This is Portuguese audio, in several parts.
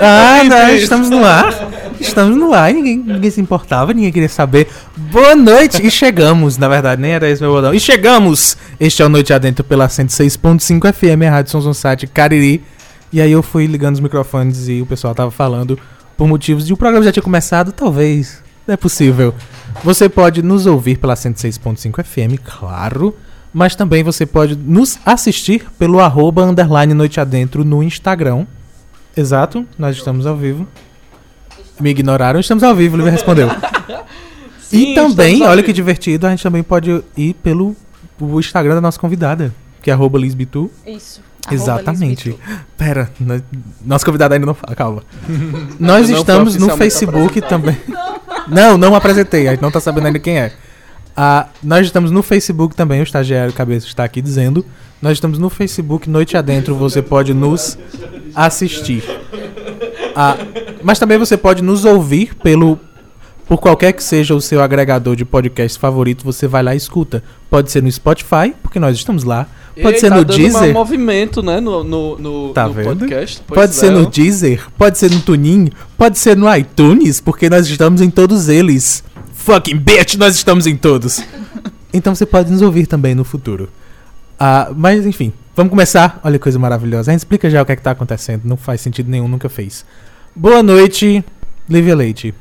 Ah, não, estamos no ar. Estamos no ar, ninguém, ninguém se importava, ninguém queria saber. Boa noite! E chegamos, na verdade, nem era esse meu bordão. E chegamos! Este é o Noite Adentro pela 106.5 FM, a Rádio Sons Site Cariri. E aí eu fui ligando os microfones e o pessoal tava falando por motivos de o programa já tinha começado, talvez. Não é possível. Você pode nos ouvir pela 106.5 FM, claro. Mas também você pode nos assistir pelo arroba underline Noite Adentro no Instagram. Exato, nós estamos ao vivo. Me ignoraram, estamos ao vivo, ele respondeu. Sim, e também, olha que divertido, a gente também pode ir pelo o Instagram da nossa convidada, que é arroba Lisbitu. Isso. Exatamente. Pera, no- nosso convidado ainda não fala, calma. Nós Não estamos no Facebook também. Não, não apresentei, a gente não tá sabendo ainda quem é. Ah, nós estamos no Facebook também, o estagiário Cabeça está aqui dizendo. Nós estamos no Facebook Noite Adentro, você pode nos assistir. Ah, mas também você pode nos ouvir pelo por qualquer que seja o seu agregador de podcast favorito, você vai lá e escuta. Pode ser no Spotify, porque nós estamos lá. Pode Ei, ser tá no dando Deezer. um movimento, né, no, no, no, Tá no vendo? podcast. Pode ser é, no. Deezer, pode ser no Tunin, pode ser no iTunes, porque nós estamos em todos eles. Fucking bitch, nós estamos em todos. Então você pode nos ouvir também no futuro. Ah, mas enfim, vamos começar. Olha que coisa maravilhosa. A gente explica já o que é que tá acontecendo. Não faz sentido nenhum, nunca fez. Boa noite, Lívia Leite.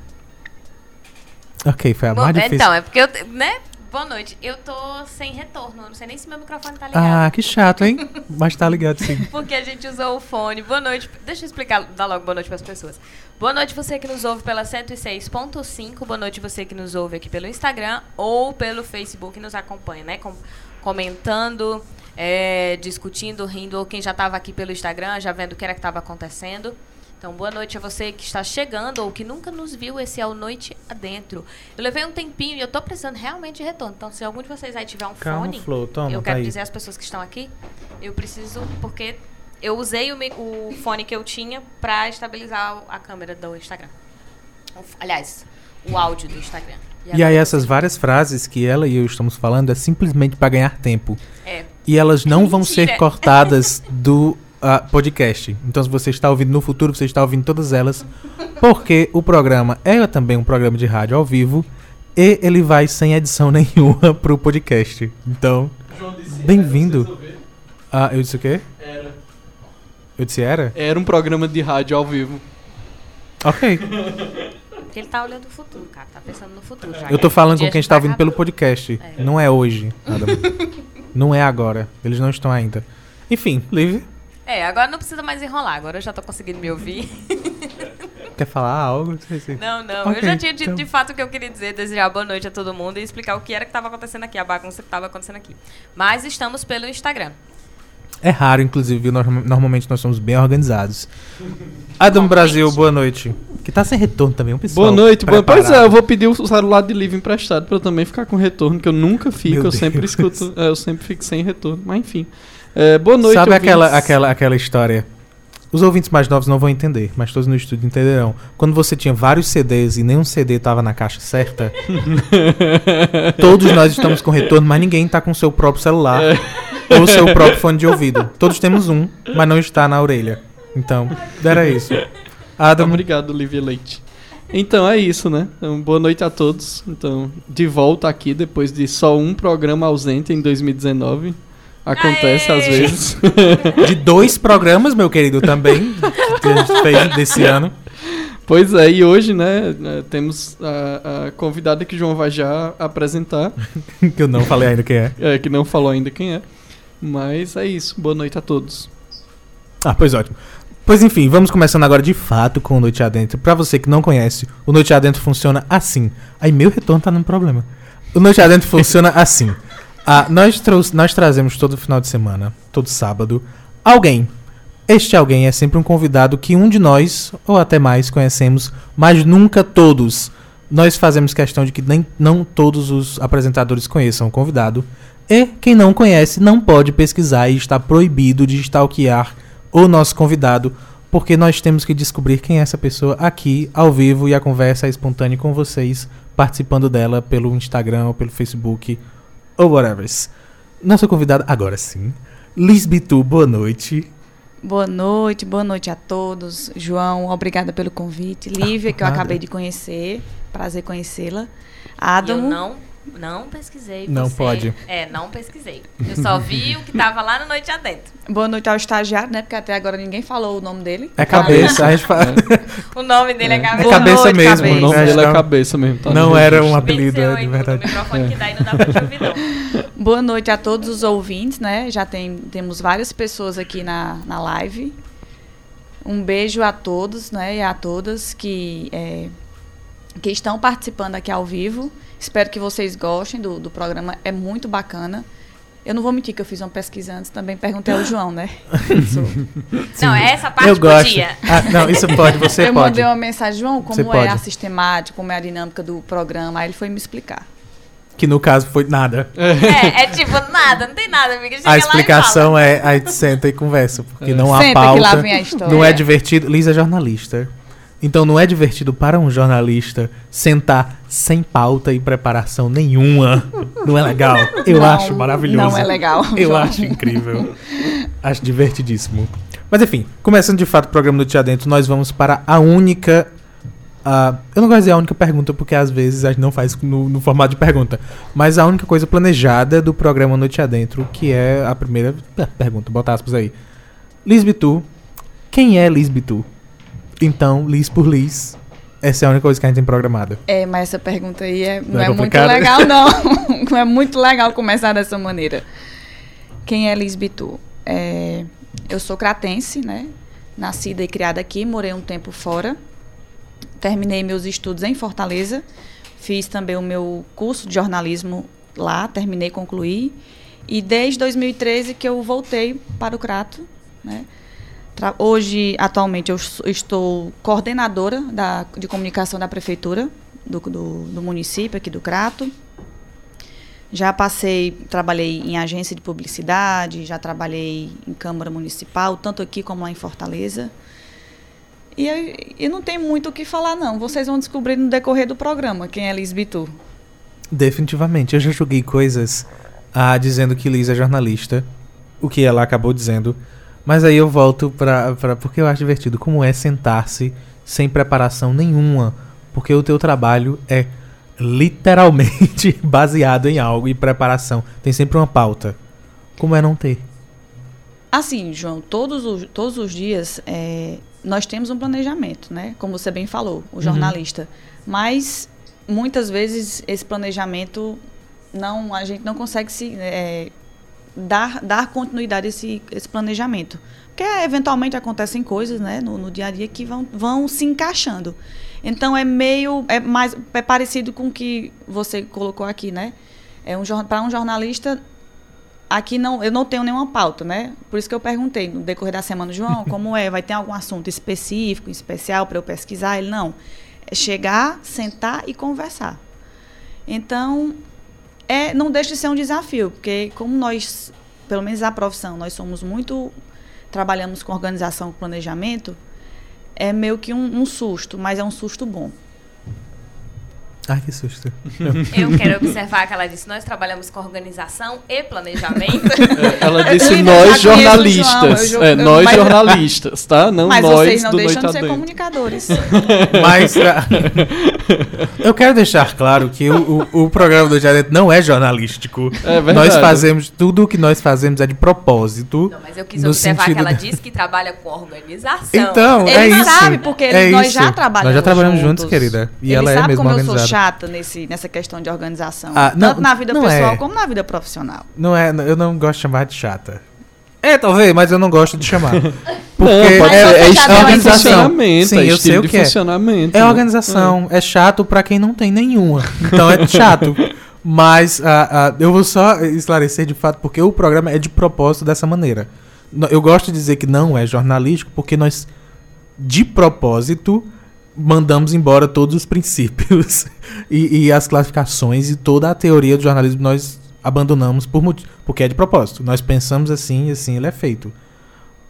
Ok, foi a Bom, mais difícil. então, é porque eu, né? Boa noite. Eu tô sem retorno. Eu não sei nem se meu microfone tá ligado. ah, que chato, hein? Mas tá ligado sim. Porque a gente usou o fone. Boa noite. Deixa eu explicar, dar logo boa noite para as pessoas. Boa noite você que nos ouve pela 106.5. Boa noite você que nos ouve aqui pelo Instagram ou pelo Facebook e nos acompanha, né? Com- comentando, é, discutindo, rindo, ou quem já estava aqui pelo Instagram, já vendo o que era que estava acontecendo. Então, boa noite a você que está chegando ou que nunca nos viu. Esse é o Noite Adentro. Eu levei um tempinho e eu tô precisando realmente de retorno. Então, se algum de vocês aí tiver um Calma, fone, Flo, toma, eu tá quero aí. dizer às pessoas que estão aqui, eu preciso, porque eu usei o, o fone que eu tinha pra estabilizar a câmera do Instagram. Aliás, o áudio do Instagram. E aí essas várias frases que ela e eu estamos falando é simplesmente para ganhar tempo. É. E elas não vão ser cortadas do ah, podcast. Então, se você está ouvindo no futuro, você está ouvindo todas elas. Porque o programa é também um programa de rádio ao vivo. E ele vai sem edição nenhuma pro podcast. Então, bem-vindo. Ah, eu disse o quê? Era. Eu disse era? Era um programa de rádio ao vivo. Ok. Porque ele tá olhando o futuro, cara. Tá pensando no futuro já. Eu tô falando com quem está ouvindo pelo podcast. É. Não é hoje. Não é agora. Eles não estão ainda. Enfim, Liv, É, agora não precisa mais enrolar. Agora eu já tô conseguindo me ouvir. quer falar algo? Não sei se- Não, não. Ok, eu já tinha dito então. de fato o que eu queria dizer, desejar boa noite a todo mundo e explicar o que era que tava acontecendo aqui, a bagunça que tava acontecendo aqui. Mas estamos pelo Instagram. É raro, inclusive, viu? Norma- normalmente nós somos bem organizados. Adam Brasil, boa noite. Que tá sem retorno também, um pessoal. Boa noite, boa... Pois é, eu vou pedir o celular de livro emprestado pra eu também ficar com retorno, que eu nunca fico, Meu eu sempre Deus. escuto, é, eu sempre fico sem retorno, mas enfim. É, boa noite, Sabe aquela, aquela, aquela história? Os ouvintes mais novos não vão entender, mas todos no estúdio entenderão. Quando você tinha vários CDs e nenhum CD tava na caixa certa, todos nós estamos com retorno, mas ninguém tá com o seu próprio celular ou seu próprio fone de ouvido. Todos temos um, mas não está na orelha. Então, era isso. Adam, Obrigado, Olivia Leite. Então é isso, né? Então, boa noite a todos. Então, de volta aqui depois de só um programa ausente em 2019. Acontece Aê! às vezes. de dois programas, meu querido, também, que a gente fez desse ano. pois é, e hoje, né, né, temos a, a convidada que o João vai já apresentar, Que eu não falei ainda quem é. é, que não falou ainda quem é. Mas é isso. Boa noite a todos. Ah, pois ótimo. Pois enfim, vamos começando agora de fato com o Noite Adentro. Pra você que não conhece, o Noite Adentro funciona assim. Aí meu retorno tá num problema. O Noite Adentro funciona assim. Ah, nós, nós trazemos todo final de semana, todo sábado, alguém. Este alguém é sempre um convidado que um de nós, ou até mais, conhecemos, mas nunca todos. Nós fazemos questão de que nem, não todos os apresentadores conheçam o convidado. E quem não conhece não pode pesquisar e está proibido de stalkear o nosso convidado, porque nós temos que descobrir quem é essa pessoa aqui, ao vivo, e a conversa é espontânea com vocês, participando dela pelo Instagram ou pelo Facebook ou whatever. Nossa convidada, agora sim, Lisbitu, boa noite. Boa noite, boa noite a todos. João, obrigada pelo convite. Lívia, que eu acabei de conhecer. Prazer conhecê-la. E eu não, não pesquisei. Não você- pode. É, não pesquisei. Eu só vi o que tava lá no Noite Adentro. Boa noite ao estagiário, né? Porque até agora ninguém falou o nome dele. É cabeça, a gente fala. O nome dele é, É Cabeça. Boa cabeça noite, mesmo. O cabeça. nome Acho dele é cabeça mesmo, tá? Não era um apelido, é de verdade. microfone que daí não dá pra ouvir, não. Boa noite a todos os ouvintes, né? Já tem, temos várias pessoas aqui na, na live. Um beijo a todos, né? E a todas que, é, que estão participando aqui ao vivo. Espero que vocês gostem do, do programa. É muito bacana. Eu não vou mentir que eu fiz uma pesquisa antes, também perguntei ao João, né? Não, essa parte Eu gosto. podia. Ah, não, isso pode, você eu pode. mandei uma mensagem, João, Você como é pode. a sistemática, como é a dinâmica do programa. Aí ele foi me explicar. Que no caso foi nada. É, é tipo, nada, não tem nada, amiga. Chega A lá e explicação fala. é a gente senta e conversa, porque É. não há Senta pauta. que lá vem a história. Não é divertido. Liz é jornalista. Então não é divertido para um jornalista sentar sem pauta e preparação nenhuma. Não é legal. Eu Não, acho maravilhoso. Não é legal. Eu acho incrível. Acho divertidíssimo. Mas enfim, começando de fato o programa do Tia Dentro, nós vamos para a única. ah, eu não gosto de dizer a única pergunta, porque às vezes a gente não faz no, no formato de pergunta. Mas a única coisa planejada do programa Noite Adentro, que é a primeira eh, pergunta, bota aspas aí. Liz Bitu, quem é Liz Bitu? Então, Liz por Liz, essa é a única coisa que a gente tem programada. É, mas essa pergunta aí é, não é é, muito complicado? legal, não. não é muito legal começar dessa maneira. Quem é Liz Bitu? É, eu sou cratense, né? Nascida e criada aqui, morei um tempo fora. Terminei meus estudos em Fortaleza. Fiz também o meu curso de jornalismo lá, terminei, concluí. E desde 2013 que eu voltei para o Crato, né? Hoje, atualmente, eu estou coordenadora da, de comunicação da prefeitura do, do, do município aqui do Crato. Já passei, trabalhei em agência de publicidade, já trabalhei em Câmara Municipal, tanto aqui como lá em Fortaleza. E eu, não tem muito o que falar, não. Vocês vão descobrir no decorrer do programa quem é Liz Bitu. Definitivamente. Eu já joguei coisas ah, dizendo que Liz é jornalista, o que ela acabou dizendo. Mas aí eu volto pra, pra. Porque eu acho divertido. Como é sentar-se sem preparação nenhuma? Porque o teu trabalho é literalmente baseado em algo e preparação. Tem sempre uma pauta. Como é não ter? Assim, João, todos os, todos os dias é, nós temos um planejamento, né? Como você bem falou, o jornalista. Mas muitas vezes esse planejamento não, a gente não consegue se é, dar, dar continuidade a esse, esse planejamento. Porque eventualmente acontecem coisas, né, no, no dia a dia que vão, vão se encaixando. Então é meio é mais é parecido com o que você colocou aqui, né? É um para um jornalista aqui não eu não tenho nenhuma pauta, né? Por isso que eu perguntei no decorrer da semana, João, como é? Vai ter algum assunto específico, especial para eu pesquisar? Ele não. É chegar, sentar e conversar. Então, é, não deixa de ser um desafio, porque como nós, pelo menos a profissão, nós somos muito trabalhamos com organização, com planejamento, é meio que um, um susto, mas é um susto bom. Ai, que susto. Eu quero observar que ela disse: nós trabalhamos com organização e planejamento. Ela disse nós o João, jornalistas. eu é, nós mas- jornalistas, tá? Não mas nós vocês não do deixam de ser Adentro. comunicadores. Mas ah, eu quero deixar claro que o, o, o programa do Diadento não é jornalístico. É verdade. Nós fazemos, tudo o que nós fazemos é de propósito. Não, mas eu quis No observar que sentido ela da- disse que trabalha com organização. Então, é Ele isso. sabe, porque é nós isso. já trabalhamos Nós já trabalhamos juntos, juntos. querida. E ele ela é mesmo como eu organizada. Chata nesse, nessa questão de organização. Ah, não, tanto na vida não pessoal é. como na vida profissional. Não é, eu não gosto de chamar de chata. É, talvez, mas eu não gosto de chamar. Porque Não, é, é de a organização. Sim, é eu sei estilo o que é. funcionamento. É organização. É chato pra quem não tem nenhuma. Então é chato. Mas ah, ah, eu vou só esclarecer de fato porque o programa é de propósito dessa maneira. Eu gosto de dizer que não é jornalístico porque nós, de propósito, mandamos embora todos os princípios e, e as classificações e toda a teoria do jornalismo nós abandonamos por porque é de propósito. Nós pensamos assim e assim ele é feito.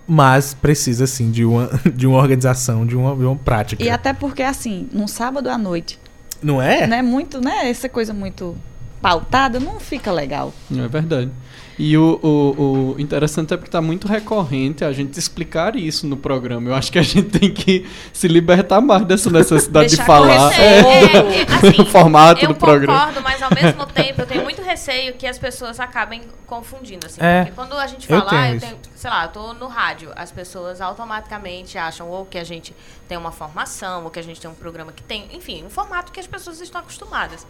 Mas precisa, sim, de uma, de uma organização, de uma, de uma prática. E até porque, assim, num sábado à noite, Não é? né? Muito, né? Essa coisa muito pautada, não fica legal. É verdade. E o, o, o interessante é porque está muito recorrente a gente explicar isso no programa. Eu acho que a gente tem que se libertar mais dessa necessidade de falar é, é, é, assim, o formato eu do programa. concordo, mas ao mesmo tempo eu tenho muito receio que as pessoas acabem confundindo, assim. É, porque quando a gente eu fala, tenho ah, eu isso. tenho, sei lá, eu tô no rádio, as pessoas automaticamente acham ou que a gente tem uma formação, ou que a gente tem um programa que tem, enfim, um formato que as pessoas estão acostumadas.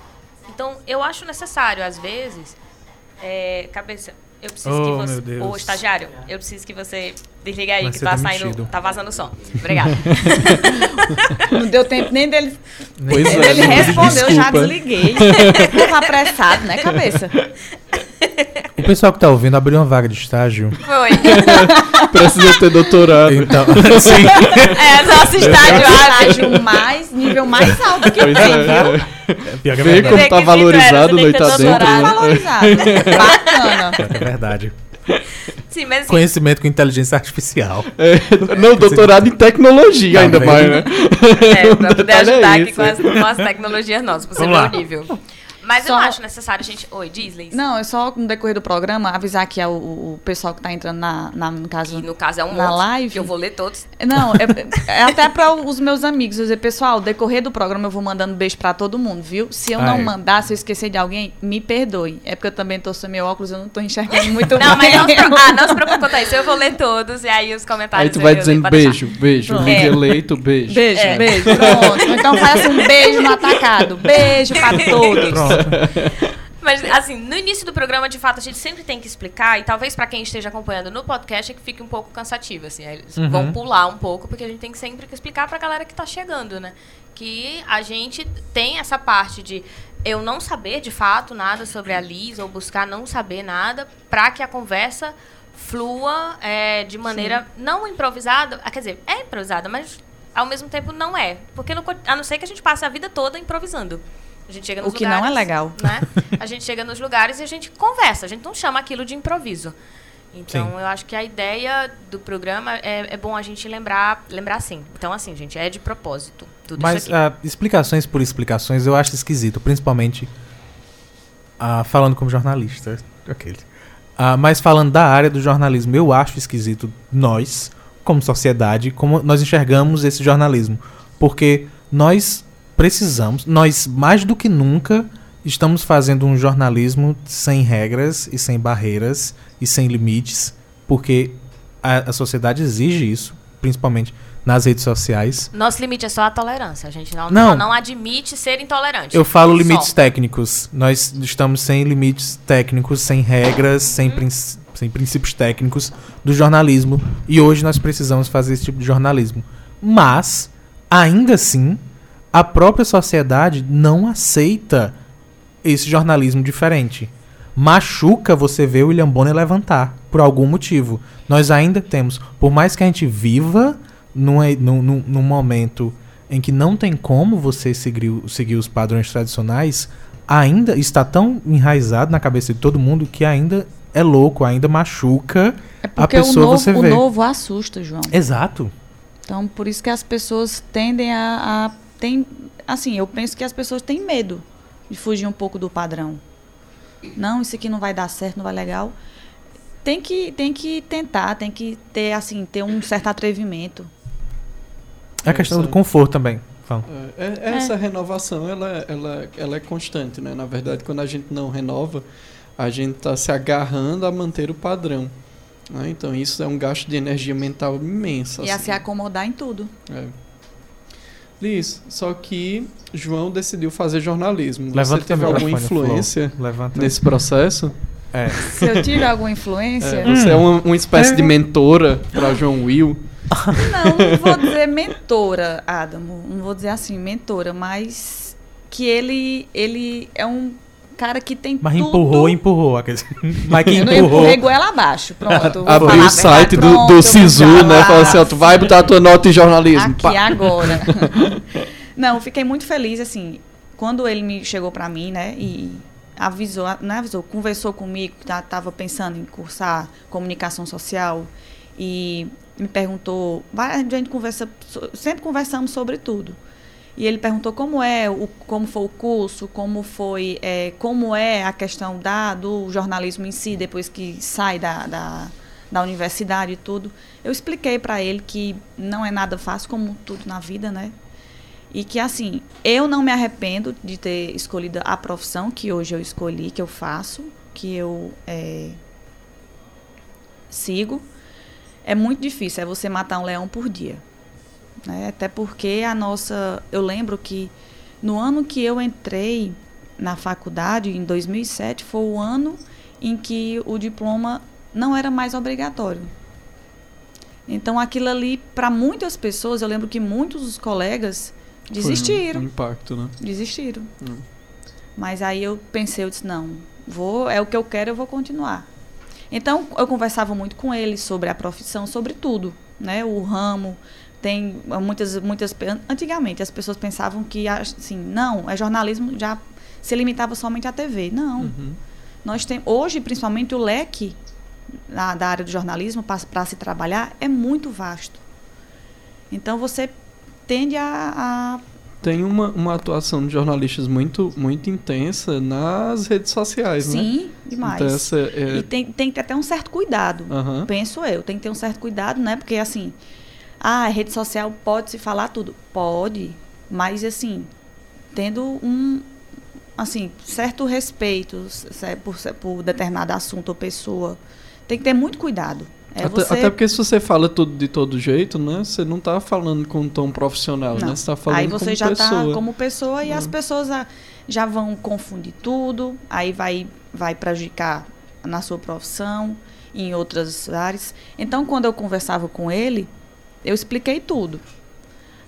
Então, eu acho necessário, às vezes, é, cabeça, eu preciso Oh, que meu você. Deus. Ô, estagiário, eu preciso que você desliga aí, Vai que tá demitido. saindo. Tá vazando o som. Obrigada. Não deu tempo nem dele, Pois nem é, dele me responder, eu já desliguei. Tava apressado, né, cabeça? O pessoal que tá ouvindo abriu uma vaga de estágio. Foi. Precisa ter doutorado. Então, sim. É, nosso estágio. Estágio mais, nível mais alto que Pois tem, é, viu? É. Pior que é Vê verdade. como tá Requisito era, valorizado você tem noite que ter adentro. doutorado. né? Valorizado. Bacana. É verdade. Sim, mas assim, Conhecimento com inteligência artificial. É, não, doutorado em tecnologia ainda Tá mais, né? É, pra poder é ajudar aqui esse. com as, com as tecnologias nossas, pra você Vamos ver lá. o nível. Mas eu Só- acho necessário a gente. Oi, Disney. Não, é só no decorrer do programa avisar aqui ao, o pessoal que tá entrando na, na- no caso. Que no caso é um Na monte, live? que eu vou ler todos. Não, é, é até para os meus amigos. Eu dizer, pessoal, decorrer do programa eu vou mandando beijo para todo mundo, viu? Se eu Ah, não é. mandar, se eu esquecer de alguém, me perdoe. É porque eu também tô sem meu óculos, eu não tô enxergando muito Não, mas bem. não se, preocupe, ah, não se preocupe quanto a isso. Eu vou ler todos e aí os comentários. Aí tu vai dizendo beijo, beijo. Pronto. Liga É. eleito, beijo. Beijo, É. beijo. Pronto. Então faz assim, um beijo no atacado. Beijo para todos. Pronto. Mas, assim, no início do programa, de fato, a gente sempre tem que explicar, e talvez pra quem esteja acompanhando no podcast, é que fique um pouco cansativo, assim. Eles Uhum. vão pular um pouco, porque a gente tem que sempre que explicar pra galera que tá chegando, né? Que a gente tem essa parte de eu não saber, de fato, nada sobre a Liz, ou buscar não saber nada, pra que a conversa flua é, de maneira não improvisada. Ah, quer dizer, é improvisada, mas ao mesmo tempo não é. Porque no a não ser que a gente passe a vida toda improvisando. A gente chega O nos que não é lugares, legal. Né? A gente chega nos lugares e a gente conversa. A gente não chama aquilo de improviso. Então, Sim. eu acho que a ideia do programa é, é bom a gente lembrar, lembrar sim. Então, assim, gente, é de propósito. Tudo Mas isso aqui. ah, explicações por explicações eu acho esquisito, principalmente ah, falando como jornalista. aquele. Ah, mas falando da área do jornalismo, eu acho esquisito nós, como sociedade, como nós enxergamos esse jornalismo. Porque nós precisamos, nós mais do que nunca estamos fazendo um jornalismo sem regras e sem barreiras e sem limites, porque a, a sociedade exige isso, principalmente nas redes sociais. Nosso limite é só a tolerância. A gente não, Não. não. admite ser intolerante. Eu falo Só. limites técnicos. Nós estamos sem limites técnicos, sem regras, sem, princ- sem princípios técnicos do jornalismo. E hoje nós precisamos fazer esse tipo de jornalismo. Mas, ainda assim, a própria sociedade não aceita esse jornalismo diferente. Machuca você ver o William Bonner levantar, por algum motivo. Nós ainda temos, por mais que a gente viva num, num, num- momento em que não tem como você seguir, o- seguir os padrões tradicionais, ainda está tão enraizado na cabeça de todo mundo que ainda é louco, ainda machuca É a o pessoa novo, você o vê. novo assusta, João. Exato. Então, por isso que as pessoas tendem a, a tem, assim, eu penso que as pessoas têm medo de fugir um pouco do padrão. Não, isso aqui não vai dar certo, não vai legal. Tem que, tem que tentar, tem que ter assim, ter um certo atrevimento. É a questão do conforto também. Fala. É, é- essa renovação, ela, ela, ela é constante, né? Na verdade, quando a gente não renova, a gente está se agarrando a manter o padrão. né? Então, isso é um gasto de energia mental imenso. E a assim. se acomodar em tudo. É. Liz, só que João decidiu fazer jornalismo. Levanta Você teve alguma influência nesse processo? É. Se eu tive alguma influência, É, você é uma, uma espécie de mentora para João Will. não, não vou dizer mentora, Adamo. Não vou dizer assim, mentora, mas que ele, ele é um cara que tem Mas tudo. empurrou, empurrou. Mas que empurrou. empurrei goela abaixo, pronto. Abriu o site do, Pronto, do Sisu, né? Falou assim, ó, tu vai botar a tua nota em jornalismo. Aqui Pá. agora. Não, fiquei muito feliz, assim, quando ele me chegou pra mim, né, e avisou, não avisou, conversou comigo, que já tava pensando em cursar comunicação social e me perguntou, vai, a gente conversa, sempre conversamos sobre tudo. E ele perguntou como é, o, como foi o curso, como foi, é, como é a questão da, do jornalismo em si, depois que sai da, da, da universidade e tudo. Eu expliquei para ele que não é nada fácil, como tudo na vida, né? E que, assim, eu não me arrependo de ter escolhido a profissão que hoje eu escolhi, que eu faço, que eu é, sigo. É muito difícil, é você matar um leão por dia. Né? Até porque a nossa. Eu lembro que no ano que eu entrei na faculdade, em 2007, foi o ano em que o diploma não era mais obrigatório. Então, aquilo ali, para muitas pessoas, eu lembro que muitos dos colegas desistiram. Um, um impacto, né? Desistiram. Hum. Mas aí eu pensei, eu disse, não, vou, é o que eu quero, eu vou continuar. Então, eu conversava muito com ele sobre a profissão, sobre tudo, né? O ramo, tem muitas muitas antigamente as pessoas pensavam que assim não é jornalismo já se limitava somente à TV não uhum. nós tem hoje principalmente o leque na, da área do jornalismo para se trabalhar é muito vasto então você tende a, a tem uma, uma atuação de jornalistas muito muito intensa nas redes sociais, Sim, né? Sim, demais. Então, essa, é... E tem, tem que ter até um certo cuidado, uhum. penso eu. Tem que ter um certo cuidado, né? Porque, assim, ah, rede social pode se falar tudo. Pode, mas assim, tendo um assim, certo respeito por, por determinado assunto ou pessoa. Tem que ter muito cuidado. É até, você... até, porque se você fala tudo de todo jeito, né? Você não está falando com um tom profissional, não. né? Você está falando Aí você como já está como pessoa e as pessoas já, já vão confundir tudo, aí vai, vai prejudicar na sua profissão, em outras áreas. Então, quando eu conversava com ele, eu expliquei tudo.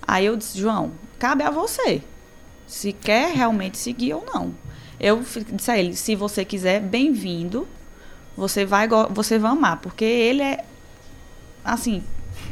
Aí eu disse, João, cabe a você. Se quer realmente seguir ou não. Eu disse a ele, se você quiser, bem-vindo. Você vai, você vai amar, porque ele é assim,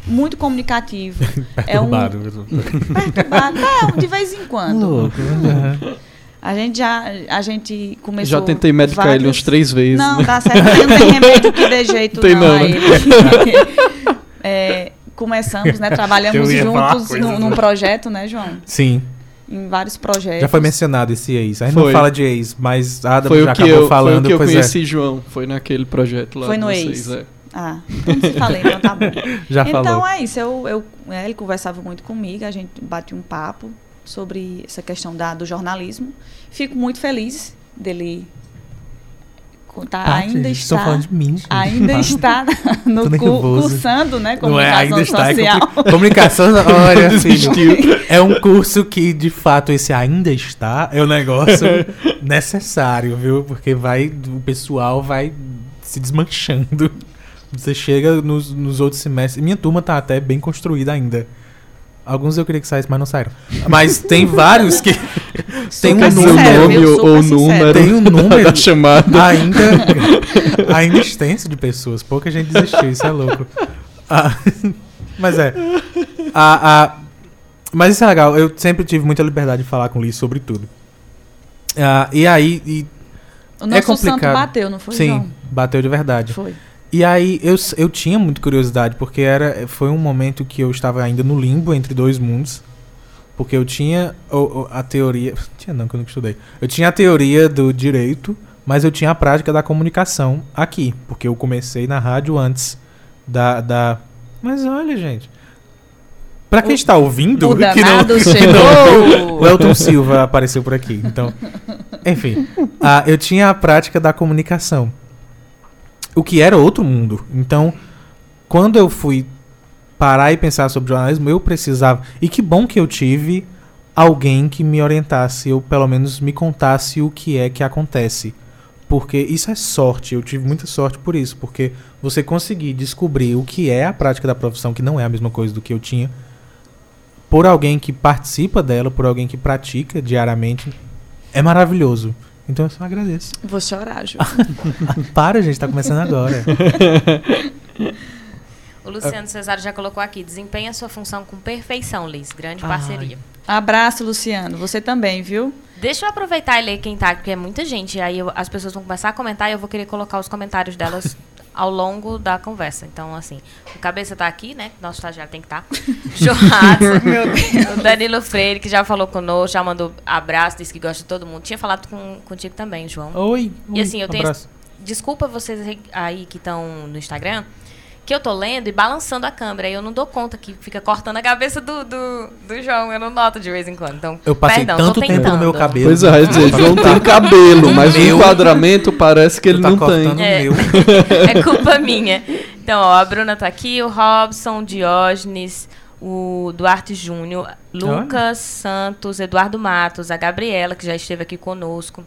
muito comunicativo. é um perturbado, é, de vez em quando. Louco, uhum. A gente já a gente começou. Já tentei medicar vários... ele uns três vezes. Não, né? dá certo. Não tem remédio que dê jeito, tem não. não né? é, começamos, né? Trabalhamos juntos num, num projeto, né, João? Sim. Em vários projetos. Já foi mencionado esse ex. A gente foi. não fala de ex, mas a Adam foi já acabou eu, falando. Foi o que eu é. conheci é. João. Foi naquele projeto lá. Foi no vocês, ex. É. Ah, então se falei, então tá bom. Já então falou. é isso. Eu, eu, é, ele conversava muito comigo, a gente bate um papo sobre essa questão da, do jornalismo. Fico muito feliz dele tá, ah, ainda gente, está falando de mim, gente. ainda está no cu, cursando, né, comunicação Não é, ainda está, é social. É comunicação, olha, filho, é um curso que de fato esse ainda está é um negócio necessário, viu? Porque vai o pessoal vai se desmanchando. Você chega nos, nos outros semestres, minha turma tá até bem construída ainda. Alguns eu queria que saísse, mas não saíram. Mas tem vários que. tem um nome ou número. Tem um número da chamada. Ainda, ainda extenso de pessoas. Pouca gente desistiu, isso é louco. Ah, mas é. A, a, mas isso é legal. Eu sempre tive muita liberdade de falar com o Liz sobre tudo. Ah, e aí. E o nosso é complicado. santo bateu, não foi? Sim, não? bateu de verdade. Foi. E aí eu, eu tinha muita curiosidade, porque era, foi um momento que eu estava ainda no limbo entre dois mundos. Porque eu tinha a, a teoria. Tinha não, que eu nunca estudei. Eu tinha a teoria do direito, mas eu tinha a prática da comunicação aqui. Porque eu comecei na rádio antes da. da... Mas olha, gente. Pra quem o, está ouvindo, o que não, chegou. o Elton Silva apareceu por aqui. Então, enfim, uh, eu tinha a prática da comunicação o que era outro mundo. Então, quando eu fui parar e pensar sobre jornalismo, eu precisava. E que bom que eu tive alguém que me orientasse, ou pelo menos me contasse o que é que acontece. Porque isso é sorte, eu tive muita sorte por isso, porque você conseguir descobrir o que é a prática da profissão, que não é a mesma coisa do que eu tinha, por alguém que participa dela, por alguém que pratica diariamente, é maravilhoso. Então eu só agradeço. Vou chorar, Ju. Para, gente, tá começando agora. O Luciano Cesário já colocou aqui. Desempenha sua função com perfeição, Liz. Grande Ai. parceria. Abraço, Luciano. Você também, viu? Deixa eu aproveitar e ler quem tá, porque é muita gente. Aí eu, as pessoas vão começar a comentar e eu vou querer colocar os comentários delas ao longo da conversa. Então, assim, o Cabeça tá aqui, né? Nosso estagiário tem que estar. Tá. Johato, o Danilo Freire, que já falou conosco, já mandou abraço, disse que gosta de todo mundo. Tinha falado com, contigo também, João. Oi. E assim, eu tenho. abraço. Desculpa vocês aí que estão no Instagram que eu tô lendo e balançando a câmera. E eu não dou conta que fica cortando a cabeça do, do, do João. Eu não noto de vez em quando. Então, eu passei perdão, tanto tempo no meu cabelo. Pois é, dizer, João tem cabelo, mas o enquadramento parece que ele tá não tem. É, é culpa minha. Então, ó, a Bruna tá aqui, o Robson, o Diógenes, o Duarte Júnior, Lucas Santos, Eduardo Matos, a Gabriela, que já esteve aqui conosco,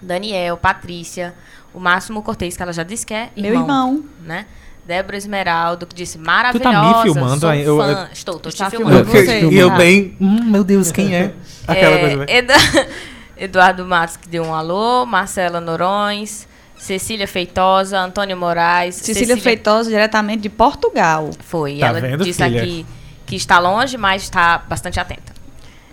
Daniel, Patrícia, o Máximo Cortez, que ela já disse que é irmão. Meu irmão. Né? Débora Esmeraldo, que disse maravilhosa. Tu tá me filmando? Sou eu, fã. Eu, Estou, tô te filmando. E eu bem, hum, meu Deus, quem é? Aquela é, coisa. Edu, Eduardo Matos, que deu um alô. Marcela Norões. Cecília Feitosa, Antônio Moraes. Cecília, Cecília Feitosa, diretamente de Portugal. Foi. Tá ela vendo, disse filha? aqui que está longe, mas está bastante atenta.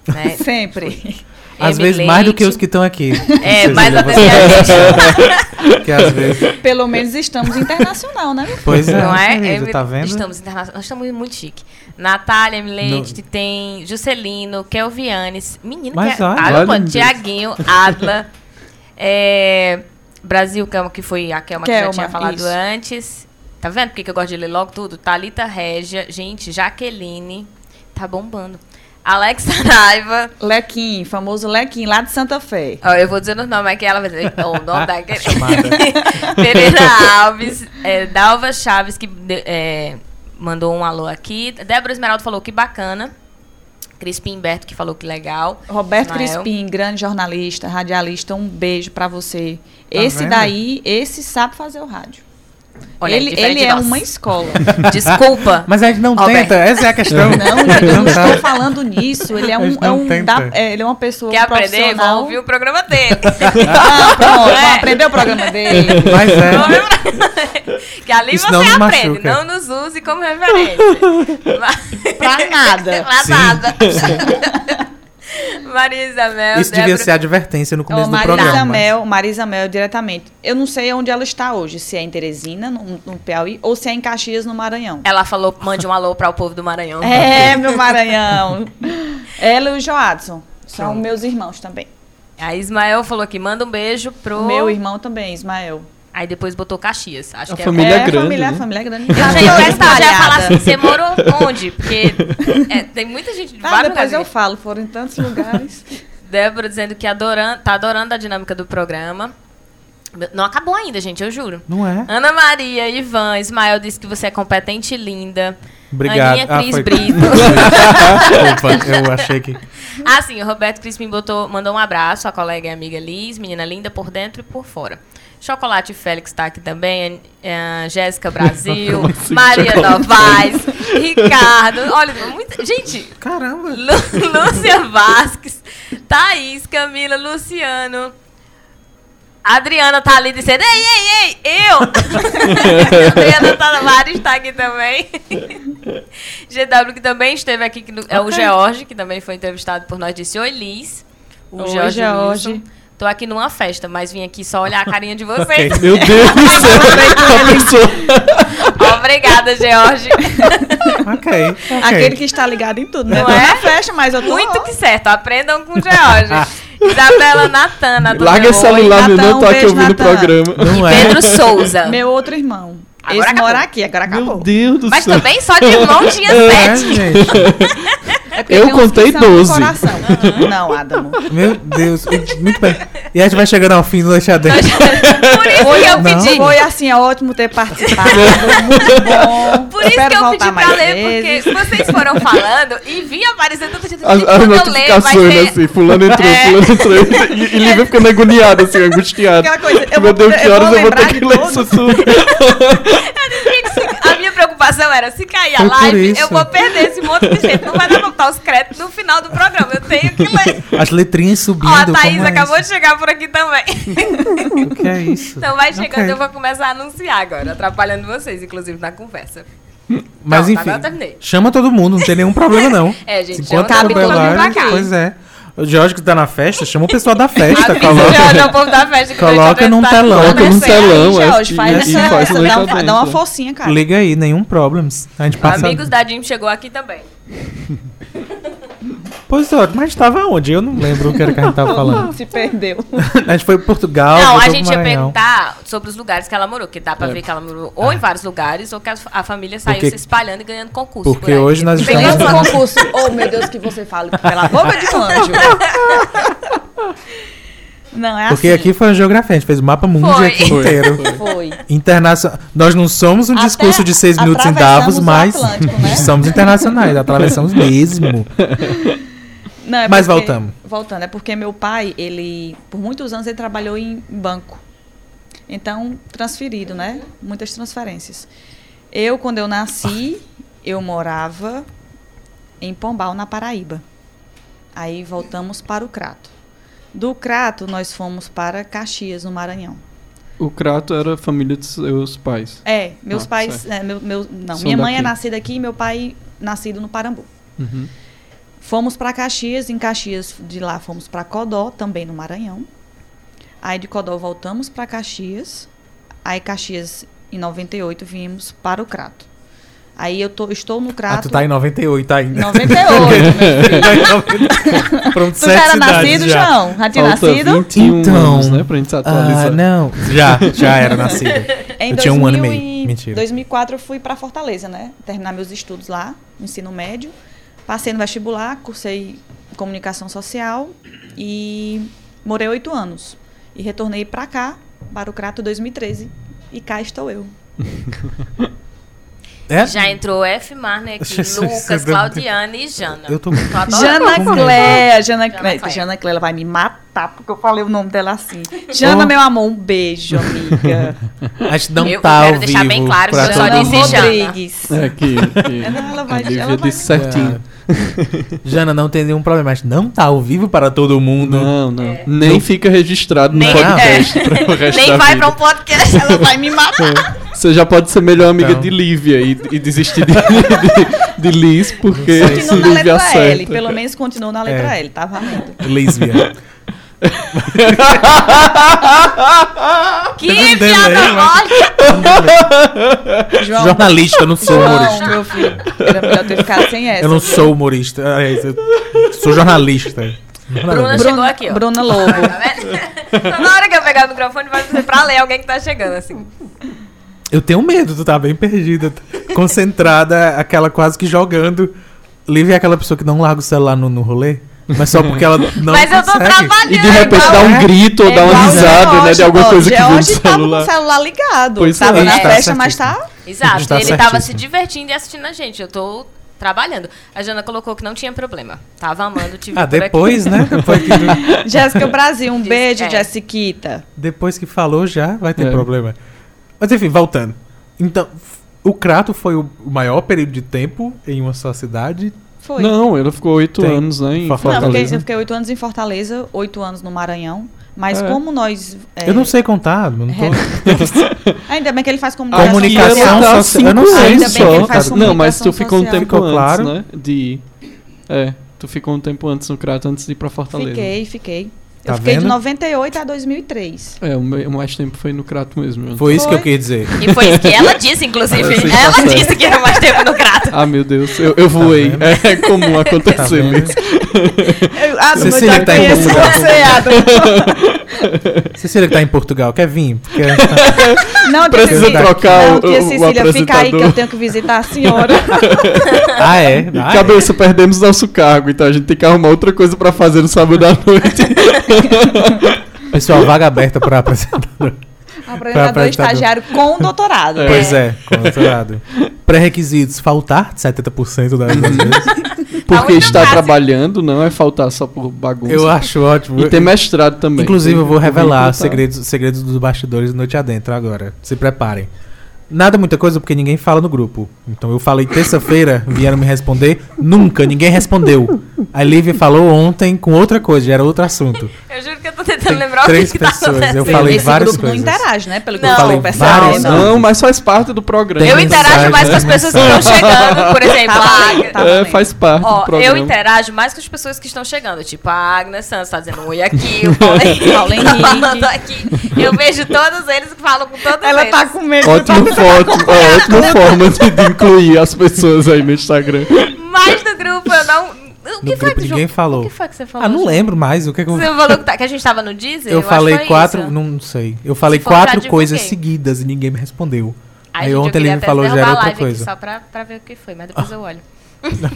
Né? Sempre. Às vezes Leite. mais do que os que estão aqui. É, mais até que a gente. que às vezes... Pelo menos estamos internacional, né? Pois é. Não é? Querido, tá vendo? Estamos internacional. Nós estamos muito chique. Natália Leite, no... tem Juscelino, Kelvianes, menino Mas que é olha, Tiaguinho, Adla. é, Brasil, que foi a Kelma, Kelma que já tinha falado isso. antes. Tá vendo porque que eu gosto de ler logo tudo? Thalita Régia, gente, Jaqueline, tá bombando. Alex Saraiva. Lequim, famoso Lequim, lá de Santa Fé. Ó, eu vou dizendo o nome aqui, ela vai dizer o nome daquele. Pereira Alves, é, Dalva Chaves, que é, mandou um alô aqui. Débora Esmeralda falou que bacana. Crispim Berto, que falou que legal. Roberto Ismael. Crispim, grande jornalista, radialista, um beijo para você. Tá esse vendo? daí, esse sabe fazer o rádio. Olha, ele ele é uma escola. Desculpa. Mas a gente não Roberto. tenta, essa é a questão. Não, gente, eu não estou falando nisso. Ele é um, é um da, é, ele é uma pessoa Quer aprender? Vamos ouvir o programa dele. ah, pronto, é. aprender o programa dele. Mas é. que ali Isso você aprende, machuca. não nos use como referência. pra nada. pra Sim. nada. Maria Isabel. Isso devia ser advertência no começo oh, do Maria programa. Isabel, Maria Isabel, diretamente. Eu não sei onde ela está hoje, se é em Teresina, no, no Piauí, ou se é em Caxias, no Maranhão. Ela falou, mande um alô para o povo do Maranhão. É, meu Maranhão. ela e o Joadson. São Pronto. meus irmãos também. A Ismael falou que manda um beijo pro. Meu irmão também, Ismael. Aí depois botou Caxias. Acho a que família é, grande. Família, né? família grande. Eu já ia já ia falar assim, você morou onde? Porque é, tem muita gente de tá, vários depois lugares. eu falo, foram em tantos lugares. Débora dizendo que adorando, tá adorando a dinâmica do programa. Não acabou ainda, gente, eu juro. Não é? Ana Maria, Ivan, Ismael disse que você é competente e linda. Obrigado. Aninha Cris ah, foi... Brito. Opa, eu achei que. Ah, sim, o Roberto Crispim botou, mandou um abraço à colega e amiga Liz, menina linda por dentro e por fora. Chocolate Félix está aqui também, uh, Jéssica Brasil, Maria Novaes, Ricardo, olha, muita, gente, caramba, Lu, Lúcia Vasques, Thaís, Camila, Luciano, Adriana tá ali dizendo, ei, ei, ei, eu! Adriana Tavares está aqui também. GW que também esteve aqui, que no, okay. é o George, que também foi entrevistado por nós, disse, oi Liz. O oi, George. George. Tô aqui numa festa, mas vim aqui só olhar a carinha de vocês. Okay. Meu Deus do céu! Obrigada, George. okay, ok. Aquele que está ligado em tudo, né? Não é? na festa, mas eu tô... Muito que certo. Aprendam com o George. Isabela Natana. Larga o celular, meu, não tô aqui ouvindo o programa. Não é? Pedro Souza. Meu outro irmão. Agora Esse acabou. mora aqui, agora acabou. Meu Deus do Mas céu. também só de irmão tinha É, sete. gente. É porque Eu contei são do 12. coração. Não, Adamo. Meu Deus. Muito bem. E a gente vai chegando ao fim do Adentro. Por isso Foi, que eu Não. pedi. Foi assim, é ótimo ter participado. muito bom. Por isso que eu pedi pra ler, vezes. porque vocês foram falando e vi aparecendo tanta gente. As, as quando eu ler, vai notificações, ser... assim, fulano entrou, É. fulano entrou. E, e Lívia ficando agoniada, assim, angustiada. Aquela coisa, eu Meu vou, Deus, que horas eu vou ter que de ler isso tudo? se cair a live, eu vou perder esse monte de gente. Não vai dar pra botar os créditos no final do programa. Eu tenho que ler. As letrinhas subindo. Ó, a Thaís é acabou isso? de chegar por aqui também. O que é isso? Então vai chegando, Ok. eu vou começar a anunciar agora, atrapalhando vocês, inclusive, na conversa. Mas Pronto, enfim, chama todo mundo, não tem nenhum problema não. É, gente, Enquanto chama todo mundo pra cá. Pois é. O Jorge que tá na festa, chama o pessoal da festa. Coloca, o Jorge, o povo da festa que Coloca num tá telão. Coloca num telão, é, Jorge, e- faz e essa, faz essa- dá, um- dá uma forcinha, cara. Liga aí, nenhum problems. A gente passa. Amigos da Jim chegou aqui também. Pois é, mas tava onde? Eu não lembro o que era que a gente tava falando. Se perdeu. A gente foi pro Portugal. Não, a gente ia perguntar sobre os lugares que ela morou, que dá pra É. ver que ela morou ou em vários lugares, ou que a, a família saiu Porque- se espalhando e ganhando concurso. porque por hoje nós estamos- Pegando o concurso. Oh, meu Deus, que você fala pela boca de um anjo. Não, é Porque assim. aqui foi uma geografia, a gente fez o mapa mundo Foi. aqui Foi, inteiro. foi. Internacional. Nós não somos um Até discurso de seis minutos em Davos, mas né? somos internacionais, atravessamos mesmo. Não, é Mas porque- voltamos. Voltando, é porque meu pai, ele, por muitos anos, ele trabalhou em banco. Então, transferido, né? Muitas transferências. Eu, quando eu nasci, eu morava em Pombal, na Paraíba. Aí voltamos para o Crato. Do Crato, nós fomos para Caxias, no Maranhão. O Crato era a família de seus pais. É, meus Ah, pais. é, meu, meu- não, São minha mãe é daqui. nascida aqui e meu pai nascido no Parambu. Uhum. Fomos para Caxias, em Caxias de lá fomos para Codó, também no Maranhão. Aí de Codó voltamos para Caxias. Aí Caxias em 98 viemos para o Crato. Aí eu tô, estou no Ah, Crato. tu tá em 98 ainda. 98, meu filho. Pronto, Tu já era nascido, João? Já tinha Falta nascido? 21 Então, anos, né? Pra gente se atualizar. Ah, não. Já, já era nascido. Em eu tinha um ano e 2000 meio. Mentira. 2004 eu fui para Fortaleza, né? Terminar meus estudos lá, no ensino médio. Passei no vestibular, cursei comunicação social e morei oito anos. E retornei para cá, para o Crato 2013. E cá estou eu. É? Já entrou F. Marner aqui, Você- Lucas, Claudiane e Jana. Eu tô- adorando. Jana. Cléia, Jana. Cléia. Jana Cléia, ela vai me matar porque eu falei o nome dela assim. Jana, Oh. meu amor, um beijo, amiga. A gente não Eu tá quero ao deixar vivo bem claro que eu só disse. Jana. Rodrigues. É que, que Ela vai- a Lívia ela vai- disse certinho. Jana, não tem nenhum problema, mas não tá ao vivo para todo mundo. Não, não. É. Nem Não. fica registrado no Nem- podcast para o resto Nem da vai vida. pra um podcast. Ela vai me matar. Você já pode ser melhor amiga Então. de Lívia e, e desistir de, de, de Liz, porque Continua na letra L. acerta. Pelo menos continua na letra É. L, tá valendo. Lísvia. que piada mas- forte. João, Jornalista, eu não sou João, humorista. meu filho. Era melhor ter ficado sem essa. Eu não sou humorista. é, Eu sou jornalista. Bruna chegou aqui, ó. Bruna Lobo. Tá? Na hora que eu pegar o microfone, vai ser pra ler alguém que tá chegando, assim. Eu tenho medo, tu tá bem perdida. Concentrada, aquela quase que jogando. Lívia é aquela pessoa que não larga o celular no, no rolê, mas só porque ela não Mas eu tô consegue. trabalhando. E de repente igual- dá um É. grito ou dá uma o risada, né? De alguma coisa que viu no George tava com celular. o celular ligado. Pois tava é. na tá festa, mas tá... Exato, Está ele tava certíssimo. se divertindo e assistindo a gente. Eu tô trabalhando. A Jana colocou que não tinha problema. Tava amando te ver Ah, por aqui. depois, né? Depois que, Jéssica Brasil, um Diz- beijo, é. Jessiquita. depois que falou já vai ter É. problema. Mas enfim, voltando. Então, o Crato foi o o maior período de tempo em uma só cidade. Foi. Não, ela ficou oito anos, né? Em Fortaleza. Não, eu fiquei- Fortaleza. eu fiquei oito anos em Fortaleza, oito anos no Maranhão. Mas É. como nós. é, Eu não sei contar, não tô... Ainda bem que ele faz comunicação, Comunicação social. social. social. eu não sei Ainda bem que ele só. faz Não, mas tu ficou um tempo Ficou antes, claro. né? De. É, tu ficou um tempo antes no Crato, antes de ir pra Fortaleza. Fiquei, fiquei. Tá eu fiquei vendo? de 98 a 2003. É, o mais tempo foi no Crato mesmo. Foi isso que eu Foi. queria dizer. E foi isso que ela disse, inclusive. Que tá ela certo. disse que era mais tempo no crato. Ah, meu Deus, eu, eu voei. vendo? é comum Tá acontecer isso. Eu, eu Cecília já tá em conheço Portugal. você. Cecília que tá em Portugal, quer vir? Porque tá- Não, Precisa Cecília, trocar não, o- tia o Cecília, fica aí que eu tenho que visitar a senhora. Ah, é? Ah, é? Cabeça, perdemos nosso cargo, então a gente tem que arrumar outra coisa pra fazer no sábado à noite. Pessoal, vaga aberta para apresentador. Apresentador apresentador. estagiário com doutorado. É. Pois é, com doutorado. Pré-requisitos, faltar 70% das vezes. Porque está fácil. trabalhando não é faltar só por bagunça. Eu acho ótimo. E ter mestrado também. Inclusive, eu vou revelar segredos, segredos dos bastidores noite adentro agora. Se preparem. Nada muita coisa porque ninguém fala no grupo. Então eu falei terça-feira, vieram me responder, nunca, ninguém respondeu. A Lívia falou ontem com outra coisa, já era outro assunto. Eu juro que eu tô tentando lembrar Três o que, que tá pessoas, eu acontecendo. falei Esse várias grupo coisas. não interage, né? Pelo que Não. eu Falei várias, Não, mas faz parte do programa. Tem Eu interajo mais com as tem pessoas que estão chegando, por exemplo, Tá a Agnes. tá É, faz parte Ó, do programa. eu interajo mais com as pessoas que estão chegando. Tipo, a Agnes Santos tá dizendo oi aqui, o Paulo Henrique Paulo tá Henrique. falando aqui. Eu vejo todos eles e falo com todos Ela eles. tá com medo. Ótima foto, ó, ótima forma de, de incluir as pessoas aí no Instagram. Mas no grupo eu não... O que No foi grupo que ninguém João- falou. O que foi que você falou? Ah, não lembro mais o que, é que eu Você falou que, tá- que a gente tava no Deezer? Eu acho falei quatro, isso. não sei. Eu falei for, quatro coisas seguidas e ninguém me respondeu. Ai, Aí gente, eu ontem ele até falou já era a outra coisa. Só pra, pra ver o que foi, mas depois eu olho.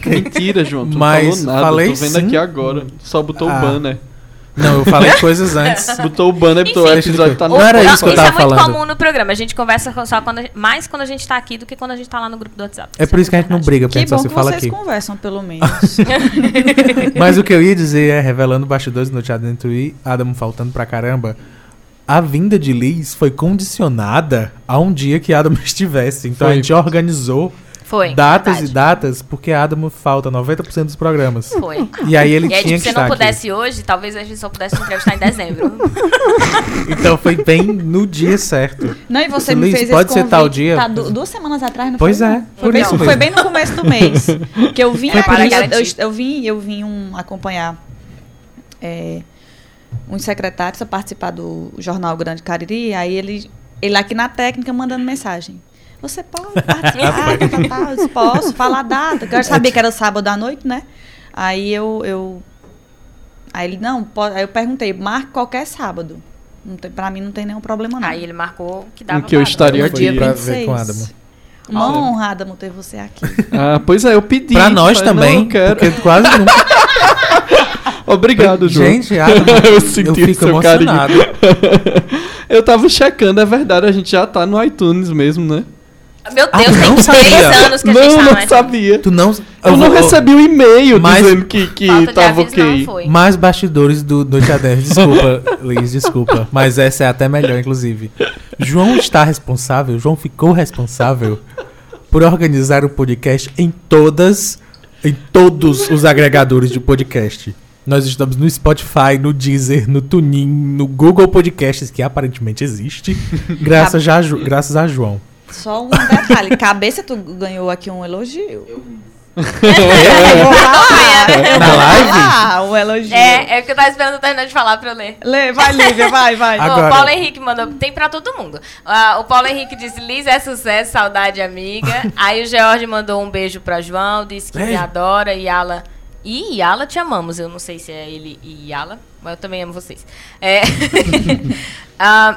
Mentira, João. Tu não Mas falou nada. falei Tô vendo sim. aqui agora. Só botou Ah. o banner. Não, eu falei coisas antes. Botou o banner, botou o Enfim. episódio tá no Não era isso que eu é tava muito falando. comum no programa. A gente conversa só quando a mais quando a gente tá aqui do que quando a gente tá lá no grupo do WhatsApp. É por isso que a gente não briga, porque a Que gente só bom se que fala vocês aqui. conversam, pelo menos. Mas o que eu ia dizer é, revelando bastidores no Teatro Dentro e Adam faltando pra caramba, a vinda de Liz foi condicionada a um dia que Adam estivesse. Então a Foi. gente organizou Foi. datas verdade. e datas, porque Adam falta 90% dos programas. Foi. E aí ele E aí, tinha tipo, que se não estar pudesse hoje, talvez a gente só pudesse entrevistar em dezembro. aqui. Então foi bem no dia certo. Não, e você Luiz, me fez pode esse ser tal dia? Tá, du- duas semanas atrás, não Pois foi? é, não? por Foi bem, isso foi bem no começo do mês. que eu vim aqui, eu, garantir. eu vim, eu vim um, acompanhar é, uns secretários a participar do Jornal Grande Cariri, aí ele, ele aqui na técnica mandando mensagem. Você pode participar, tá, tá, tá, eu posso falar a data. que Eu já sabia que era sábado à noite, né? Aí eu, eu aí ele, não, pode, aí eu perguntei, marque qualquer sábado. Não tem, pra mim não tem nenhum problema não. Aí ele marcou que dava Em que eu pra- estaria aqui. dia pra 26. ver com Adamo. Uma Olha. honra, Adamo, ter você aqui. Ah, pois é, eu pedi. Pra nós também, Não, eu quero. porque quase nunca. Obrigado, João. Gente, Adam, eu eu senti fico seu carinho. emocionado. eu tava checando, é verdade, a gente já tá no iTunes mesmo, né? Meu Ah, Deus, não tem sabia. três anos que a gente não, tá não sabia. Tu não. Eu, não vou- recebi o e-mail Mas- dizendo que, que tava não ok. Mais bastidores do Noite Adentro. Desculpa, Liz, desculpa. Mas essa é até melhor, inclusive. João está responsável, João ficou responsável por organizar o podcast em todas, em todos os agregadores de podcast. Nós estamos no Spotify, no Deezer, no TuneIn, no Google Podcasts, que aparentemente existe, graças, a, Ju- graças a João. Só um detalhe. Cabeça, tu ganhou aqui um elogio. Na live? Ah, um elogio. É, é o que eu tava esperando eu terminar de falar pra eu ler. Lê, vai, Lívia, vai, vai. Agora- O Paulo Henrique mandou. Tem pra todo mundo. Ah, o Paulo Henrique disse: Liz é sucesso, saudade, amiga. Aí o George mandou um beijo pra João, disse que me adora. Yala. Ih, Yala, te amamos. Eu não sei se é ele e Yala, mas eu também amo vocês. É.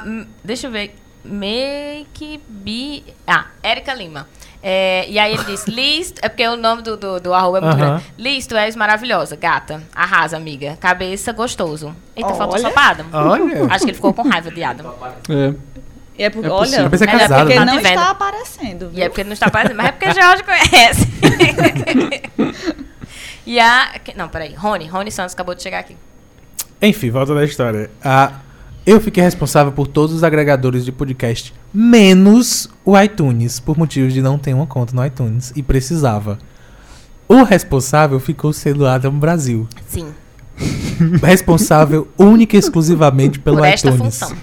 Hum, deixa eu ver. Make be. Ah, Érica Lima. É, e aí ele disse, Liz, é porque o nome do, do, do arroba é muito grande. Liz, tu és maravilhosa, gata. Arrasa, amiga. Cabeça, gostoso. Eita, faltou Olha. só pra Adam. Olha. Acho que ele ficou com raiva de Adam. É. E é porque, É olha, é é porque Tá não vendo. está aparecendo. E é porque ele não está aparecendo, mas é porque George conhece. e a. Não, peraí. Rony. Rony Santos acabou de chegar aqui. Enfim, volta da história. Ah, eu fiquei responsável por todos os agregadores de podcast, menos o iTunes, por motivos de não ter uma conta no iTunes e precisava. O responsável ficou sendo Adam Brasil. Sim. Responsável única e exclusivamente pelo por esta iTunes. função.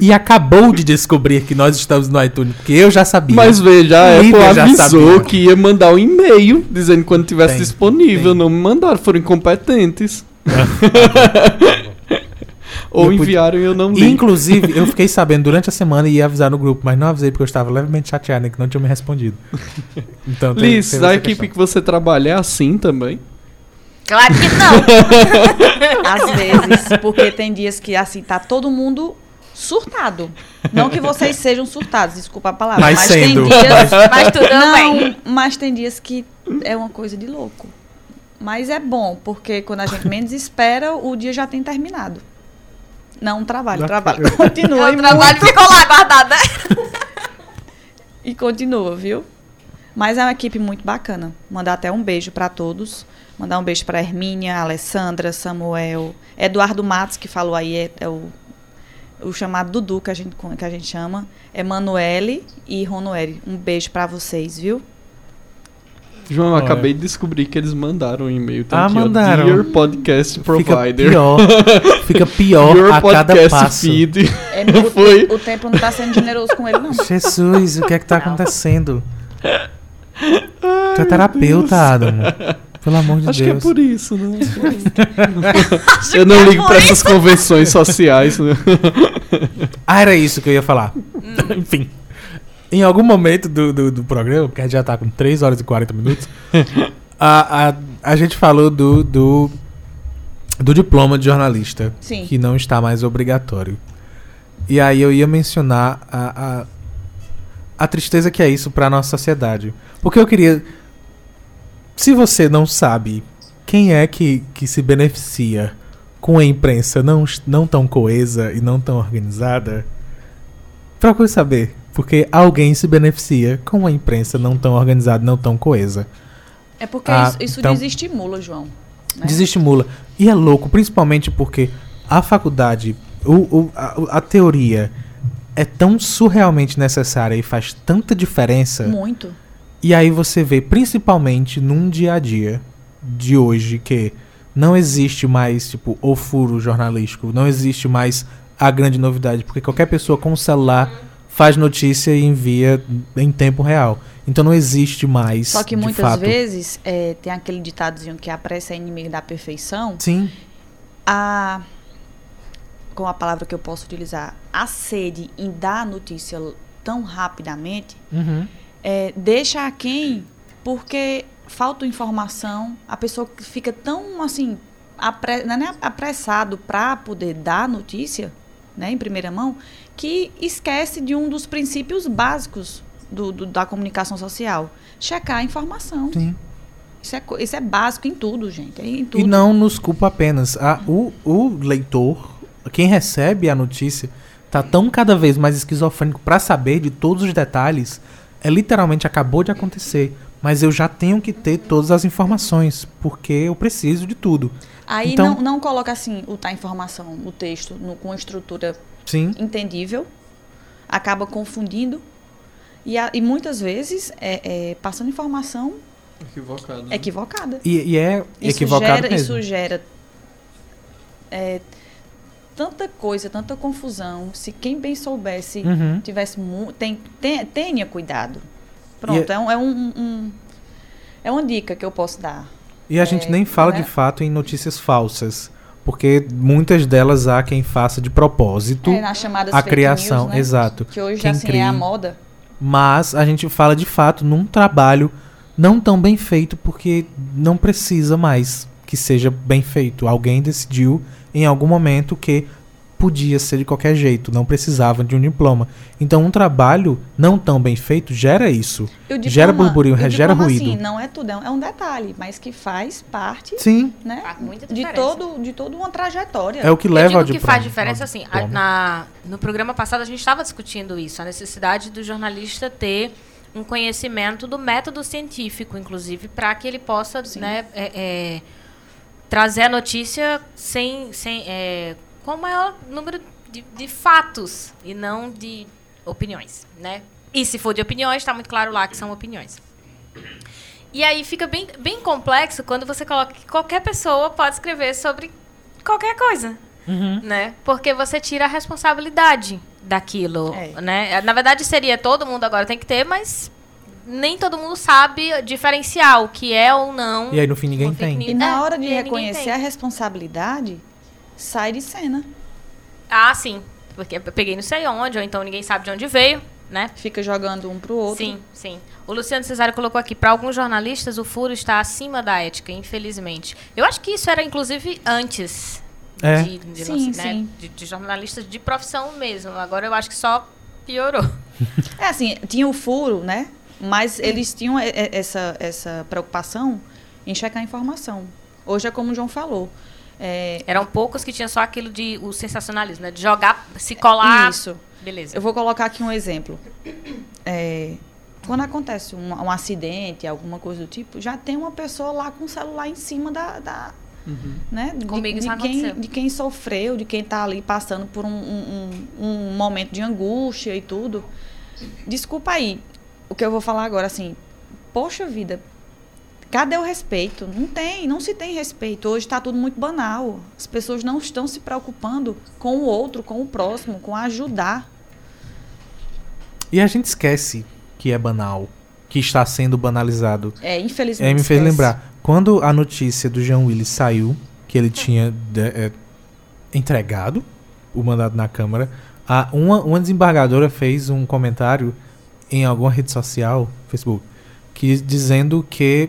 E acabou de descobrir que nós estamos no iTunes, porque eu já sabia. Mas veja, a Apple avisou sabia. que ia mandar um e-mail dizendo quando tivesse Tem, disponível. tem. Não me mandaram, foram incompetentes. Ou Eu enviaram e eu não li. inclusive, eu fiquei sabendo durante a semana e ia avisar no grupo, mas não avisei porque eu estava levemente chateado né, que não tinha me respondido. Então, tem- Liz, teve da equipe questão. que você trabalha é assim também? Claro que não. Às vezes, porque tem dias que assim tá todo mundo surtado. Não que vocês sejam surtados, desculpa a palavra, Mas mas, sendo. tem dias Mas tudo bem. não, mas tem dias que é uma coisa de louco. Mas é bom, porque quando a gente menos espera, o dia já tem terminado. Não, trabalho, Já- trabalho. Continua o e trabalho muito. ficou lá guardado. né? E continua, viu? Mas é uma equipe muito bacana. Mandar até um beijo para todos. Mandar um beijo para Hermínia, Alessandra, Samuel, Eduardo Matos, que falou aí, é, é o, o chamado Dudu, que a gente, que a gente chama. Emanuele e Ronoeli. Um beijo para vocês, viu? João, eu Olha. acabei de descobrir que eles mandaram um e-mail. Tá Ah, aqui, ó, mandaram. Dear Podcast Fica Provider. pior. Fica pior Your a cada podcast passo. feed. É, o, Foi. o tempo não tá sendo generoso com ele, não. Jesus, o que é que tá Não. acontecendo? Tu é terapeuta, Adam. Pelo amor de Acho que é Deus. por isso, né? eu não ligo pra essas convenções sociais. Né? Ah, era isso que eu ia falar. Hum. Enfim. Em algum momento do, do, do programa, porque a gente já tá com 3 horas e 40 minutos, a, a, a gente falou do, do, do diploma de jornalista, Sim. que não está mais obrigatório. E aí eu ia mencionar a, a, a tristeza que é isso pra nossa sociedade. Porque eu queria. Se você não sabe quem é que, que se beneficia com a imprensa não, não tão coesa e não tão organizada, procure saber. Porque alguém se beneficia com a imprensa não tão organizada, não tão coesa. É porque Ah, isso, isso então- desestimula, João. né? Desestimula. E é louco, principalmente porque a faculdade, o, o- a, a teoria é tão surrealmente necessária e faz tanta diferença. Muito. E aí você vê, principalmente num dia a dia de hoje, que não existe mais, tipo, o furo jornalístico, não existe mais a grande novidade, porque qualquer pessoa com um celular faz notícia e envia em tempo real. Então não existe mais. Só que muitas fato. vezes é, tem aquele ditadozinho que a pressa é inimiga da perfeição. Sim, A. Com a palavra que eu posso utilizar, a sede em dar a notícia tão rapidamente uhum. é, deixa a quem porque falta informação, a pessoa fica tão assim apre, não é apressado para poder dar a notícia, né, em primeira mão, que esquece de um dos princípios básicos do, do- da comunicação social, checar a informação. sim. Isso é, isso é básico em tudo, gente, é em tudo. E não nos culpa apenas. A, o, o leitor, quem recebe a notícia, tá tão cada vez mais esquizofrênico pra saber de todos os detalhes. É literalmente acabou de acontecer. Mas eu já tenho que ter todas as informações, porque eu preciso de tudo. Aí Então- não, não coloca assim o tá informação, o texto, no- com estrutura Sim. entendível, acaba confundindo e, a- e muitas vezes é, é, passando informação Equivocado. né? equivocada. E, e é gera, mesmo. isso gera é, tanta coisa, tanta confusão. Se quem bem soubesse, Uhum. tivesse tem, tem- tenha cuidado. Pronto, E- é, um, é um- um- é uma dica que eu posso dar. E a gente É, nem fala né? de fato em notícias falsas. Porque muitas delas há quem faça de propósito É, nas chamadas a criação. news, né? Exato. Que hoje Quem assim cria- é a moda. Mas a gente fala de fato num trabalho não tão bem feito, porque não precisa mais que seja bem feito. Alguém decidiu em algum momento que podia ser de qualquer jeito, não precisava de um diploma. Então um trabalho não tão bem feito gera isso. O Gera diploma- burburinho, gera diploma, ruído. Assim, não é tudo, é um- é um detalhe, mas que faz parte Sim, né, Faz de, todo, de toda uma trajetória. é o que Eu leva digo ao que diploma. faz diferença assim. a- diploma. na, no programa passado a gente estava discutindo isso, a necessidade do jornalista ter um conhecimento do método científico, inclusive, para que ele possa né, é, é, trazer a notícia sem, sem, é, com o maior número de, de fatos e não de opiniões, né? E se for de opiniões, está muito claro lá que são opiniões. E aí fica bem, bem complexo quando você coloca que qualquer pessoa pode escrever sobre qualquer coisa, Uhum. né? Porque você tira a responsabilidade daquilo, É. né? Na verdade seria todo mundo agora tem que ter, mas nem todo mundo sabe diferenciar o que é ou não. E aí no fim ninguém tem. E na É, hora de ninguém reconhecer a responsabilidade, sai de cena. Ah, sim. Porque eu peguei não sei onde, ou então ninguém sabe de onde veio, né? Fica jogando um pro outro. Sim, sim. O Luciano Cesário colocou aqui, para alguns jornalistas o furo está acima da ética, infelizmente. Eu acho que isso era inclusive antes É. de, de, Sim, né, sim. de- de jornalistas de profissão mesmo. Agora eu acho que só piorou. É assim, tinha o furo, né? Mas eles tinham e- e- essa, essa preocupação em checar a informação. Hoje é como o João falou. É, Eram poucos que tinham só aquilo de o sensacionalismo, né? De jogar, se colar. Isso. Beleza. Eu vou colocar aqui um exemplo. É, quando acontece um, um acidente, alguma coisa do tipo, já tem uma pessoa lá com o celular em cima da. da né? De, Comigo de isso quem, de quem sofreu, de quem está ali passando por um, um, um- um momento de angústia e tudo. Desculpa aí o que eu vou falar agora, assim. Poxa vida, Cadê o respeito? Não tem, não se tem respeito. Hoje está tudo muito banal. As pessoas não estão se preocupando com o outro, com o próximo, com ajudar. E a gente esquece que é banal, que está sendo banalizado. É, infelizmente. É, me fez esquece. lembrar. Quando a notícia do Jean Willis saiu, que ele tinha de- é, entregado o mandado na Câmara, a, uma, uma desembargadora fez um comentário em alguma rede social, Facebook, que dizendo que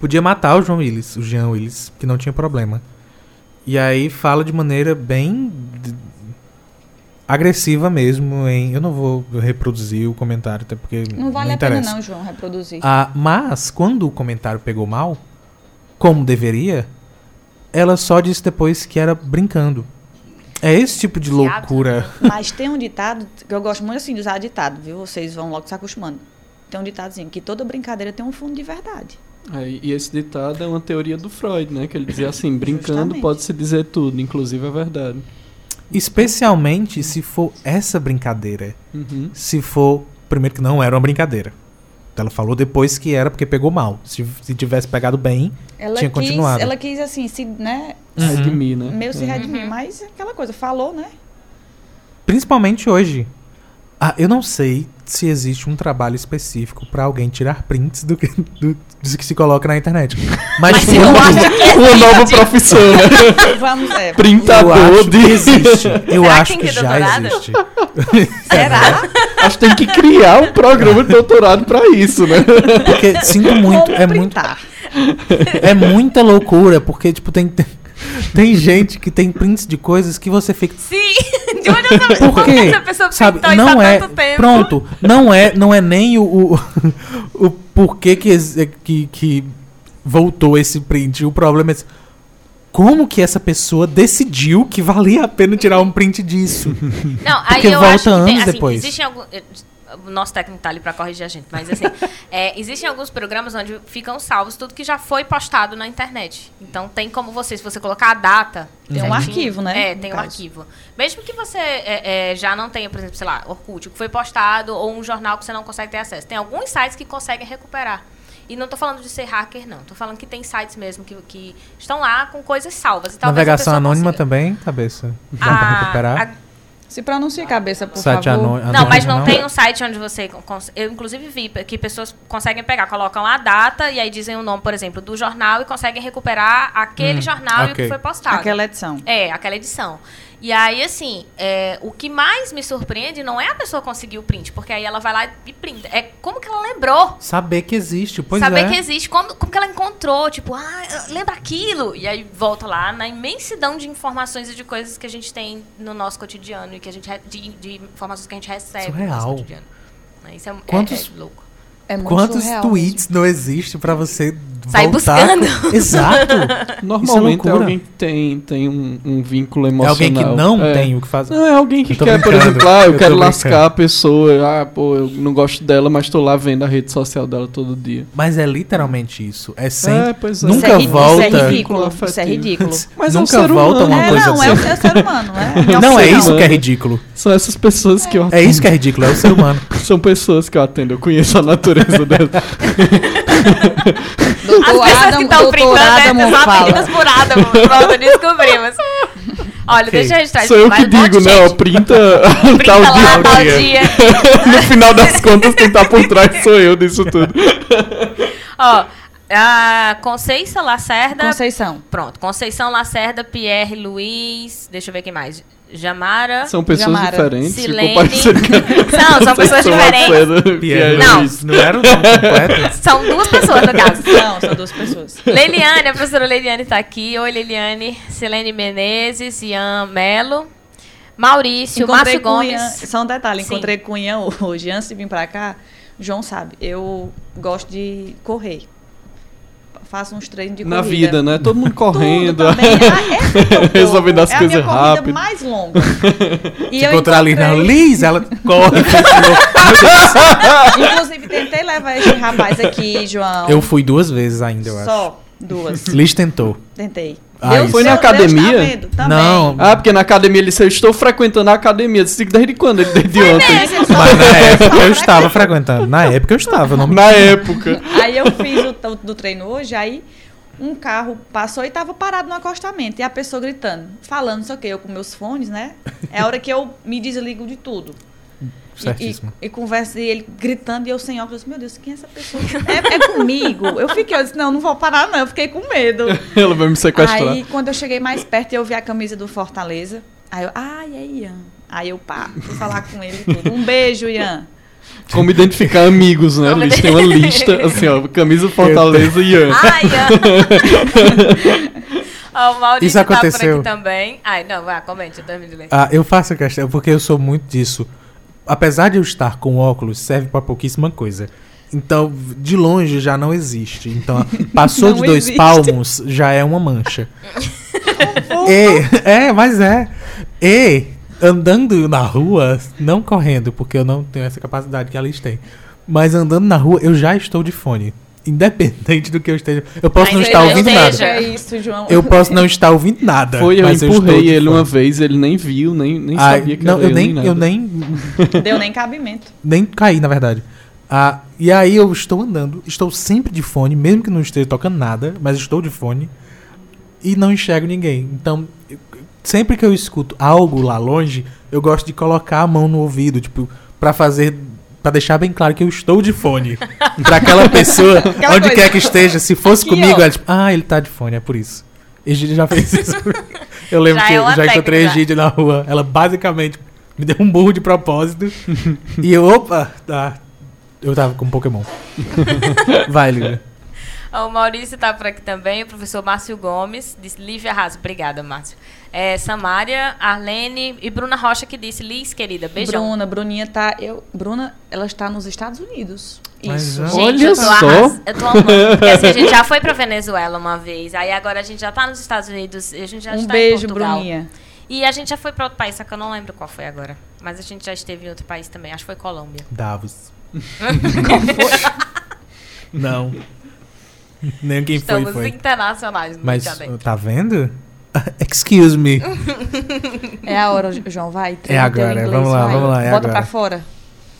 podia matar o João Willis, o Jean Willis, que não tinha problema. E aí fala de maneira bem agressiva mesmo em eu não vou reproduzir o comentário até porque Não vale a pena, interessa. não, João, reproduzir. Ah, mas, quando o comentário pegou mal, como deveria, ela só disse depois que era brincando. É esse tipo de loucura. Mas tem um ditado, que eu gosto muito assim de usar ditado, viu? Vocês vão logo se acostumando. Tem um ditadozinho, que toda brincadeira tem um fundo de verdade. Aí, e esse ditado é uma teoria do Freud, né? Que ele dizia assim, brincando pode-se dizer tudo, inclusive a verdade. Especialmente se for essa brincadeira. Uhum. Se for. Primeiro que não era uma brincadeira. Ela falou depois que era porque pegou mal. Se, se tivesse pegado bem, Ela Tinha quis, continuado. ela quis assim, se, né, Uhum. Redimir, né? meio se É. redimir, mas é aquela coisa, falou, né? principalmente hoje. Ah, eu não sei se existe um trabalho específico pra alguém tirar prints do que, do, do que se coloca na internet. Mas, Mas eu acho que Uma nova profissão, né? Vamos, é, eu Printador que de... existe. Eu Será acho que que já doutorado? existe. Será? Acho que tem que criar um programa de doutorado pra isso, né? Porque sinto muito, como é muito, printar. é muita loucura, porque tipo tem tem gente que tem prints de coisas que você fica Sim! De onde Por quê? essa pessoa Sabe, isso não é. Pronto, não é, não é nem o, o, o porquê que, que, que voltou esse print. O problema é como que essa pessoa decidiu que valia a pena tirar um print disso? Não, aí Porque eu volta acho que tem, anos assim, depois. Existem algum, eh, o nosso técnico tá ali pra corrigir a gente, mas assim, é, existem alguns programas onde ficam salvos tudo que já foi postado na internet. Então tem como você, se você colocar a data. Tem um certinho, arquivo, né, É, tem um caso. arquivo. Mesmo que você é, é, já não tenha, por exemplo, sei lá, Orkut, o que foi postado, ou um jornal que você não consegue ter acesso. Tem alguns sites que conseguem recuperar. E não tô falando de ser hacker, não. Tô falando que tem sites mesmo que, que estão lá com coisas salvas. Navegação anônima consiga. também, cabeça? Dá pra A- recuperar? a- Se pronuncia a cabeça, por Site favor. anô- Não, mas não anônimo, tem um site onde você. Eu, inclusive, vi que pessoas conseguem pegar, colocam a data e aí dizem o nome, por exemplo, do jornal e conseguem recuperar aquele Hum, jornal e o que foi postado. Aquela edição. É, aquela edição. E aí, assim, é, o que mais me surpreende não é a pessoa conseguir o print, porque aí ela vai lá e printa. É como que ela lembrou. Saber que existe, pois saber é. que existe, como, como que ela encontrou, tipo, ah, lembra aquilo? E aí volta lá na imensidão de informações e de coisas que a gente tem no nosso cotidiano e que a gente de, de informações que a gente recebe no nosso Surreal. cotidiano. Né, Isso é, é- Quantos- é louco. É muito Quantos surreal tweets não existe pra você Voltar? buscando. Exato. Normalmente é, loucura. alguém que tem, tem um, um vínculo É emocional. alguém que não É. tem o que fazer. Não, é alguém que quer, por exemplo, ah, eu, eu quero lascar a pessoa, ah, pô, eu não gosto dela, mas tô lá vendo a rede social dela todo dia. Mas é literalmente isso. É sem. É, pois é. Nunca isso é, ri- volta. Isso é ridículo. Isso é ridículo. Mas é um Nunca ser volta humano. uma é, coisa não, é o, assim. é o ser humano, é. Não, é isso que é ridículo. São essas pessoas que eu É atendo. isso que é ridículo, é o ser humano. São pessoas que eu atendo, eu conheço a natureza dela. Doutor As pessoas que Adam, estão doutor printando Adamo é por Adamo. Pronto, descobrimos. Olha, Ok. deixa eu registrar. Sou eu que digo, né? Ó, printa Printa tal lá, dia. tal dia. No final das contas, quem tá por trás sou eu disso tudo. Ó, a Conceição Lacerda. Conceição. Pronto, Conceição Lacerda, Pierre Luiz. Deixa eu ver quem mais. Jamara. São pessoas Jamara. diferentes. Silene. Que... São, pessoas diferentes. Pierre Não. Luiz, não era o nome completo? São duas pessoas, no caso. Não, são duas pessoas. Leiliane, a professora Leiliane tá aqui. Oi, Leiliane. Silene Menezes, Ian Melo. Maurício, Encontrei Márcio o Ian, Gomes. só um detalhe, Sim. encontrei com o Ian hoje, antes de vir pra cá. João sabe, eu gosto de correr. Faço uns treinos de Na corrida. vida, né? Todo mundo correndo. Eu corro. Resolvendo as é coisas a minha corrida rápido. mais longa. E Se eu encontrar ali na encontrei- Liz, ela corre. Inclusive, tentei levar este rapaz aqui, João. eu fui duas vezes ainda, eu acho. Só. Duas. Liz tentou. Tentei. Ah. Foi na academia? Deus tá vendo, também. Não. Ah, porque na academia ele disse, eu estou frequentando a academia. Disse, desde quando? Ele desde ontem. Só- Mas na época eu estava frequentando. Na época eu estava. Não... Na época. Aí eu fiz o do treino hoje, aí um carro passou e tava parado no acostamento. E a pessoa gritando, falando, não sei o quê, eu com meus fones, né? É a hora que eu me desligo de tudo. E, Certíssimo. e, e conversa, e ele gritando e eu sem óculos. Meu Deus, quem é essa pessoa? É, é comigo. Eu fiquei, eu disse, não, não vou parar, não. Eu fiquei com medo. Ela vai me sequestrar. Aí, quando eu cheguei mais perto, eu vi a camisa do Fortaleza. Aí eu, ai, é Ian. Aí eu, pá, fui falar com ele e tudo. Um beijo, Ian. Como identificar amigos, né? Como Eles têm uma lista, assim, ó, camisa Fortaleza e Ian. Ai, Ó, o Maurício Isso tá por aconteceu. aqui também. Ai, não, vai, comente, eu termino de ler. Ah, eu faço questão porque eu sou muito disso. Apesar de eu estar com óculos, serve pra pouquíssima coisa. Então, de longe já não existe. Então, passou Não de dois existe. palmos, já é uma mancha. e, é, mas é. E andando na rua, não correndo, porque eu não tenho essa capacidade que a Liz tem. Mas andando na rua, eu já estou de fone. Independente do que eu esteja. Eu posso Mas não eu estar ouvindo esteja. nada. É isso, João. Eu posso não estar ouvindo nada. Foi, eu mas empurrei de ele uma vez, ele nem viu, nem, nem Ai, sabia que não, era eu eu, nem, nem eu nem Deu nem cabimento. nem caí, na verdade. Ah, e aí eu estou andando, estou sempre de fone, mesmo que não esteja tocando nada, mas estou de fone e não enxergo ninguém. Então, eu- sempre que eu escuto algo lá longe, eu gosto de colocar a mão no ouvido, tipo, pra fazer para deixar bem claro que eu estou de fone. pra aquela pessoa, Aquela onde coisa. quer que esteja, se fosse Aqui, comigo, ó. ela tipo, ah, ele tá de fone, é por isso. Egídia já fez isso. eu lembro Já que é já encontrei a técnica. Egídia na rua. Ela basicamente me deu um burro de propósito. e eu, opa, tá. Eu tava com Pokémon. Vai, Lívia. O Maurício tá por aqui também, o professor Márcio Gomes, disse Lívia Arraso. Obrigada, Márcio. É, Samária, Arlene e Bruna Rocha que disse, Liz, querida, beijão. Bruna, Bruninha tá. Eu, Bruna, ela está nos Estados Unidos. Mas, Isso. ah, Gente, Olha eu tô só. arras- Eu tô amando. Porque assim, a gente já foi pra Venezuela uma vez, aí agora a gente já tá nos Estados Unidos, e a gente já Um está beijo, em Portugal. Bruninha. E a gente já foi pra outro país, só que eu não lembro qual foi agora. Mas a gente já esteve em outro país também, acho que foi Colômbia. Davos. Não. Nem quem foi, Estamos foi. internacionais no Mas, Mas, tá vendo? Excuse me. É a hora, João, vai. É agora, inglês, vamos lá, vai. vamos lá, é Bota agora. pra fora.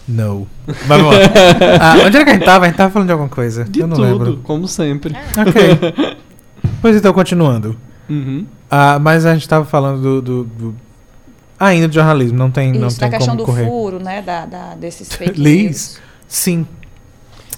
No. Vamos lá. Ah, onde era que a gente tava? A gente tava falando de alguma coisa. De eu não tudo, lembro. como sempre. Ok. pois então, continuando. Uhum. Ah, mas a gente tava falando do. do- do- Ainda de jornalismo, não tem, não Isso, tem da questão como do correr. furo, né? Da, da, desses fake Liz? news. Sim.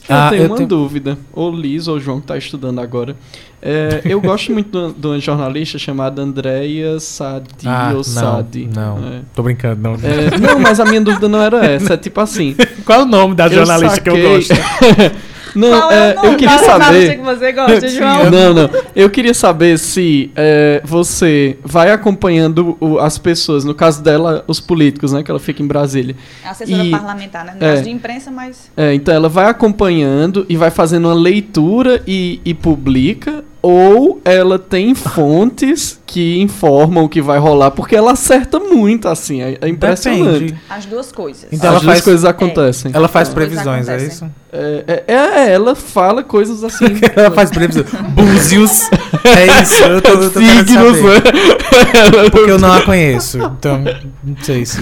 Eu Ah, tenho eu uma tenho- dúvida. Ou Liz ou João que está estudando agora. É, eu gosto muito de uma jornalista chamada Andrea Sadi Ah, ou não, Sadi. não. É. Tô brincando, não. É, não, mas a minha dúvida não era essa. É tipo assim. Qual é o nome da jornalista que eu saquei- gosto? não, é é, eu queria saber. que você gosta, João? Não, não. Eu queria saber se é, você vai acompanhando o- as pessoas, no caso dela, os políticos, né? Que ela fica em Brasília. É assessora E- parlamentar, né? No é. caso de imprensa, mas. É, então ela vai acompanhando e vai fazendo uma leitura e, e publica, ou ela tem fontes que informam o que vai rolar, porque ela acerta muito, assim, é, é impressionante. Depende. As duas coisas. Então As ela duas faz- coisas acontecem. Ela faz previsões, é isso? É, é- é, ela fala coisas assim. Ela faz previsões. Búzios. É isso. Eu tô, eu tô querendo signos, saber. né? Porque eu não a conheço. Então, não sei se.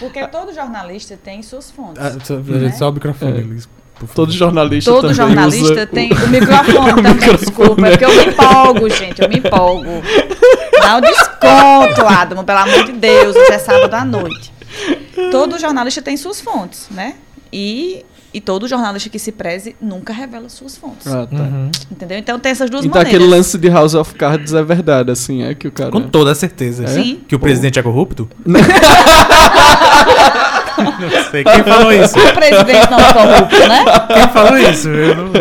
Porque todo jornalista tem suas fontes. Ah, só, Né? só o microfone, É. Todo jornalista Todo também jornalista usa tem o microfone também, desculpa, é porque eu me empolgo, gente, eu me empolgo. Dá um desconto, Adamo, pelo amor de Deus, hoje é sábado à noite. Todo jornalista tem suas fontes, né? E, e todo jornalista que se preze nunca revela suas fontes. Ah, tá. Uhum. Entendeu? Então tem essas duas Então maneiras. aquele lance de House of Cards é verdade, assim, é que o cara... Com toda certeza. Sim. Que o presidente é corrupto? não sei. Quem falou isso? O presidente não é corrupto, né? Quem falou isso? Eu não...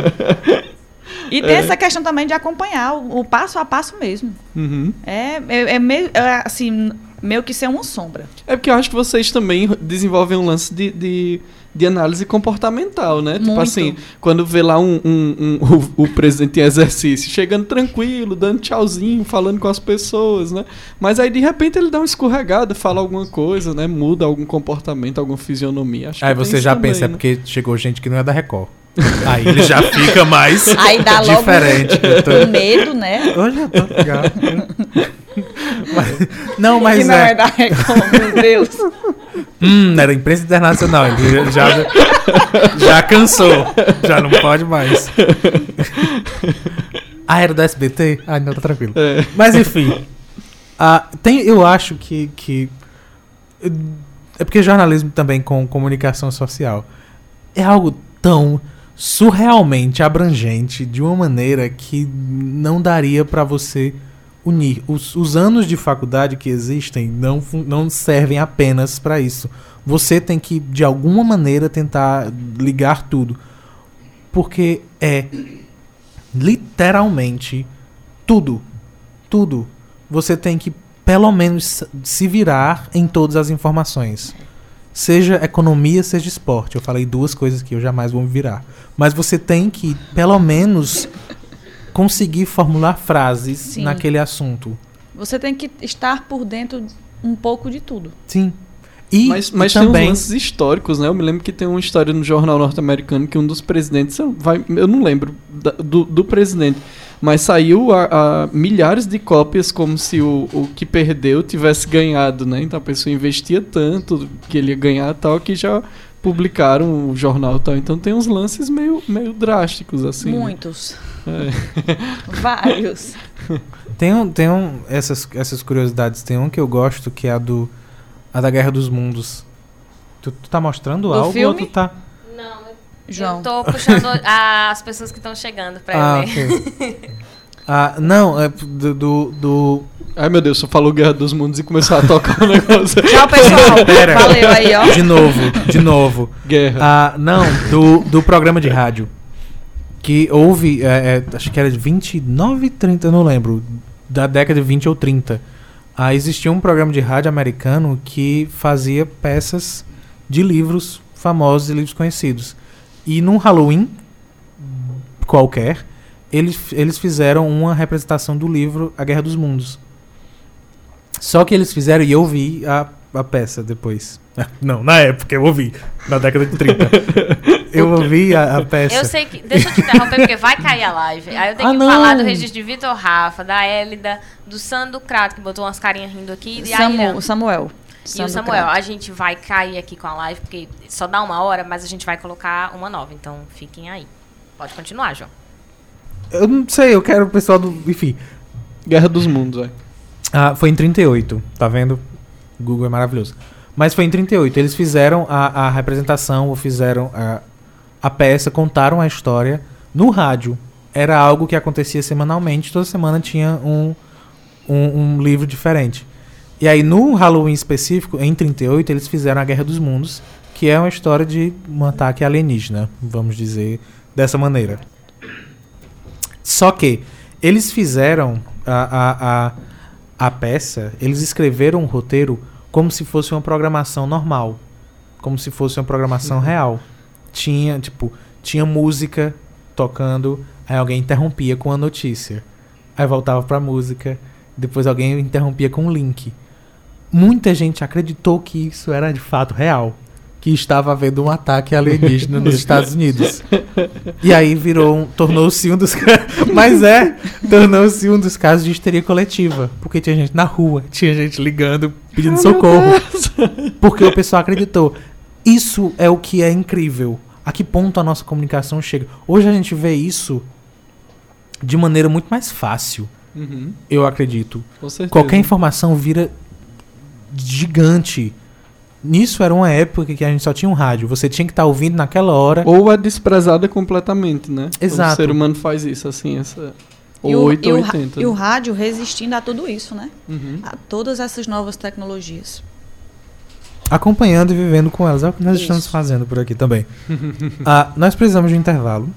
E tem essa questão também de acompanhar o, o passo a passo mesmo. Uhum. É, é, é meio, é, assim, meio que ser uma sombra. É porque eu acho que vocês também desenvolvem um lance de, de, de análise comportamental, né? Tipo Muito. assim, quando vê lá um, um- um- o, o presidente em exercício, chegando tranquilo, dando tchauzinho, falando com as pessoas, né? Mas aí de repente ele dá uma escorregada, fala alguma coisa, né? Muda algum comportamento, alguma fisionomia. Acho Aí você já também, pensa, é né? porque chegou gente que não é da Record. Aí ele já fica mais Aí dá logo diferente. Tô- um medo, né? Eu tô legal. Mas- não, mas que não é. é da Record, meu Deus. Hum, era imprensa internacional. Ele já, já cansou. Já não pode mais. Ah, era do SBT? Ah, não, tá tranquilo. É. Mas enfim. ah, tem, eu acho que, que. É porque jornalismo também com comunicação social é algo tão surrealmente abrangente de uma maneira que não daria pra você unir. Os, os anos de faculdade que existem não, não servem apenas pra isso. Você tem que, de alguma maneira, tentar ligar tudo. Porque é literalmente tudo. Tudo. Você tem que, pelo menos, se virar em todas as informações. Seja economia, seja esporte. Eu falei duas coisas que eu jamais vou me virar. Mas você tem que, pelo menos, conseguir formular frases Sim. naquele assunto. Você tem que estar por dentro um pouco de tudo. Sim. E, Mas, e mas tem uns também. lances históricos, né? Eu me lembro que tem uma história no jornal norte-americano que um dos presidentes, eu vai, eu não lembro da- do, do presidente, mas saiu a, a milhares de cópias como se o, o que perdeu tivesse ganhado, né? Então a pessoa investia tanto que ele ia ganhar tal que já publicaram o jornal e tal. Então tem uns lances meio, meio drásticos, assim. né? Muitos. É. Vários. Tem um, tem um essas, essas curiosidades. Tem um que eu gosto que é a do a da Guerra dos Mundos. Tu, tu tá mostrando Do algo filme? ou tu tá Não, eu João. tô puxando as pessoas que estão chegando pra Ah, eu ver. ok. ah, não, é do, do, do- Ai meu Deus, só falou Guerra dos Mundos e começou a tocar o negócio. Tchau, pessoal. Pera. Valeu aí, ó. de novo, de novo. Guerra. Ah, não, do, do programa de rádio. Que houve, é, é, acho que era de 29, 30, eu não lembro. Da década de 20 ou 30. Ah, existia um programa de rádio americano que fazia peças de livros famosos e livros conhecidos. E num Halloween qualquer, eles, eles fizeram uma representação do livro A Guerra dos Mundos. Só que eles fizeram, e eu vi a, a peça depois. Não, na época eu ouvi, na década de 30. eu ouvi a, a peça. Eu sei que. Deixa eu te interromper, porque vai cair a live. Aí eu tenho Ah, que não. falar do registro de Vitor Rafa, da Hélida, do Sandro Crato, que botou umas carinhas rindo aqui, e Samu- Irã. Samuel. E o Sandro Samuel, Crato. a gente vai cair aqui com a live, porque só dá uma hora, mas a gente vai colocar uma nova. Então fiquem aí. Pode continuar, João. Eu não sei, eu quero o pessoal do. Enfim. Guerra dos Mundos, é. Ah, foi em 38, tá vendo? Google é maravilhoso. Mas foi em 38. Eles fizeram a, a representação, ou fizeram a, a peça, contaram a história no rádio. Era algo que acontecia semanalmente, toda semana tinha um, um, um livro diferente. E aí, no Halloween específico, em 38, eles fizeram a Guerra dos Mundos, que é uma história de um ataque alienígena, vamos dizer dessa maneira. Só que eles fizeram a, a, a, a peça, eles escreveram um roteiro como se fosse uma programação normal. Como se fosse uma programação real. Tinha, tipo, tinha música tocando, aí alguém interrompia com a notícia. Aí voltava pra música, depois alguém interrompia com um link. Muita gente acreditou que isso era de fato real. Que estava havendo um ataque alienígena nos Estados Unidos. E aí virou um. Tornou-se um dos. Mas é! Tornou-se um dos casos de histeria coletiva. Porque tinha gente na rua, tinha gente ligando, pedindo socorro. Porque o pessoal acreditou. Isso é o que é incrível. A que ponto a nossa comunicação chega? Hoje a gente vê isso de maneira muito mais fácil, Uhum, eu acredito. Qualquer informação vira gigante. Nisso era uma época que a gente só tinha um rádio. Você tinha que estar ouvindo naquela hora. Ou é desprezada completamente, né? Exato. O ser humano faz isso, assim, essa... E Ou o, 8 e ou o ra- 80. e o rádio resistindo a tudo isso, né? Uhum. A todas essas novas tecnologias. acompanhando e vivendo com elas. É o que nós Isso. estamos fazendo por aqui também. Ah, nós precisamos de um intervalo.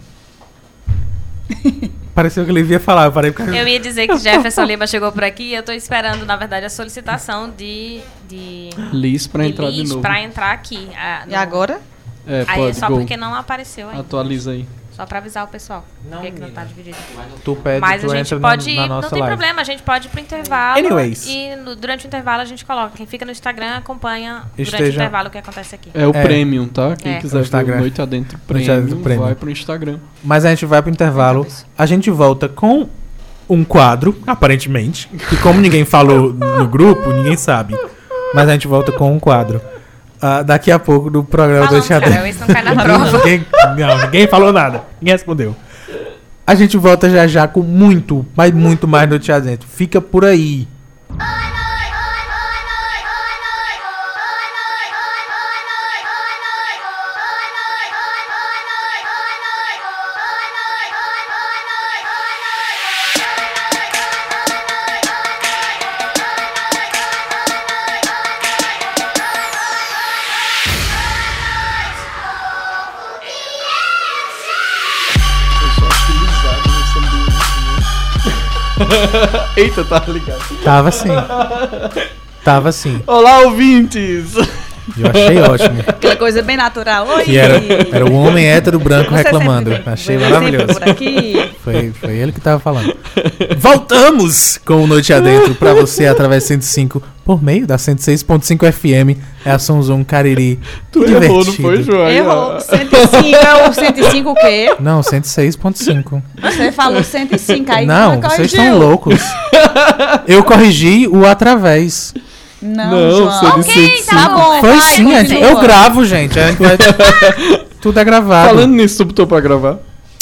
Pareceu que ele ia falar, eu parei por causa- Eu ia dizer que Jefferson Lima chegou por aqui e eu tô esperando, na verdade, a solicitação de. de Liz pra de entrar de Liz novo. pra entrar aqui. ah, E no- agora? É, Aí é pode, só go. porque não apareceu ainda. Atualiza aí. Só pra avisar o pessoal. Não, Por que, que não tá dividido? Tu pede, Mas tu a gente pode. na, na não tem live. problema, a gente pode ir pro intervalo. Anyways. E no- durante o intervalo a gente coloca. Quem fica no Instagram acompanha durante o Esteja- intervalo o que acontece aqui. É o É. premium, tá? Quem É. quiser Instagram. o Noite Adentro Noite Adentro Premium, Premium. vai pro Instagram. Mas a gente vai pro intervalo. A gente volta com um quadro, aparentemente. Que como ninguém falou no grupo, ninguém sabe. Mas a gente volta com um quadro. Ah, daqui a pouco do programa do Falando, Xadrez. cara, isso não cai na prova. ninguém, não, ninguém falou nada. Ninguém respondeu. A gente volta já já com muito, mas muito mais noite adentro. Fica por aí. Eita, tá ligado. Tava assim. Tava assim. Olá, ouvintes! Eu achei ótimo. Aquela coisa bem natural. Oi! Que era, era o homem hétero branco Você reclamando. Achei maravilhoso. sempre Por aqui. Foi, foi ele que tava falando. Voltamos com o Noite Adentro pra você através de 105 por meio da 106.5 FM. É a Sonzon Cariri. Tu Que errou, não divertido. foi, João? Errou. ó. 105 é o 105 o quê? Não, 106.5. Você falou 105 aí. Não, vocês estão loucos. Eu corrigi o através. Não, Não, João. você Ok, disse tá bom. Foi vai, sim, gente- continua. eu gravo, gente. Vai- Tudo é gravado. Falando nisso, tu botou pra gravar?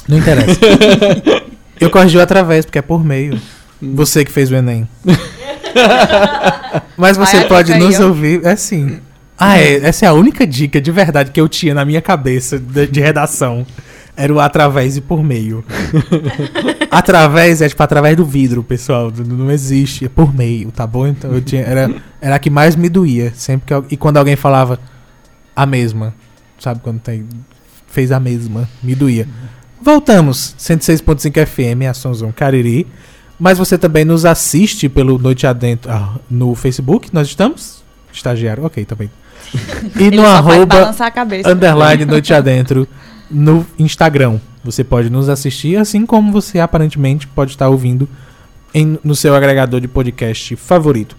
Não interessa. Eu corrigi através, porque é por meio. Você que fez o Enem. Mas você Vai, pode nos ó. ouvir. É sim. Ah, é. Essa é a única dica de verdade que eu tinha na minha cabeça de, de redação. Era o através e por meio. através é tipo através do vidro, pessoal. Não, existe. É por meio, tá bom? Então eu tinha. Era, era a que mais me doía. Sempre que, e quando alguém falava a mesma. Sabe quando tem. Fez a mesma. Me doía. Voltamos. 106.5 FM, a Sonzão Cariri. Mas você também nos assiste pelo Noite Adentro ah, no Facebook. Nós estamos? Estagiário, ok, tá bem. E no arroba underline Noite Adentro no Instagram. Você pode nos assistir, assim como você aparentemente pode estar ouvindo em- no seu agregador de podcast favorito.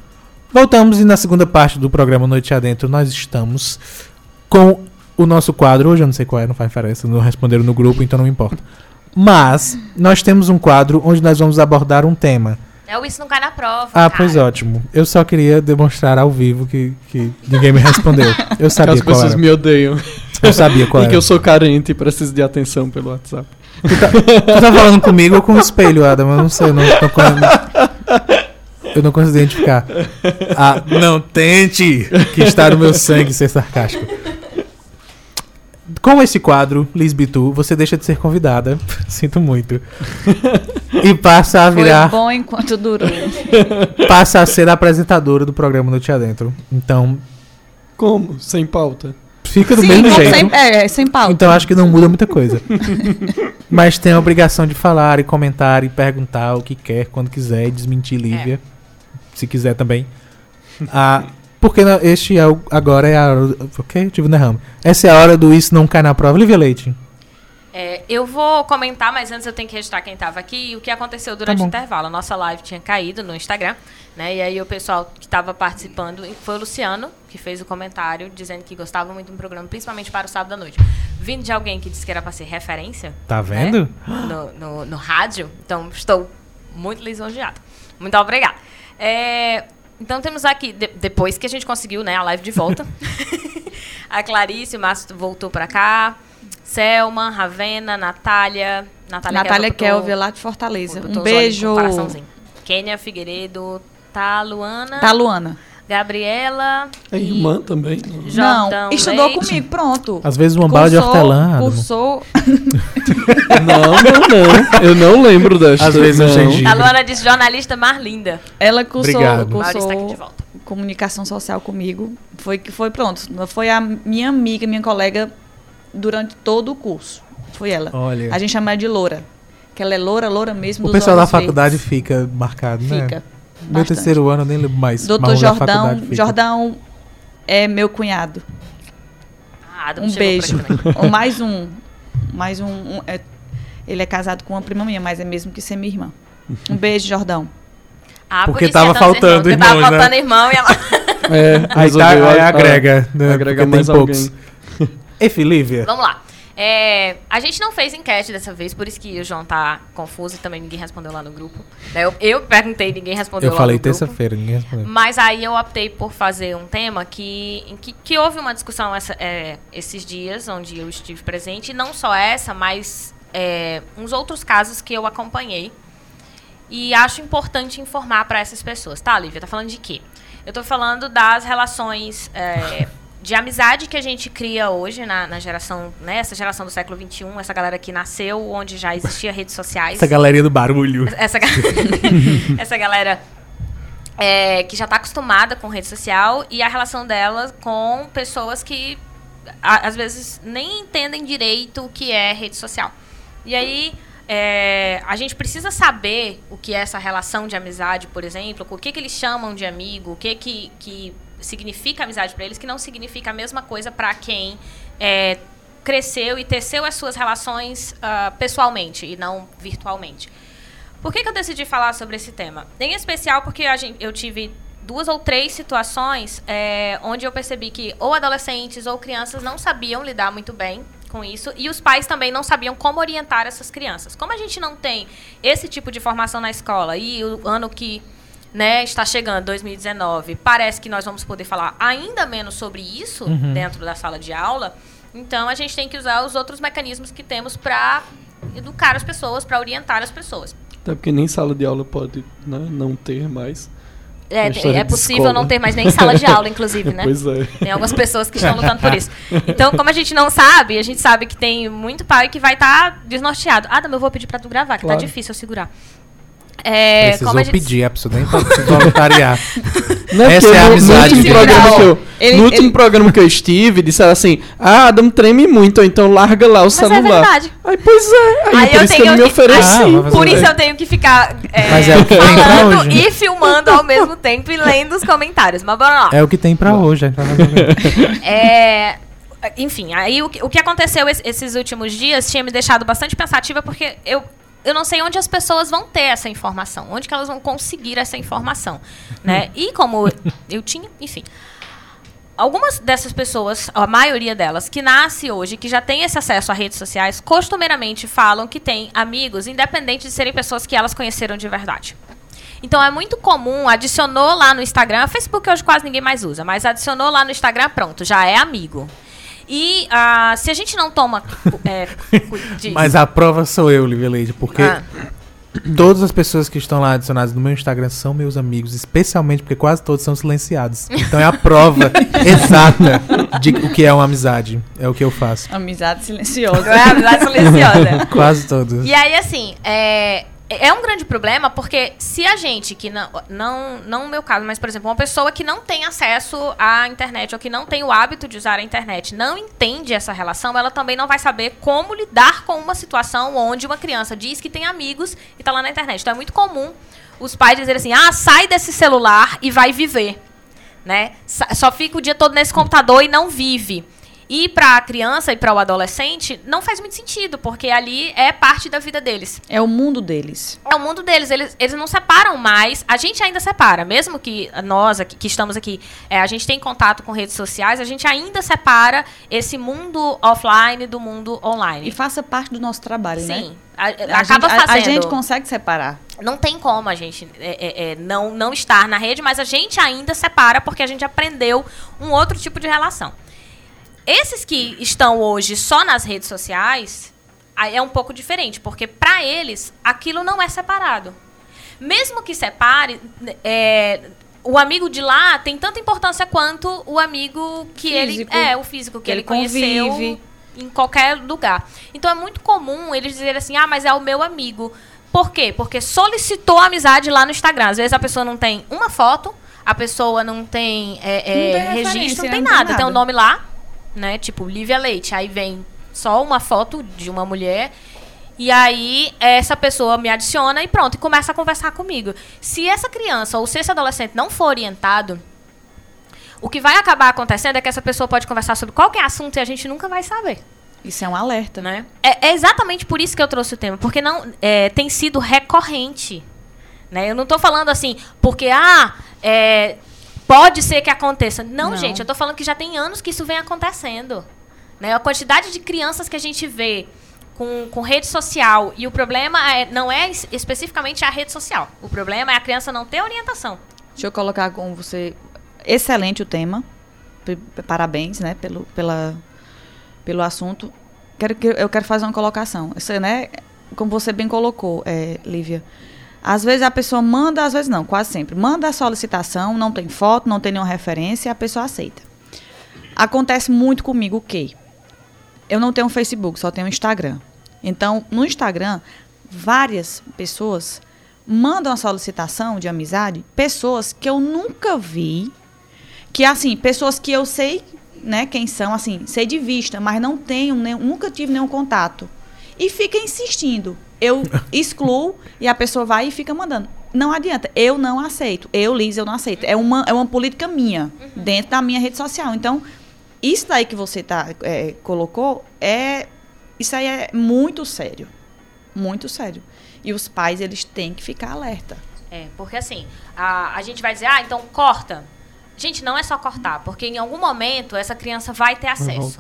Voltamos e na segunda parte do programa Noite Adentro nós estamos com o nosso quadro. Hoje eu não sei qual é, não faz diferença, não responderam no grupo, então não importa. Mas nós temos um quadro onde nós vamos abordar um tema. É o Isso Não Cai na Prova. Ah, cara. pois ótimo. Eu só queria demonstrar ao vivo que, que ninguém me respondeu. Eu Que sabia as qual pessoas era. me odeiam. Eu sabia qual e era. que eu sou carente e preciso de atenção pelo WhatsApp. Tu tá falando comigo ou com o espelho, Adam? Eu não sei, eu não, não consigo- Eu não consigo identificar. Ah, não tente que está no meu sangue ser sarcástico. Com esse quadro, Liz Bitu, você deixa de ser convidada. Sinto muito. E passa a Foi virar. bom enquanto durou. Passa a ser a apresentadora do programa Noite Adentro. Então, Como? Sem pauta? Fica do Sim, mesmo jeito. sem, é, sem pauta. Então acho que não muda muita coisa. Mas tem a obrigação de falar e comentar e perguntar o que quer, quando quiser, e desmentir Lívia. Se quiser também. Ah, porque na- este é o, agora é a hora. Ok, tive um derrame. Essa é a hora do Isso Não Cai na Prova. Lívia Leite. É, eu vou comentar, mas antes eu tenho que registrar quem estava aqui e o que aconteceu durante Tá o intervalo. A nossa live tinha caído no Instagram, né? E aí o pessoal que estava participando foi o Luciano, que fez o comentário dizendo que gostava muito do programa, principalmente para o sábado à noite. Vindo de alguém que disse que era para ser referência Tá vendo? no, no, no rádio, então estou muito lisonjeada. Muito obrigada. É, então temos aqui, de- depois que a gente conseguiu né, a live de volta, a Clarice, o Márcio voltou para cá, Selma, Ravena, Natália, Natália, Natália Kelvia, lá de Fortaleza. Um beijo. Kênia Figueiredo, Taluana, Tá, Luana? Gabriela, É irmã também? Não. Jordão não, estudou Leite. comigo, pronto. Às vezes uma bala de Cursou- hortelã. Adamo. Cursou. não, não, não. Eu não lembro desta. Às vezes um não. gengibre. Taluana disse jornalista mais linda. Ela cursou, Obrigado. Maurício está aqui de cursou volta. comunicação social comigo. Foi que foi pronto. Foi a minha amiga, minha colega durante todo o curso. Foi ela. Olha. A gente chama ela de Loura. Que ela é loura, loura mesmo. O dos pessoal da olhos faculdade verdes. fica marcado, né? Fica. Meu bastante. terceiro ano eu nem lembro mais. Doutor Jordão. Jordão é meu cunhado. Ah, Um beijo. mais um. Mais um. um- é Ele é casado com uma prima minha, mas é mesmo que ser minha irmã. Um beijo, Jordão. Ah, Porque por tava é faltando irmãos, porque Tava né? faltando irmão e ela... É, Aí, tá, aí a- agrega, né? agrega porque mais tem poucos. Enfim, Lívia. Vamos lá. É, a gente não fez enquete dessa vez, por isso que o João tá confuso e também ninguém respondeu lá no grupo. Né, Eu, eu perguntei, ninguém respondeu Eu lá falei no grupo. terça-feira, ninguém respondeu. Mas aí eu optei por fazer um tema que, em que, que houve uma discussão essa- é, esses dias, onde eu estive presente, e não só essa, mas é, uns outros casos que eu acompanhei. E acho importante informar para essas pessoas. Tá, Lívia? Tá falando de quê? Eu tô falando das relações é, de amizade que a gente cria hoje na, na geração, né? Essa geração do século XXI, essa galera que nasceu onde já existia redes sociais Essa galerinha do barulho. essa, essa galera é, que já está acostumada com rede social e a relação dela com pessoas que a- às vezes nem entendem direito o que é rede social. E aí é, a gente precisa saber o que é essa relação de amizade, por exemplo, o que, que eles chamam de amigo, o que, que, que significa amizade para eles, que não significa a mesma coisa para quem é, cresceu e teceu as suas relações ah, pessoalmente e não virtualmente. Por que, que eu decidi falar sobre esse tema? Em especial porque gente, eu tive duas ou três situações é, onde eu percebi que ou adolescentes ou crianças não sabiam lidar muito bem com isso e os pais também não sabiam como orientar essas crianças. Como a gente não tem esse tipo de formação na escola e o ano que né, está chegando, 2019, parece que nós vamos poder falar ainda menos sobre isso Uhum. dentro da sala de aula, então a gente tem que usar os outros mecanismos que temos para educar as pessoas, para orientar as pessoas. Até porque nem sala de aula pode né, não ter mais. É, é possível não ter mais nem sala de aula, inclusive, né? Pois é. Tem algumas pessoas que estão lutando por isso. Então, como a gente não sabe, a gente sabe que tem muito pai que vai estar desnorteado. Ah, eu vou pedir pra tu gravar, que Claro. tá difícil eu segurar. É, Precisou gente... pedir, a pessoa nem pode se voluntariar. Não Essa porque é a amizade, No último, programa que eu, Ele- no último ele- programa que eu estive, disseram assim: Ah, Adam treme muito, então larga lá o Mas é celular. verdade. Aí, pois é. Aí, Aí por eu isso que eu tenho não me ofereci. Ah, Por isso eu tenho que ficar é, Mas é o que tem falando hoje, né? e filmando ao mesmo tempo e lendo os comentários. Mas bora lá. É o que tem pra hoje. É, enfim, aí o, que- o que aconteceu es- esses últimos dias tinha me deixado bastante pensativa porque eu, eu não sei onde as pessoas vão ter essa informação, onde que elas vão conseguir essa informação, né? E como eu tinha, enfim, algumas dessas pessoas, a maioria delas que nasce hoje, que já tem esse acesso a redes sociais, costumeiramente falam que tem amigos, independente de serem pessoas que elas conheceram de verdade. Então é muito comum, adicionou lá no Instagram, Facebook hoje quase ninguém mais usa, mas adicionou lá no Instagram, pronto, já é amigo. E ah, se a gente não toma. é, Mas a prova sou eu, Lívia Leide, porque Ah, todas as pessoas que estão lá adicionadas no meu Instagram são meus amigos, especialmente porque quase todos são silenciados. Então é a prova exata de o que é uma amizade. É o que eu faço. Amizade silenciosa. é a amizade silenciosa. Quase todos. E aí, assim, é, é um grande problema porque se a gente que não, não, não no meu caso, mas por exemplo, uma pessoa que não tem acesso à internet ou que não tem o hábito de usar a internet, não entende essa relação, ela também não vai saber como lidar com uma situação onde uma criança diz que tem amigos e tá lá na internet. Então é muito comum os pais dizerem assim: "Ah, sai desse celular e vai viver". Né? Só fica o dia todo nesse computador e não vive. E para a criança e para o adolescente não faz muito sentido, porque ali é parte da vida deles. É o mundo deles. É o mundo deles, eles, eles não separam mais. A gente ainda separa, mesmo que nós aqui, que estamos aqui, é, a gente tem contato com redes sociais, a gente ainda separa esse mundo offline do mundo E online. faça parte do nosso trabalho, né? Sim, a- A acaba gente, a- fazendo. A, gente consegue separar. Não tem como a gente é, é, é, não, não estar na rede, mas a gente ainda separa porque a gente aprendeu um outro tipo de relação. Esses que estão hoje só nas redes sociais, é um pouco diferente, porque para eles aquilo não é separado. Mesmo que separe, é, o amigo de lá tem tanta importância quanto o amigo que Físico. ele é o físico que Ele ele, conheceu convive. em qualquer lugar. Então é muito comum eles dizerem assim: "Ah, mas é o meu amigo". Por quê? Porque solicitou amizade lá no Instagram. Às vezes a pessoa não tem uma foto, a pessoa não tem, é, é, Não tem registro, não tem não tem nada. Tem o nada. nome lá, né? Tipo, Lívia Leite. Aí vem só uma foto de uma mulher. E aí, essa pessoa me adiciona e pronto, e começa a conversar comigo. Se essa criança ou se esse adolescente não for orientado, o que vai acabar acontecendo é que essa pessoa pode conversar sobre qualquer assunto e a gente nunca vai saber. Isso é um alerta. né? É, é exatamente por isso que eu trouxe o tema, porque não é, tem sido recorrente. Né? Eu não estou falando assim, porque ah, é, pode ser que aconteça. Não, Não. gente, eu estou falando que já tem anos que isso vem acontecendo. Né? A quantidade de crianças que a gente vê com, com rede social, e o problema é, não é es- especificamente a rede social. O problema é a criança não ter orientação. Deixa eu colocar com você. Excelente o tema. Parabéns, né, pelo, pela, pelo assunto. Quero, que- eu quero fazer uma colocação. Isso, né, como você bem colocou, é, Lívia. Às vezes a pessoa manda, às vezes não, quase sempre. Manda a solicitação, não tem foto, não tem nenhuma referência, a pessoa aceita. Acontece muito comigo o quê? Eu não tenho um Facebook, só tenho um Instagram. Então, no Instagram, várias pessoas mandam a solicitação de amizade, pessoas que eu nunca vi, que assim, pessoas que eu sei, né, quem são, assim, sei de vista, mas não tenho, nenhum, nunca tive nenhum contato. E fica insistindo. Eu excluo e a pessoa vai e fica mandando. Não adianta, eu não aceito. Eu, Liz, eu não aceito. É uma, é uma política minha, dentro da minha rede social. Então, isso daí que você tá, é, colocou, é. Isso aí é muito sério. Muito sério. E os pais, eles têm que ficar alerta. É, porque assim, a, a gente vai dizer, ah, então corta. Gente, não é só cortar, porque em algum momento essa criança vai ter Vai acesso.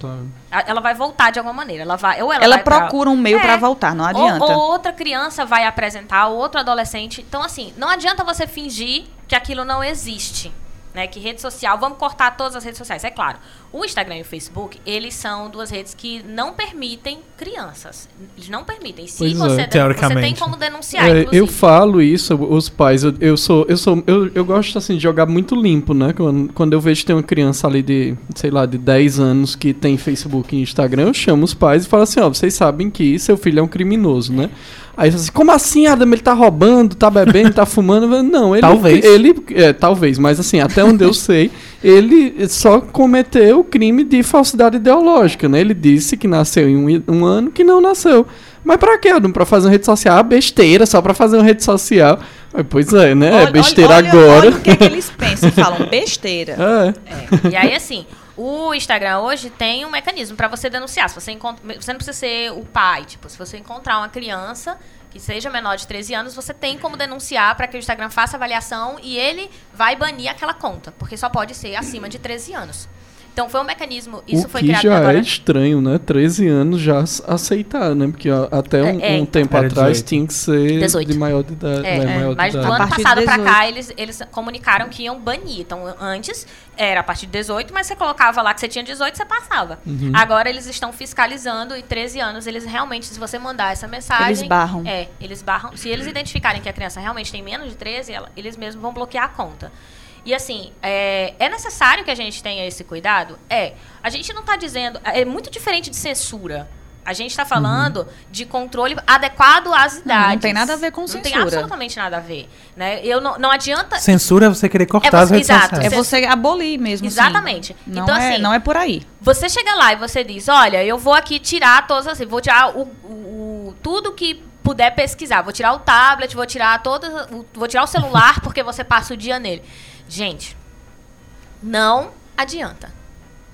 A- Ela vai voltar de alguma maneira. Ela vai, ou ela, Ela vai pra- procura um meio É. pra voltar, não Ou, adianta. ou outra criança vai apresentar, ou outro adolescente. Então, assim, não adianta você fingir que aquilo não existe. Né? Que rede social, vamos cortar todas as redes sociais. É claro, o Instagram e o Facebook, eles são duas redes que não permitem crianças. Eles não permitem. Se Pois é, você, den- você tem teoricamente. como denunciar, É, eu falo isso, os pais, eu, eu sou, eu sou, eu, eu gosto assim de jogar muito limpo, né? Quando, quando eu vejo que tem uma criança ali de, sei lá, de 10 anos que tem Facebook e Instagram, eu chamo os pais e falo assim, ó, vocês sabem que seu filho é um criminoso, né? Aí você assim, como assim, Adam? Ele tá roubando, tá bebendo, tá fumando? Não, ele. Talvez. Ele, é, talvez, mas assim, até onde eu sei, ele só cometeu o crime de falsidade ideológica, né? Ele disse que nasceu em um, um ano que não nasceu. Mas pra quê, Adam? Pra fazer uma rede social? Ah, besteira, só pra fazer uma rede social. Pois é, né? é Olha- besteira olha- agora. Olha o que, é que eles pensam, falam besteira. É. É. E aí, assim, o Instagram hoje tem um mecanismo pra você denunciar. Se você encontra, você não precisa ser o pai, tipo, se você encontrar uma criança que seja menor de 13 anos, você tem como denunciar pra que o Instagram faça avaliação e ele vai banir aquela conta, porque só pode ser acima de 13 anos. Então foi um mecanismo, isso o foi que criado já agora. é estranho, né? 13 anos já ac- aceitar, né? Porque ó, até um, É, é, um então. tempo atrás 18. tinha que ser 18. de maior de idade. É, né, maior de Mas do ano passado pra 18. cá, eles, eles comunicaram que iam banir. Então, antes era a partir de 18, mas você colocava lá que você tinha 18, você passava. Uhum. Agora eles estão fiscalizando e 13 anos, eles realmente, se você mandar essa mensagem. Eles barram. É, eles barram. Se eles identificarem que a criança realmente tem menos de 13, ela- eles mesmos vão bloquear a conta. E assim, é, é necessário que a gente tenha esse cuidado? É. A gente não está dizendo. É muito diferente de censura. A gente está falando de controle adequado às idades. não tem nada a ver com Não tem censura. absolutamente nada a ver. Né? Eu não, não adianta. Censura é você querer cortar É as você- redes exato. sociais. É você abolir mesmo. assim. Exatamente. Não, Então, é, assim, não é por aí. Você chega lá e você diz, olha, eu vou aqui tirar todas as, vou tirar o, o- o- tudo que puder pesquisar, vou tirar o tablet, vou tirar todas, vou tirar o celular porque você passa o dia nele. Gente, não adianta.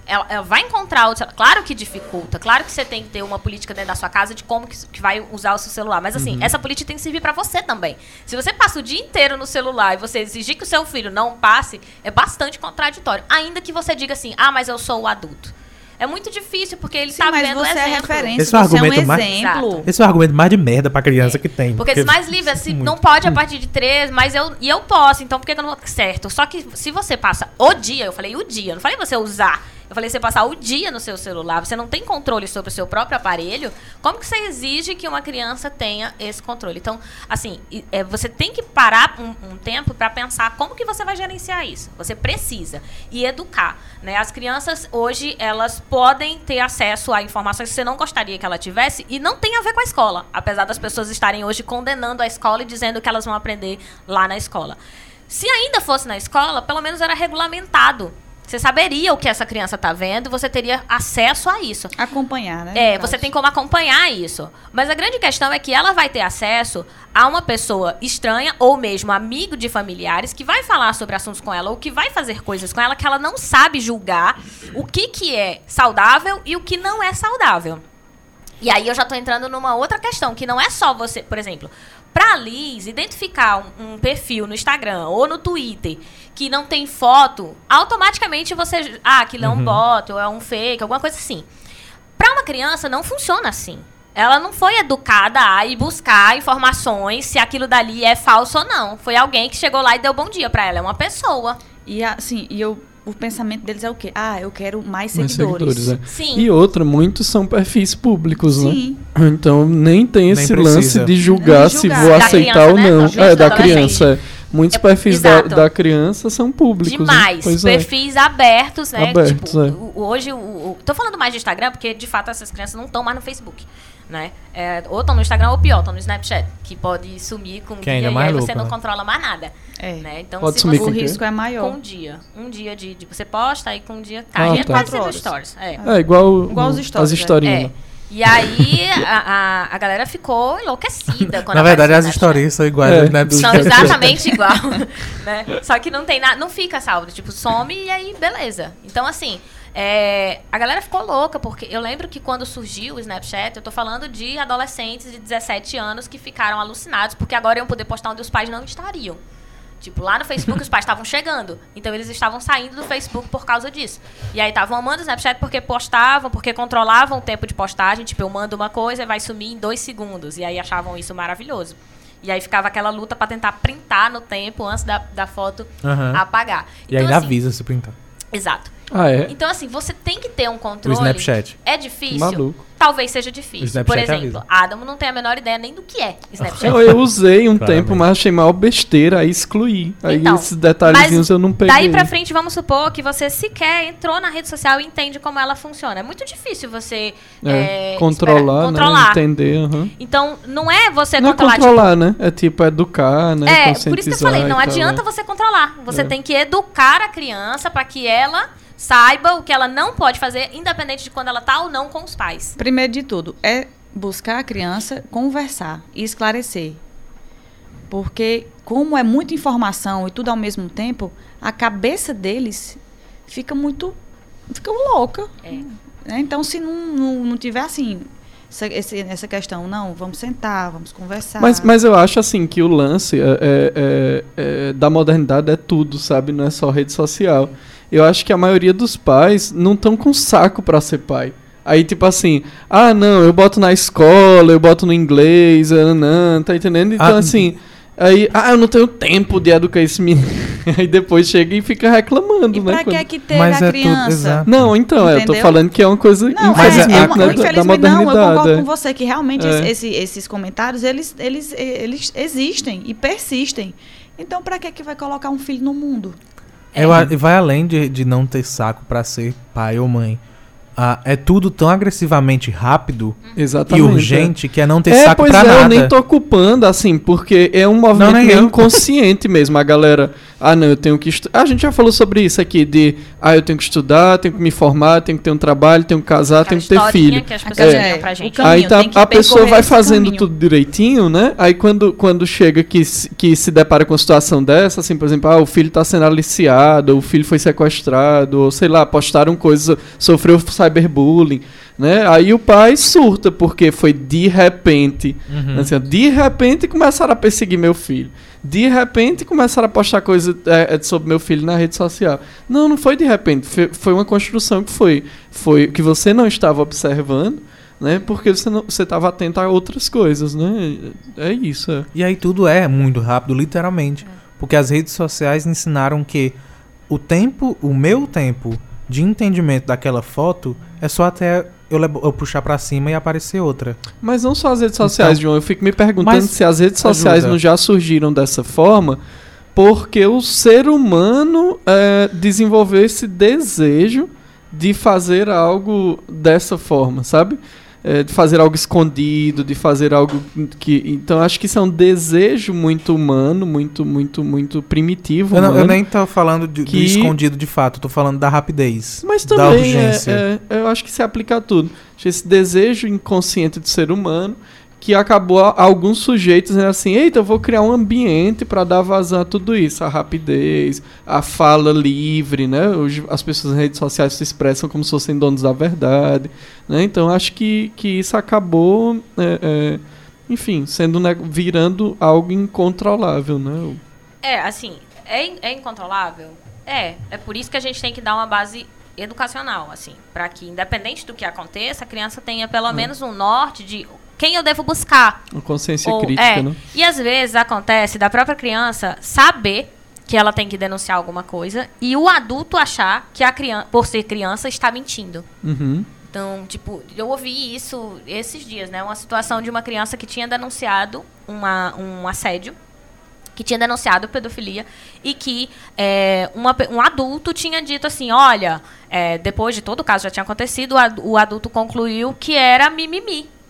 Ela, ela vai encontrar o celular. Claro que dificulta, claro que você tem que ter uma política dentro da sua casa de como que, que vai usar o seu celular. Mas assim, essa política tem que servir para você também. Se você passa o dia inteiro no celular e você exigir que o seu filho não passe, é bastante contraditório. Ainda que você diga assim, ah, mas eu sou o adulto. É muito difícil, porque ele Sim, tá mas vendo você é exemplo. referência, Esse é o você é um argumento mais- exemplo. Exato. Esse é o argumento mais de merda pra criança que tem. Porque diz mais livre, assim, não pode a partir de três, mas eu, e eu posso, então por que que eu não? Certo. Só que se você passa o dia, eu falei o dia, eu não falei você usar. Eu falei você passar o dia no seu celular, você não tem controle sobre o seu próprio aparelho, como que você exige que uma criança tenha esse controle? Então, assim, é, você tem que parar um, um tempo para pensar como que você vai gerenciar isso. Você precisa. E educar. Né? As crianças, hoje, elas podem ter acesso a informações que você não gostaria que ela tivesse e não tem a ver com a escola. Apesar das pessoas estarem hoje condenando a escola e dizendo que elas vão aprender lá na escola. Se ainda fosse na escola, pelo menos era regulamentado. Você saberia o que essa criança está vendo, você teria acesso a isso. Acompanhar, né? É, você tem como acompanhar isso. Mas a grande questão é que ela vai ter acesso a uma pessoa estranha ou mesmo amigo de familiares que vai falar sobre assuntos com ela ou que vai fazer coisas com ela que ela não sabe julgar o que, que é saudável e o que não é saudável. E aí eu já tô entrando numa outra questão, que não é só você, por exemplo, pra Liz identificar um, um perfil no Instagram ou no Twitter que não tem foto, automaticamente você. Ah, aquilo é um bot ou é um fake, alguma coisa assim. Pra uma criança não funciona assim. Ela não foi educada a ir buscar informações se aquilo dali é falso ou não. Foi alguém que chegou lá e deu bom dia pra ela. É uma pessoa. E assim, e eu, o pensamento deles é o quê? Ah, eu quero mais Mais seguidores. seguidores, é. Sim. E outra, muitos são perfis públicos, né? Sim. Então nem tem Nem esse precisa. lance de julgar Nem se julgar. vou Da aceitar criança, ou né? não. Justo, É, da criança. é. Muitos É, perfis da, da criança são públicos. né? Demais. É. Perfis abertos, né? Abertos, tipo, é. hoje, o, o- tô falando mais de Instagram, porque de fato essas crianças não estão mais no Facebook. Né? É, ou estão no Instagram ou pior, estão no Snapchat, que pode sumir com um Que dia é e mais aí você louco, não né? controla mais nada. É. Né? Então, Pode se sumir você, O com o quê? risco é maior. com um dia. Um dia de, de- Você posta aí com um dia cai. Ah, é tá. horas. stories. É. É, igual, Igual os as stories, é. historinhas. É. né? E aí a, a, a galera ficou enlouquecida quando Na verdade, as histórias são iguais É, dos São exatamente igual, né? Só que não tem nada, não fica salvo, tipo, some e aí beleza. Então assim, é, a galera ficou louca porque eu lembro que quando surgiu o Snapchat, eu tô falando de adolescentes de 17 anos que ficaram alucinados porque agora iam poder postar onde os pais não estariam. Tipo, lá no Facebook os pais estavam chegando. Então eles estavam saindo do Facebook por causa disso. E aí estavam amando o Snapchat porque postavam, porque controlavam o tempo de postagem. Tipo, eu mando uma coisa e vai sumir em dois segundos. E aí achavam isso maravilhoso. E aí ficava aquela luta pra tentar printar no tempo antes da, da foto Aham. apagar. E ainda assim, avisa se printar. Exato. Ah, é? Então, assim, você tem que ter um O controle. Snapchat. É difícil? Maluco. Talvez seja difícil. Por exemplo, avisa. Adam não tem a menor ideia nem do que é Snapchat. Eu, eu usei um Claramente. tempo, mas achei mal besteira, aí excluí. Aí Então, esses detalhezinhos eu não peguei. Daí pra frente, vamos supor que você sequer entrou na rede social e entende como ela funciona. É muito difícil você É, é, controlar, esperar- né? controlar. Entender. aham. Então, não é você Não é controlar. controlar, né? É tipo educar, né? tipo, é, por isso que eu falei, não e tal, adianta é. você controlar. Você É. tem que educar a criança pra que ela saiba o que ela não pode fazer, independente de quando ela tá ou não com os pais. Primeiro de tudo, é buscar a criança, conversar e esclarecer. Porque, como é muita informação e tudo ao mesmo tempo, a cabeça deles fica muito. fica louca. É. né? Então, se não, não, não tiver assim, essa, essa questão, não, vamos sentar, vamos conversar. Mas, mas eu acho assim que o lance é- é- é- é- da modernidade é tudo, sabe? Não é só rede social. Eu acho que a maioria dos pais não estão com saco pra ser pai. Aí, tipo assim, ah, não, eu boto na escola, eu boto no inglês, ah, não, tá entendendo? Então, Ah, assim, aí, ah, eu não tenho tempo de educar esse menino. aí depois chega e fica reclamando, e né? pra que quando- é que teve Mas a é tudo- criança? exato. Não, então, é, eu tô falando que é uma coisa, Não, Mas é, é- é, infelizmente, uma- né, da- da infelizmente não, eu concordo é. com você que realmente É. esse- esse- esses comentários, eles, eles, eles existem e persistem. Então, pra que que vai colocar um filho no mundo? Eu a- vai além de, de não ter saco pra ser pai ou mãe. Ah, é tudo tão agressivamente rápido Exatamente. e é. urgente que é não ter é, saco pois pra é, nada. eu nem tô culpando, assim, porque é um movimento nem meio eu. inconsciente mesmo. A galera, ah, não, eu tenho que estudar. A gente já falou sobre isso aqui, de, ah, eu tenho que estudar, tenho que me formar, tenho que ter um trabalho, tenho que casar, Aquela tenho que ter filho. que as pessoas É, dão pra gente. caminho, Aí tá, tem que a pessoa vai fazendo caminho. tudo direitinho, né? Aí quando, quando chega que, se- que se depara com uma situação dessa, assim, por exemplo, ah, o filho tá sendo aliciado, ou o filho foi sequestrado, ou sei lá, postaram coisa, sofreu cyberbullying, né? Aí o pai surta, porque foi de repente. Uhum. Assim, de repente começaram a perseguir meu filho. De repente começaram a postar coisa é, é, sobre meu filho na rede social. Não, não foi de repente. Foi, foi uma construção que foi, foi que você não estava observando, né? Porque você não, você estava atento a outras coisas, né? É isso. É. E aí tudo é muito rápido, literalmente. Porque as redes sociais ensinaram que o tempo, o meu tempo de entendimento daquela foto é só até eu, eu puxar pra cima e aparecer outra. Mas não só as redes sociais, Então, João. Eu fico me perguntando se as redes sociais ajuda. não já surgiram dessa forma, porque o ser humano é, desenvolveu esse desejo de fazer algo dessa forma, sabe? É, de fazer algo escondido, de fazer algo que. Então acho que isso é um desejo muito humano, muito, muito, muito primitivo. Eu, não- eu nem tô falando de, Que- escondido de fato, tô falando da rapidez. Mas da também urgência. é, é- eu acho que se aplica a tudo. Esse desejo inconsciente do ser humano que acabou alguns sujeitos dizendo assim, eita, eu vou criar um ambiente para dar vazão a tudo isso, a rapidez, a fala livre, né? Hoje as pessoas nas redes sociais se expressam como se fossem donos da verdade, né? Então acho que, que isso acabou, é, é, enfim, sendo né, virando algo incontrolável, né? É, assim, é, é incontrolável? É. É por isso que a gente tem que dar uma base educacional, assim, para que, independente do que aconteça, a criança tenha pelo menos um norte de quem eu devo buscar. Uma consciência Ou- crítica, é. né? E às vezes acontece da própria criança saber que ela tem que denunciar alguma coisa e o adulto achar que a criança, por ser criança, está mentindo. Uhum. Então, tipo, eu ouvi isso esses dias, né? Uma situação de uma criança que tinha denunciado uma, um assédio, que tinha denunciado pedofilia e que é, uma um adulto tinha dito assim, olha, é, depois de todo o caso já tinha acontecido, o adulto concluiu que era mimimi.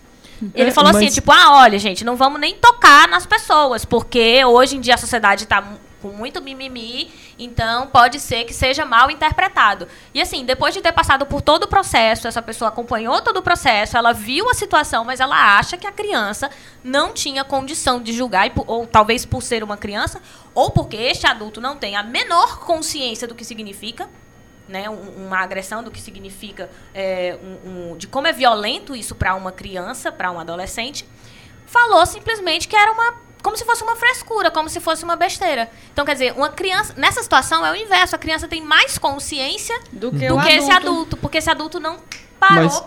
Ele falou assim, mas- tipo, ah, olha, gente, não vamos nem tocar nas pessoas, porque hoje em dia a sociedade tá mu- com muito mimimi, então pode ser que seja mal interpretado. E assim, depois de ter passado por todo o processo, essa pessoa acompanhou todo o processo, ela viu a situação, mas ela acha que a criança não tinha condição de julgar, ou talvez por ser uma criança, ou porque este adulto não tem a menor consciência do que significa, né, um- uma agressão do que significa é, um- um- de como é violento isso para uma criança, para um adolescente, falou simplesmente que era uma como se fosse uma frescura, como se fosse uma besteira. Então, quer dizer, uma criança nessa situação é o inverso, a criança tem mais consciência Do que do que esse adulto. adulto, porque esse adulto não parou se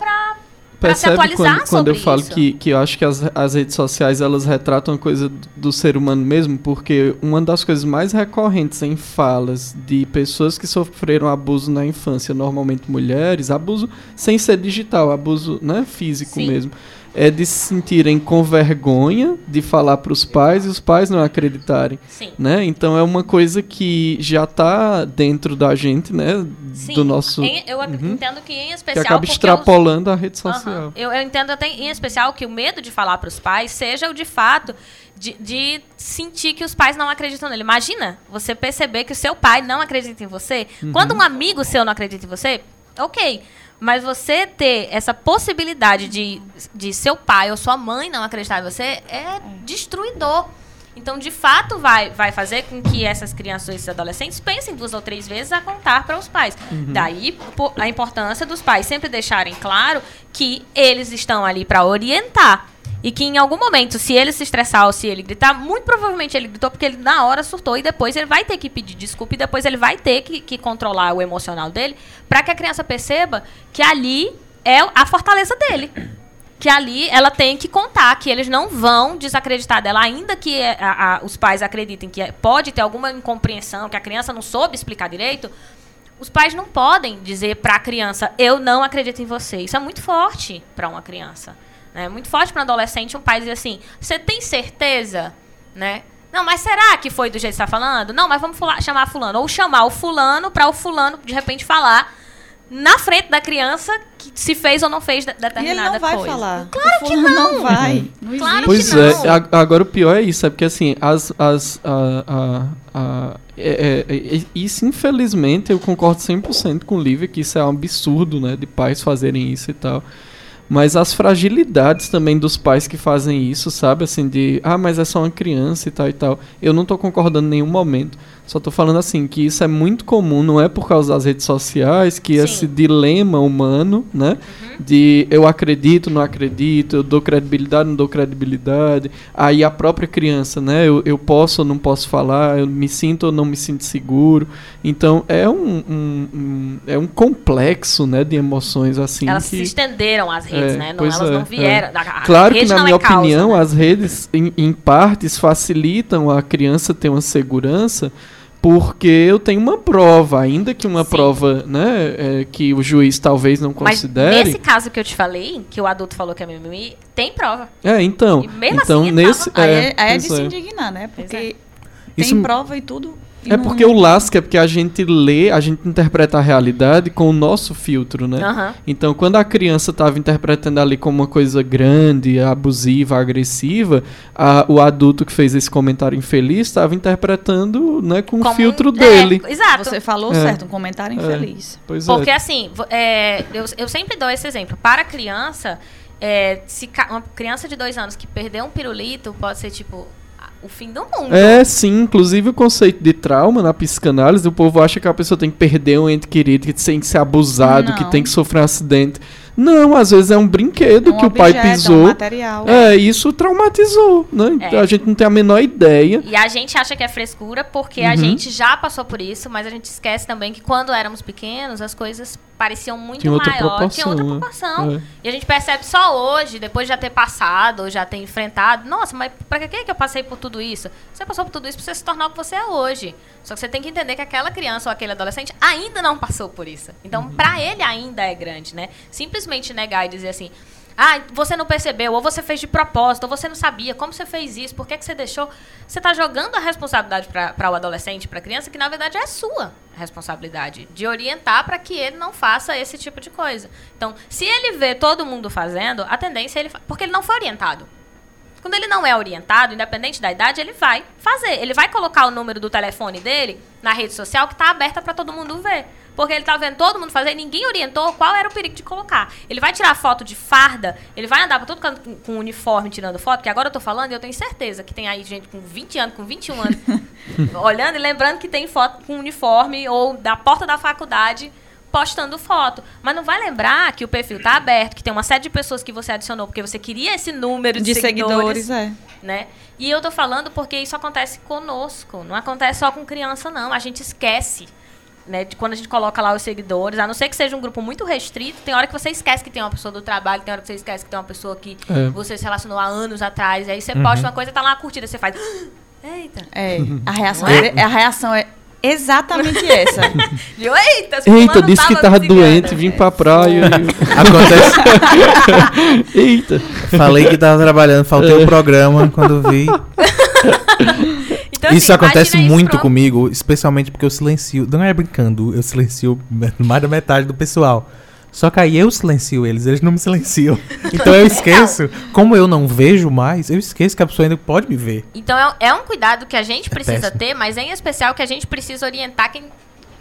Percebe quando, quando eu falo isso. que, que eu acho que as, as redes sociais elas retratam a coisa do, do ser humano mesmo, porque uma das coisas mais recorrentes em falas de pessoas que sofreram abuso na infância, normalmente mulheres, abuso sem ser digital, abuso né, físico Sim. mesmo, é de se sentirem com vergonha de falar para os pais e os pais não acreditarem. Sim. Né? Então é uma coisa que já está dentro da gente, né? Sim. Do nosso. Em- eu Uhum. entendo que em que especial acaba porque os- extrapolando a rede social. Eu, eu entendo até em especial que o medo de falar para os pais seja o de fato de, de sentir que os pais não acreditam nele. Imagina você perceber que o seu pai não acredita em você. Uhum. Quando um amigo seu não acredita em você, ok. Mas você ter essa possibilidade de, de seu pai ou sua mãe não acreditar em você é destruidor. Então, de fato, vai, vai fazer com que essas crianças ou esses adolescentes pensem duas ou três vezes a contar para os pais. Daí po- a importância dos pais sempre deixarem claro que eles estão ali para orientar. E que em algum momento, se ele se estressar ou se ele gritar, muito provavelmente ele gritou porque ele na hora surtou e depois ele vai ter que pedir desculpa e depois ele vai ter que, que controlar o emocional dele para que a criança perceba que ali é a fortaleza dele que ali ela tem que contar que eles não vão desacreditar dela, ainda que é, a- a- os pais acreditem que é- pode ter alguma incompreensão, que a criança não soube explicar direito. Os pais não podem dizer para a criança, eu não acredito em você. Isso é muito forte para uma criança. É muito forte para um adolescente um pai dizer assim, você tem certeza? Né? Não, mas será que foi do jeito que você está falando? Não, mas vamos fula- chamar fulano. Ou chamar o fulano para o fulano, de repente, falar na frente da criança que se fez ou não fez de- E ele determinada não vai coisa. falar. Claro que não. vai. Não Claro. Pois que é, não. a- agora o pior é isso, é porque assim, as. as a, a, a- é- é- é- isso, infelizmente, eu concordo 100% com o Lívia, que isso é um absurdo, né, de pais fazerem isso e tal. Mas as fragilidades também dos pais que fazem isso, sabe? Assim, de, ah, mas é só uma criança e tal e tal. Eu não tô concordando em nenhum momento. Só tô falando assim, que isso é muito comum, não é por causa das redes sociais, que Sim. esse dilema humano, né? De eu acredito, não acredito, eu dou credibilidade, não dou credibilidade. Aí a própria criança, né? Eu, eu posso ou não posso falar, eu me sinto ou não me sinto seguro. Então é um, um- um- é um complexo, né? De emoções assim Elas que... se estenderam às redes, É, né? Não, elas é, não é. vieram. a- a Claro que, na não minha é causa, opinião, né? as redes, em, em partes, facilitam a criança ter uma segurança, porque eu tenho uma prova, ainda que uma Sim. prova né, é, que o juiz talvez não Mas considere. nesse caso que eu te falei, que o adulto falou que é mimimi, tem prova. É, então. E mesmo então assim, ele nesse. tava- Aí é, aí é de se é. indignar, né? Porque Isso tem prova e tudo. É porque o lasca é porque a gente lê, a gente interpreta a realidade com o nosso filtro, né? Aham. Então, quando a criança estava interpretando ali como uma coisa grande, abusiva, agressiva, a- o adulto que fez esse comentário infeliz estava interpretando né, com o Como- filtro é, dele. exato. Você falou É. certo, um comentário É. infeliz. Pois Porque é. assim, vo- é, eu, eu sempre dou esse exemplo. Para a criança, é, se uma criança de dois anos que perdeu um pirulito pode ser tipo o fim do mundo. É, sim. Inclusive o conceito de trauma na psicanálise, o povo acha que a pessoa tem que perder um ente querido, que tem que ser abusado, que Não. tem que sofrer um acidente. Não, às vezes é um brinquedo um que o pai objeto, um pisou. material. É, isso traumatizou, né? Então É. a gente não tem a menor ideia. E a gente acha que é frescura porque a Uhum. gente já passou por isso, mas a gente esquece também que quando éramos pequenos as coisas pareciam muito Tinha maior, tinha outra proporção, né? proporção. É. E a gente percebe só hoje, depois de já ter passado, ou já ter enfrentado. Nossa, mas pra que que eu passei por tudo isso? Você passou por tudo isso pra você se tornar o que você é hoje. Só que você tem que entender que aquela criança ou aquele adolescente ainda não passou por isso. Então, pra ele ainda é grande, né? Simplesmente negar e dizer assim. Ah, você não percebeu, ou você fez de propósito, ou você não sabia, como você fez isso, por que, que você deixou? Você está jogando a responsabilidade para o adolescente, para a criança, que na verdade é sua responsabilidade, de orientar para que ele não faça esse tipo de coisa. Então, se ele vê todo mundo fazendo, a tendência é ele. Porque ele não foi orientado. Quando ele não é orientado, independente da idade, ele vai fazer. Ele vai colocar o número do telefone dele na rede social que está aberta para todo mundo ver. Porque ele tá vendo todo mundo fazer e ninguém orientou qual era o perigo de colocar. Ele vai tirar foto de farda, ele vai andar pra todo canto com, com uniforme tirando foto, que agora eu tô falando e eu tenho certeza que tem aí gente com 20 anos, com 21 anos, olhando e lembrando que tem foto com uniforme ou da porta da faculdade postando foto. Mas não vai lembrar que o perfil tá aberto, que tem uma série de pessoas que você adicionou porque você queria esse número de, De seguidores, é. né? E eu tô falando porque isso acontece conosco, não acontece só com criança não, a gente esquece. Né, de quando a gente coloca lá os seguidores, a não ser que seja um grupo muito restrito, tem hora que você esquece que tem uma pessoa do trabalho, tem hora que você esquece que tem uma pessoa que É. você se relacionou há anos atrás, aí você Uhum. posta uma coisa, tá lá uma curtida, você faz. Eita! É, a reação, Não é? é? a reação é exatamente essa. Eu, Eita, Eita, disse que tava me ligando." doente, vim pra praia. Acontece. e- Eita. Falei que tava trabalhando, faltei o programa quando vi. Então, isso assim, acontece muito pra- comigo, especialmente porque eu silencio. Não é brincando, eu silencio mais da metade do pessoal. Só que aí eu silencio eles, eles não me silenciam. Então eu esqueço. Como eu não vejo mais, eu esqueço que a pessoa ainda pode me ver. Então é, é um cuidado que a gente precisa péssimo. ter, mas em especial que a gente precisa orientar quem,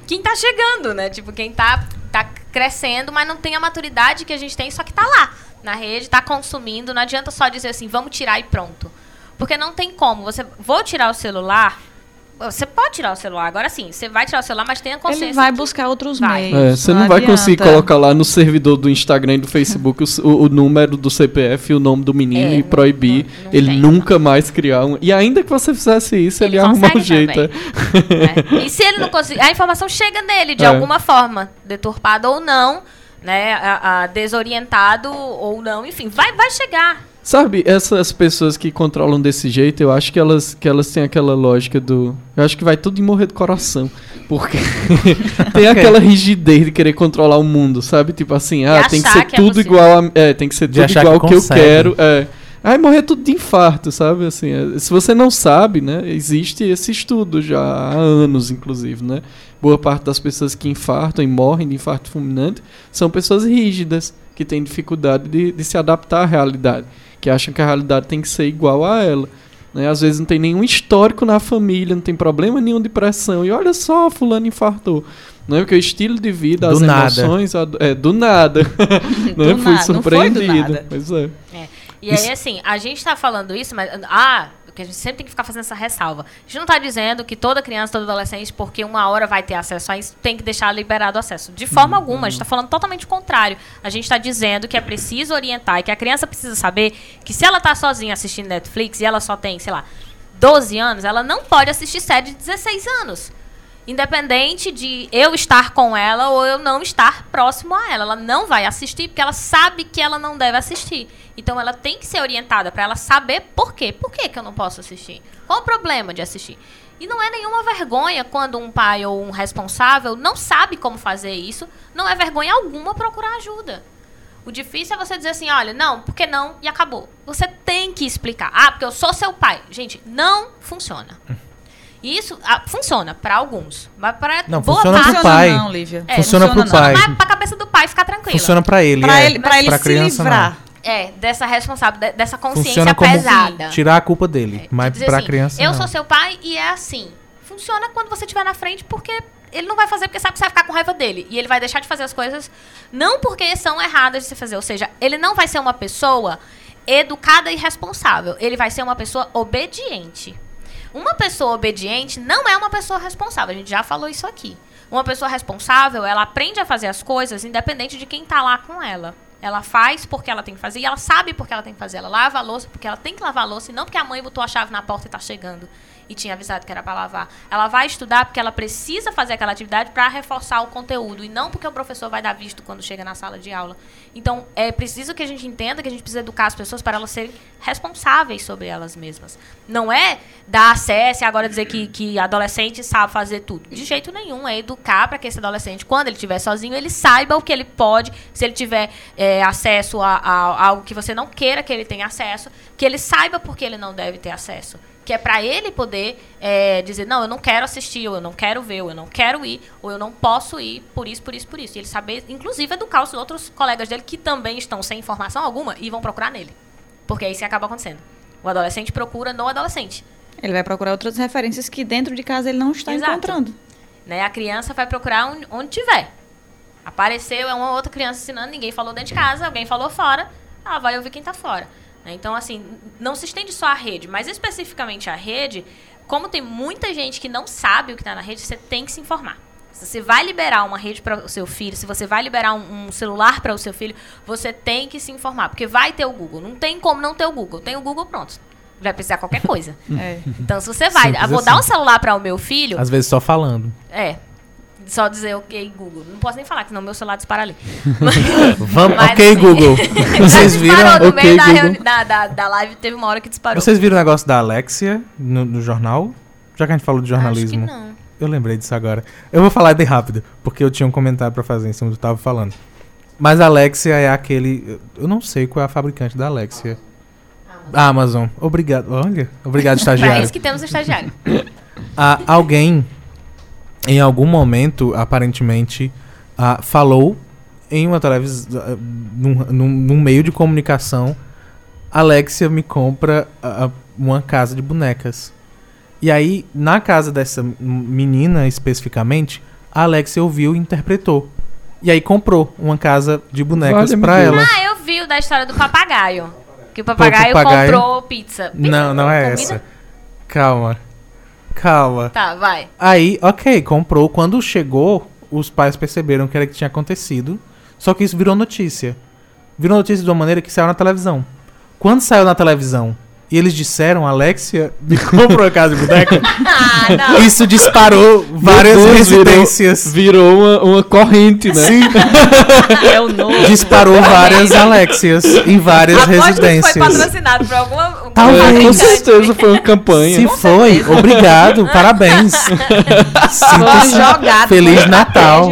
quem tá chegando, né? Tipo, quem tá, tá crescendo, mas não tem a maturidade que a gente tem, só que tá lá na rede, tá consumindo. Não adianta só dizer assim, vamos tirar e pronto. Porque não tem como. Você vou tirar o celular. Você pode tirar o celular. Agora sim, você vai tirar o celular, mas tenha consciência. Ele vai que- buscar outros vai. meios. É, você não, vai adianta. conseguir colocar lá no servidor do Instagram e do Facebook o, o- número do CPF e o nome do menino É, e não- proibir não- não ele tem. nunca mais criar um. E ainda que você fizesse isso, ele, Ele ia arrumar um jeito. também. é. né? E se ele não conseguir, a informação chega nele de É. alguma forma, deturpada ou não, né, a, a desorientado ou não, enfim, vai, vai chegar. Sabe, essas pessoas que controlam desse jeito, eu acho que elas, que elas têm aquela lógica do. Eu acho que vai tudo em morrer do coração. Porque tem aquela rigidez de querer controlar o mundo, sabe? Tipo assim, ah, tem que ser que é tudo possível. igual a. É, tem que ser De tudo igual que que eu quero. É. Aí morrer tudo de infarto, sabe? Assim, é, se você não sabe, né? Existe esse estudo já há anos, inclusive, né? Boa parte das pessoas que infartam e morrem de infarto fulminante são pessoas rígidas, que têm dificuldade de, de se adaptar à realidade, que acham que a realidade tem que ser igual a ela. Né? Às vezes não tem nenhum histórico na família, não tem problema nenhum de pressão. E olha só, fulano infartou. Não é porque o estilo de vida, Do as nada. emoções, a- é do nada. Do né? Fui nada, não foi do surpreendido. nada. Pois é. E aí, assim, a gente tá falando isso, mas. Ah, porque a gente sempre tem que ficar fazendo essa ressalva. A gente não tá dizendo que toda criança, todo adolescente, porque uma hora vai ter acesso a isso, tem que deixar liberado o acesso. De forma alguma, a gente tá falando totalmente o contrário. A gente tá dizendo que é preciso orientar e que a criança precisa saber que se ela tá sozinha assistindo Netflix e ela só tem, sei lá, 12 anos, ela não pode assistir série de 16 anos. Independente de eu estar com ela ou eu não estar próximo a ela. Ela não vai assistir porque ela sabe que ela não deve assistir. Então ela tem que ser orientada para ela saber por quê. Por que, que eu não posso assistir? Qual o problema de assistir? E não é nenhuma vergonha quando um pai ou um responsável não sabe como fazer isso. Não é vergonha alguma procurar ajuda. O difícil é você dizer assim, olha, não, por que não? E acabou. Você tem que explicar. Ah, porque eu sou seu pai. Gente, não funciona. Isso ah, funciona para alguns, mas para Não, boa funciona pro parte pai. não, Lívia. É, Funciona pro não. pai. mas pra cabeça do pai ficar tranquila. Funciona pra ele, Pra é. ele, pra ele se criança, livrar. É, dessa responsabilidade, dessa consciência Funciona como pesada. tirar a culpa dele. É, mas pra assim, criança Eu não. sou seu pai e é assim. Funciona quando você estiver na frente porque ele não vai fazer porque sabe que você vai ficar com raiva dele. E ele vai deixar de fazer as coisas não porque são erradas de se fazer. Ou seja, ele não vai ser uma pessoa educada e responsável. Ele vai ser uma pessoa obediente. Uma pessoa obediente não é uma pessoa responsável. A gente já falou isso aqui. Uma pessoa responsável, ela aprende a fazer as coisas independente de quem está lá com ela. Ela faz porque ela tem que fazer e ela sabe porque ela tem que fazer. Ela lava a louça porque ela tem que lavar a louça e não porque a mãe botou a chave na porta e está chegando e tinha avisado que era para lavar. Ela vai estudar porque ela precisa fazer aquela atividade para reforçar o conteúdo e não porque o professor vai dar visto quando chega na sala de aula. Então, é preciso que a gente entenda que a gente precisa educar as pessoas para elas serem responsáveis sobre elas mesmas. Não é dar acesso e agora dizer que, que adolescente sabe fazer tudo. De jeito nenhum. É educar para que esse adolescente, quando ele estiver sozinho, ele saiba o que ele pode, se ele tiver é, acesso a, a, a algo que você não queira que ele tenha acesso, que ele saiba porque ele não deve ter acesso que é para ele poder é, dizer, não, eu não quero assistir, ou eu não quero ver, ou eu não quero ir, ou eu não posso ir, por isso, por isso, por isso. E ele saber, inclusive, educar os outros colegas dele que também estão sem informação alguma e vão procurar nele. Porque é isso que acaba acontecendo. O adolescente procura no adolescente. Ele vai procurar outras referências que dentro de casa ele não está Exato. encontrando. Né? A criança vai procurar onde, onde tiver. Apareceu, é uma outra criança ensinando, ninguém falou dentro de casa, alguém falou fora, ela vai ouvir quem está fora. Né? Então, assim, não se estende só a rede, mas especificamente a rede, como tem muita gente que não sabe o que está na rede, você tem que se informar. Se você vai liberar uma rede para o seu filho, se você vai liberar um, um celular para o seu filho, você tem que se informar, porque vai ter o Google. Não tem como não ter o Google. Tem o Google pronto. Vai precisar qualquer coisa. É. Então, se você vai, Simples ah, vou assim. dar um celular para o meu filho, Às vezes só falando. é. Só dizer ok, Google. Não posso nem falar, que senão meu celular dispara ali. Vamos, Mas, ok, assim, Google. Vocês viram? no Ok, meio da, da, da, live, teve uma hora que disparou. Vocês viram o negócio da Alexia no, no jornal? Já que a gente falou de jornalismo. Acho que não. Eu lembrei disso agora. Eu vou falar bem rápido, porque eu tinha um comentário pra fazer em cima do que eu tava falando. Mas a Alexia é aquele. Eu não sei qual é a fabricante da Alexia. A Amazon. Obrigado. Olha, obrigado, estagiário. isso que temos estagiário. Ah, alguém, em algum momento, aparentemente, ah, falou em uma televisão. ah, Num, num, num meio de comunicação. Alexia me compra ah, uma casa de bonecas. E aí, na casa dessa menina especificamente, a Alexia ouviu e interpretou. E aí comprou uma casa de bonecas Valha-me pra ela. Ah, eu vi o da história do papagaio. Que o papagaio, papagaio- comprou pizza. Pizza Não, não é comida? essa. Calma. Calma. Tá, vai. Aí, ok, comprou. Quando chegou, os pais perceberam que era que tinha acontecido. Só que isso virou notícia. Virou notícia de uma maneira que saiu na televisão. Quando saiu na televisão e eles disseram, Alexia, me compra uma casa de boneca, Ah, não. isso disparou várias Deus, virou- residências. Virou uma, uma corrente, né? Sim, É o novo. disparou várias Alexias em várias Aposto que foi residências. patrocinado por alguma... alguma Talvez. Com certeza foi uma campanha. Se foi, obrigado, parabéns. Jogado. Feliz Natal.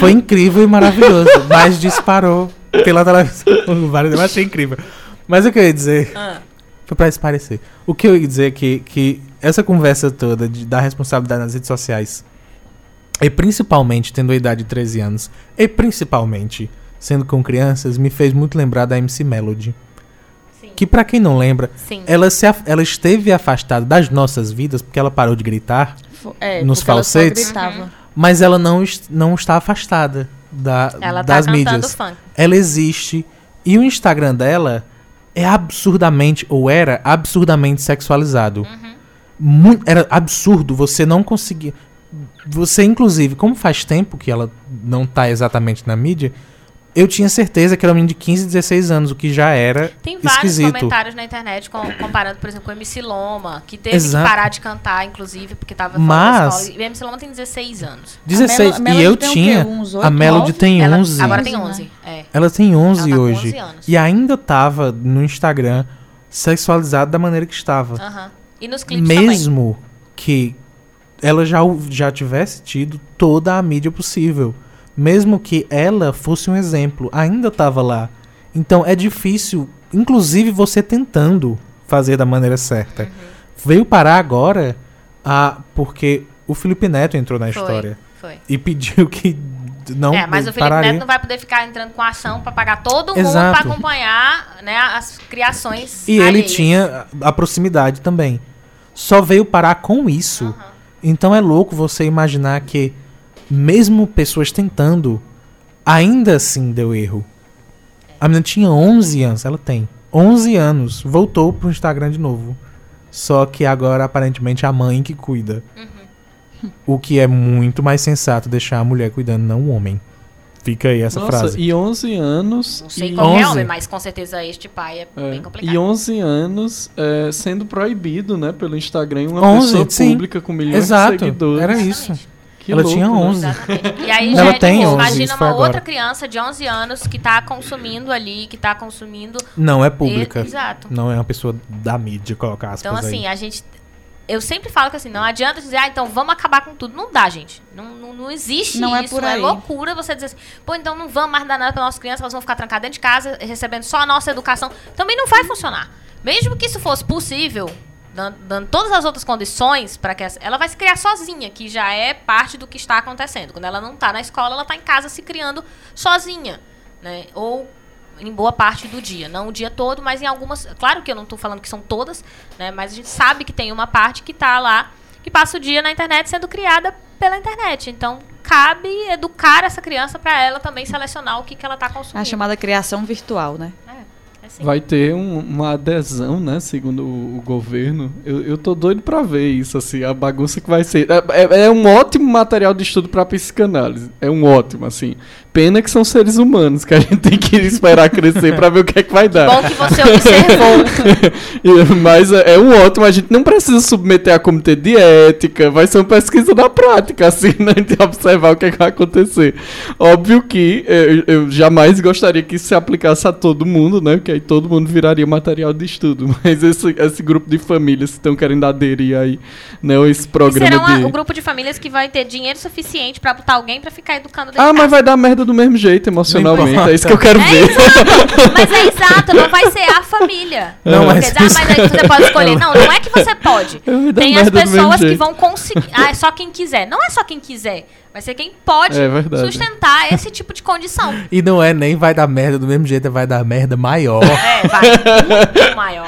Foi incrível e maravilhoso, mas disparou pela televisão. Eu achei incrível. Mas o que eu ia dizer Ah, foi pra parecer. O que eu ia dizer é que, que essa conversa toda de dar responsabilidade nas redes sociais, e principalmente tendo a idade de 13 anos, e principalmente sendo com crianças, me fez muito lembrar da MC Melody. sim. Que pra quem não lembra, Sim. ela, se ela esteve afastada das nossas vidas porque ela parou de gritar, É, Nos porque ela falsetes? gritava. mas ela não, est- não está afastada da, Ela tá das cantando mídias. funk. ela existe. E o Instagram dela é absurdamente, ou era absurdamente sexualizado. Uhum. Muito, era absurdo, você não conseguia. Você, inclusive, como faz tempo que ela não tá exatamente na mídia, eu tinha certeza que era um menino de 15, 16 anos, o que já era Tem vários esquisito. comentários na internet com- comparando, por exemplo, com o MC Loma, que teve Exato. que parar de cantar, inclusive, porque tava fora Mas- da escola. E o MC Loma tem 16 anos. 16. A Melo- e eu tinha. Uns a Melody tem Ela 11. agora tem 11, 11. É. Ela tem 11 Ela tá com hoje. 11 anos. E ainda tava no Instagram sexualizado da maneira que estava. Aham. E nos clipes também. Mesmo que ela já, já tivesse tido toda a mídia possível. Mesmo que ela fosse um exemplo, ainda estava lá. Então é difícil, inclusive você tentando fazer da maneira certa. Uhum. Veio parar agora a, porque o Felipe Neto entrou na Foi, história Foi. e pediu que não é, mas o Felipe pararia. Neto não vai poder ficar entrando com ação pra pagar todo mundo pra acompanhar né, as criações. E ele alheias. tinha a proximidade também. Só veio parar com isso. Aham. Então é louco você imaginar que mesmo pessoas tentando, ainda assim deu erro. A menina tinha 11 anos, ela tem 11 anos, voltou pro Instagram de novo. Só que agora aparentemente é a mãe que cuida. O que é muito mais sensato deixar a mulher cuidando, não o homem. Fica aí essa Nossa, frase. e 11 anos. Não sei qual é 11. homem, mas com certeza este pai é, é, bem complicado. e 11 anos é, sendo proibido, né, pelo Instagram, uma 11, pessoa sim. pública com milhões Exato, de seguidores. era Exatamente. Que Ela louco, tinha né? 11. Exatamente. E aí, Ela já, tem tipo, 11, imagina uma agora. outra criança de 11 anos que tá consumindo ali, que tá consumindo... Não é pública. Exato. Não é uma pessoa da mídia, colocar aspas Então, assim, aí. a gente. Eu sempre falo que assim, não adianta dizer, ah, então vamos acabar com tudo. Não dá, gente. Não, não, não existe Não é isso. por É aí. loucura você dizer assim, pô, então não vamos mais dar nada para nossas crianças, elas vão ficar trancadas dentro de casa, recebendo só a nossa educação. Também não vai funcionar. Mesmo que isso fosse possível, dando, dando todas as outras condições para que essa, ela vai se criar sozinha, que já é parte do que está acontecendo. Quando ela não tá na escola, ela tá em casa se criando sozinha, né? Ou em boa parte do dia, não o dia todo, mas em algumas, claro que eu não estou falando que são todas, né? Mas a gente sabe que tem uma parte que tá lá que passa o dia na internet sendo criada pela internet. Então, cabe educar essa criança para ela também selecionar o que, que ela está consumindo. A chamada criação virtual, né? Assim. Vai ter um- uma adesão, né? Segundo o, o governo. Eu, eu tô doido pra ver isso, assim, a bagunça que vai ser. É, é- é um ótimo material de estudo pra psicanálise. É um ótimo, assim. Pena que são seres humanos, que a gente tem que esperar crescer pra ver o que é que vai dar. Bom que você observou. Mas é, é um ótimo, a gente não precisa submeter a comitê de ética, vai ser uma pesquisa da prática, assim, né? De observar o que, é que vai acontecer. Óbvio que eh, eu, eu jamais gostaria que isso se aplicasse a todo mundo, né? Porque aí todo mundo viraria material de estudo. Mas esse, esse grupo de famílias que estão querendo aderir aí, né? Esse programa serão a- de. o grupo de famílias que vai ter dinheiro suficiente para botar alguém para ficar educando dentro Ah, mas vai dar merda do mesmo jeito, emocionalmente. É isso que eu quero É ver. exato, mas é exato, não vai ser a família. Não, Quer mas dizer, ah, mas aí você pode escolher. Não, não é que você pode. Tem as pessoas que vão conseguir. Ah, é só quem quiser. Não é só quem quiser. Vai ser quem pode É sustentar esse tipo de condição. E não é nem vai dar merda do mesmo jeito, é vai dar merda maior. É, vai muito maior.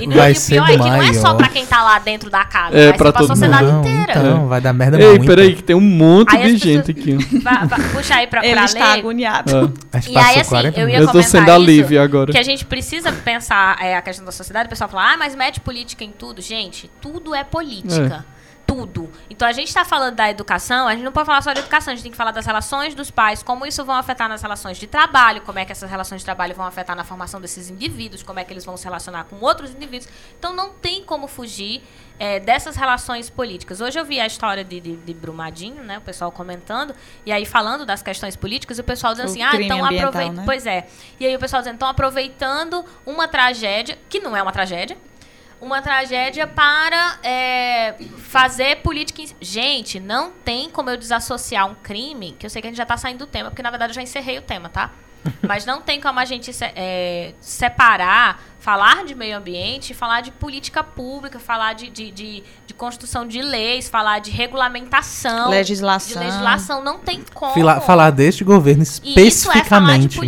E, não, Vai e o ser pior é que não é só pra quem tá lá dentro da casa. É, vai pra ser pra todo sociedade não, inteira. então, vai dar merda Ei, muito. peraí, que tem um monte Aí de gente aqui. Vai, vai, puxa aí pra, Ele pra está ler. agoniado. Ah. A gente E aí, assim, 40 eu ia Eu tô sendo a isso, Lívia agora. Que a gente precisa pensar é, a questão da sociedade. O pessoal fala, ah, mas mete política em tudo. Gente, tudo é política. Tudo. Então a gente está falando da educação, a gente não pode falar só de educação, a gente tem que falar das relações dos pais, como isso vão afetar nas relações de trabalho, como é que essas relações de trabalho vão afetar na formação desses indivíduos, como é que eles vão se relacionar com outros indivíduos. Então não tem como fugir é, dessas relações políticas. Hoje eu vi a história de, de, de Brumadinho, né? O pessoal comentando, e aí falando das questões políticas, e o pessoal dizendo O assim, ah, então aproveita. né? Pois é. E aí o pessoal dizendo, estão aproveitando uma tragédia, que não é uma tragédia, uma tragédia para é, fazer política. Gente, não tem como eu desassociar um crime, que eu sei que a gente já está saindo do tema, porque na verdade eu já encerrei o tema, tá? Mas não tem como a gente é, separar, falar de meio ambiente, falar de política pública, falar de, de, de, de construção de leis, falar de regulamentação, Legislação. de legislação. Não tem como. Fila- falar deste governo E isso é falar de especificamente.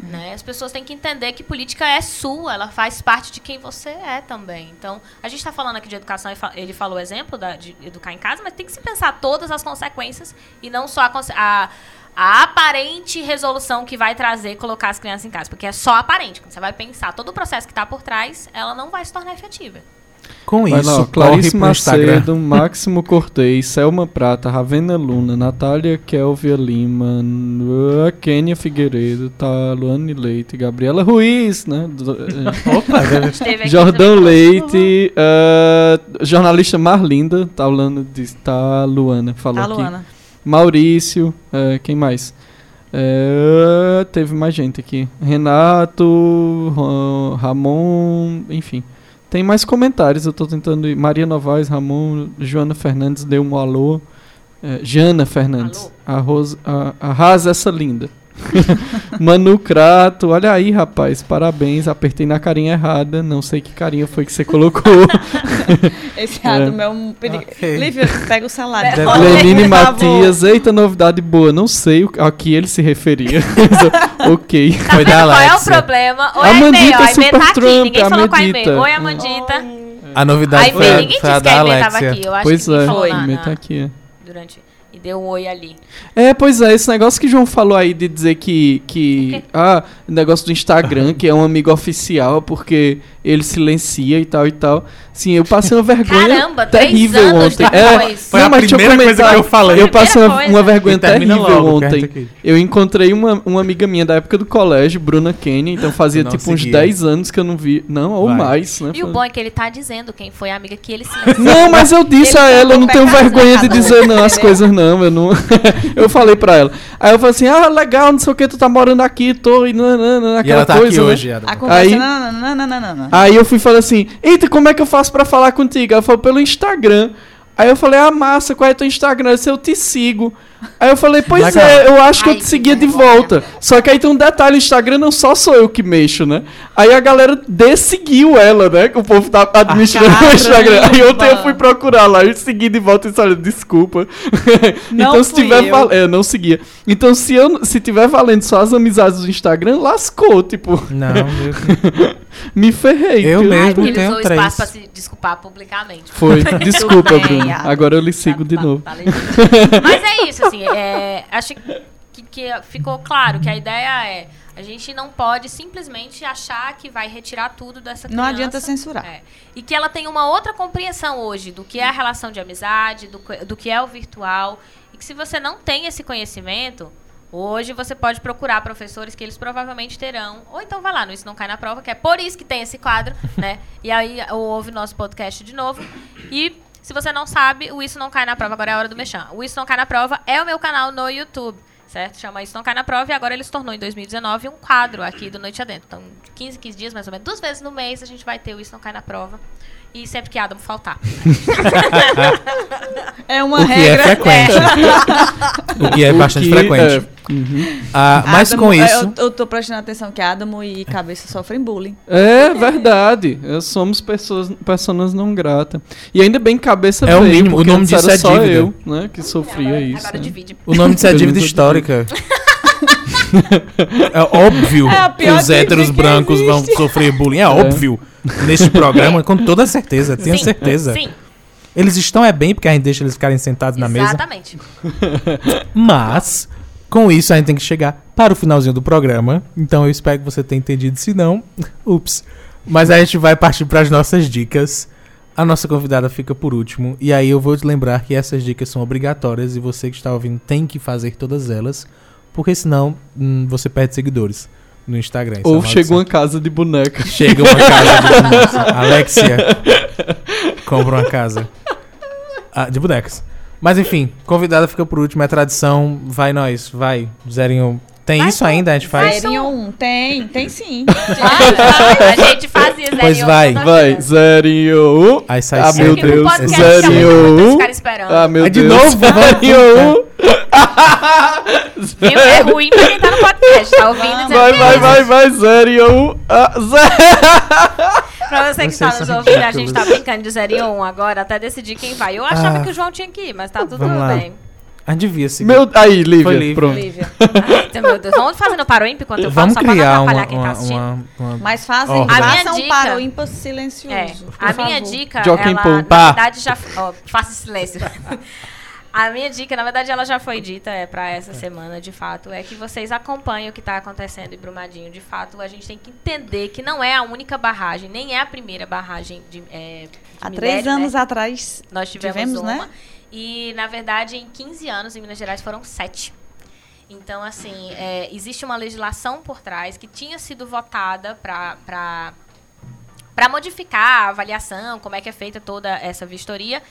Né? As pessoas têm que entender que política é sua, ela faz parte de quem você é também. Então, a gente está falando aqui de educação, ele falou o exemplo da- de educar em casa, mas tem que se pensar todas as consequências e não só a, a, a aparente resolução que vai trazer colocar as crianças em casa. Porque é só aparente. Quando você vai pensar todo o processo que está por trás, ela não vai se tornar efetiva. Com Vai isso, lá, Clarice. Macedo, Máximo Cortez, Selma Prata, Ravena Luna, Natália Kelvia Lima, Kênia Figueiredo, Taluane Leite, Gabriela Ruiz, né? eh, Opa, Jordão. Leite, ah, jornalista Marlinda, tá falando de tá Luana, falou Tá, aqui. Luana. Maurício, eh, quem mais? Eh, teve mais gente aqui. Renato, Ra- Ramon, enfim. Tem mais comentários, eu tô tentando ir. Maria Novaes, Ramon, Joana Fernandes deu um alô. Eh, Jana Fernandes. Arroz, a, arrasa essa linda. Manu Crato, olha aí, rapaz, parabéns. Apertei na carinha errada, não sei que carinha foi que você colocou. Esse É. errado meu é um perigo. Ok. Lívia, pega o. Deve- aí, Lenine por favor. Matias, eita novidade boa, não sei a que ele se referia. ok. Tá Foi da qual é o problema? Oi, Amandita Aimee, ó, a Aimee Super tá aqui, Trump, ninguém falou com a Aimee. Amandita. Oi, Amandita. A novidade Aimee, foi, a- ninguém foi a disse que a da Alexia. aqui. Eu acho Pois é, na- tá aqui. durante. E deu um oi ali. É, pois é, esse negócio que o João falou aí de dizer que. que ah, negócio do Instagram, que é um amigo oficial, porque ele silencia e tal e tal. Sim, eu passei uma vergonha Caramba, terrível anos ontem. É, Foi a não, mas deixa primeira coisa que eu falei. Eu passei uma, uma vergonha E terrível logo, ontem. Eu encontrei uma, uma amiga minha da época do colégio, Bruna Kenny, então fazia Não tipo uns seguia. 10 anos que eu não vi. Não, ou Vai. mais, né? E o bom é que ele tá dizendo quem foi a amiga que ele silenciou. Não, mas eu disse Ele a ela, eu não tenho vergonha de dizer não as coisas não, eu não. eu falei pra ela. Aí eu falei assim: "Ah, legal, não sei o que, tu tá morando aqui, tô e nanana, E aquela ela tá coisa, aqui né? hoje. A. Aí- Não, não, não, não, não, não. Aí eu fui e falei assim: "Eita, como é que eu faço pra falar contigo?" Ela falou pelo Instagram. Aí eu falei: "Ah, massa, qual é teu Instagram?" Disse: "Eu te sigo." Aí eu falei: "Pois Legal. é, eu acho que Ai, eu te seguia de volta." Só que aí tem um detalhe, o Instagram não só sou eu que mexo, né? Aí a galera desseguiu ela, né? Que o povo tá administrando o caramba. Instagram. Aí ontem eu fui procurar lá e segui de volta e disse, olha, desculpa. Não então se tiver eu. val- é, não seguia. Então se eu se tiver valendo só as amizades do Instagram, lascou, tipo, Não, eu- me ferrei. Eu mesmo ele tenho usou três. espaço pra se desculpar publicamente. Foi. Desculpa, bem, Bruno. Adam. Agora eu lhe sigo Tá- de tá- novo. tá. Mas é isso, assim, é, acho que, que ficou claro que a ideia é a gente não pode simplesmente achar que vai retirar tudo dessa criança. Não adianta censurar. É. E que ela tem uma outra compreensão hoje do que é a relação de amizade, do, do que é o virtual. E que se você não tem esse conhecimento, hoje você pode procurar professores que eles provavelmente terão. Ou então vai lá no Isso Não Cai na Prova, que é por isso que tem esse quadro, né? E aí ou ouve nosso podcast de novo. E se você não sabe, o Isso Não Cai na Prova, agora é a hora do mexão. O Isso Não Cai na Prova é o meu canal no YouTube. Certo? Chama Isso Não Cai na Prova e agora ele se tornou em 2019 um quadro aqui do Noite Adentro. Então, de 15 em 15 dias, mais ou menos, duas vezes no mês, a gente vai ter o Isso Não Cai na Prova. E sempre que Adam faltar. É uma o que é regra. frequente. o que é bastante que, frequente. é, uhum. Ah, mas Adamo- com é, isso, Eu, eu tô prestando atenção que Adamo e Cabeça sofrem bullying. É verdade. Somos pessoas, pessoas não gratas. E ainda bem que cabeça É o mínimo, o nome disso é só dívida. eu, né, que sofria isso. Agora né? divide. o nome disso é dívida histórica. É óbvio É que os héteros que brancos vão existe. sofrer bullying. É, óbvio. Neste programa, com toda certeza. Tenho Sim, certeza. Sim, Eles estão é bem porque a gente deixa eles ficarem sentados na mesa. exatamente. Mas, com isso, a gente tem que chegar para o finalzinho do programa. Então eu espero que você tenha entendido. Se não, ups. Mas a gente vai partir para as nossas dicas. A nossa convidada fica por último. E aí eu vou te lembrar que essas dicas são obrigatórias e você que está ouvindo tem que fazer todas elas. Porque senão hum, você perde seguidores no Instagram. É Ou chega uma casa de boneca. Chega uma casa de bonecos. Alexia compra uma casa Ah, de bonecos. Mas enfim, convidada fica por último, é tradição. Vai nós, vai. Zerinho. Tem Vai isso ainda? A gente faz. Zerinho um. Tem, tem sim. a gente fazia zero Pois vai, Vai, zerinho. Aí sai Ah, meu Deus. podcast Zerinho. esperando. Ah, meu Aí de Deus. novo, Zerinho. Viu? É ruim pra quem tá no podcast, tá ouvindo e Vai, vai, é vai, vai, zerinho. Ah, zero. Pra você que está nos ouvindo, a gente tá brincando de 0 e 1 agora, até decidir quem vai. Eu achava Ah. que o João tinha que ir, mas tá tudo Vamos lá. bem. A gente devia seguir. Meu, aí, Lívia, Foi Lívia. pronto. Lívia. Eita, meu Deus. Vamos fazendo para o ímpio enquanto eu falo, Vamos só pra não criar uma, atrapalhar quem tá uma, assistindo. uma, uma- Mas fazem, Ó. A minha façam dica- para o ímpar silencioso. É, por a minha favor. dica, Joaquim ela, na Pá. verdade, já... Ó, faça silêncio. A minha dica, na verdade, ela já foi dita é, para essa semana, de fato, é que vocês acompanhem o que está acontecendo em Brumadinho. De fato, a gente tem que entender que não é a única barragem, nem é a primeira barragem de, é, de Há minério, três né? anos atrás, Nós tivemos, tivemos, uma. né? E, na verdade, em 15 anos, em Minas Gerais, foram sete. Então, assim, é, existe uma legislação por trás que tinha sido votada para para modificar a avaliação, como é que é feita toda essa vistoria,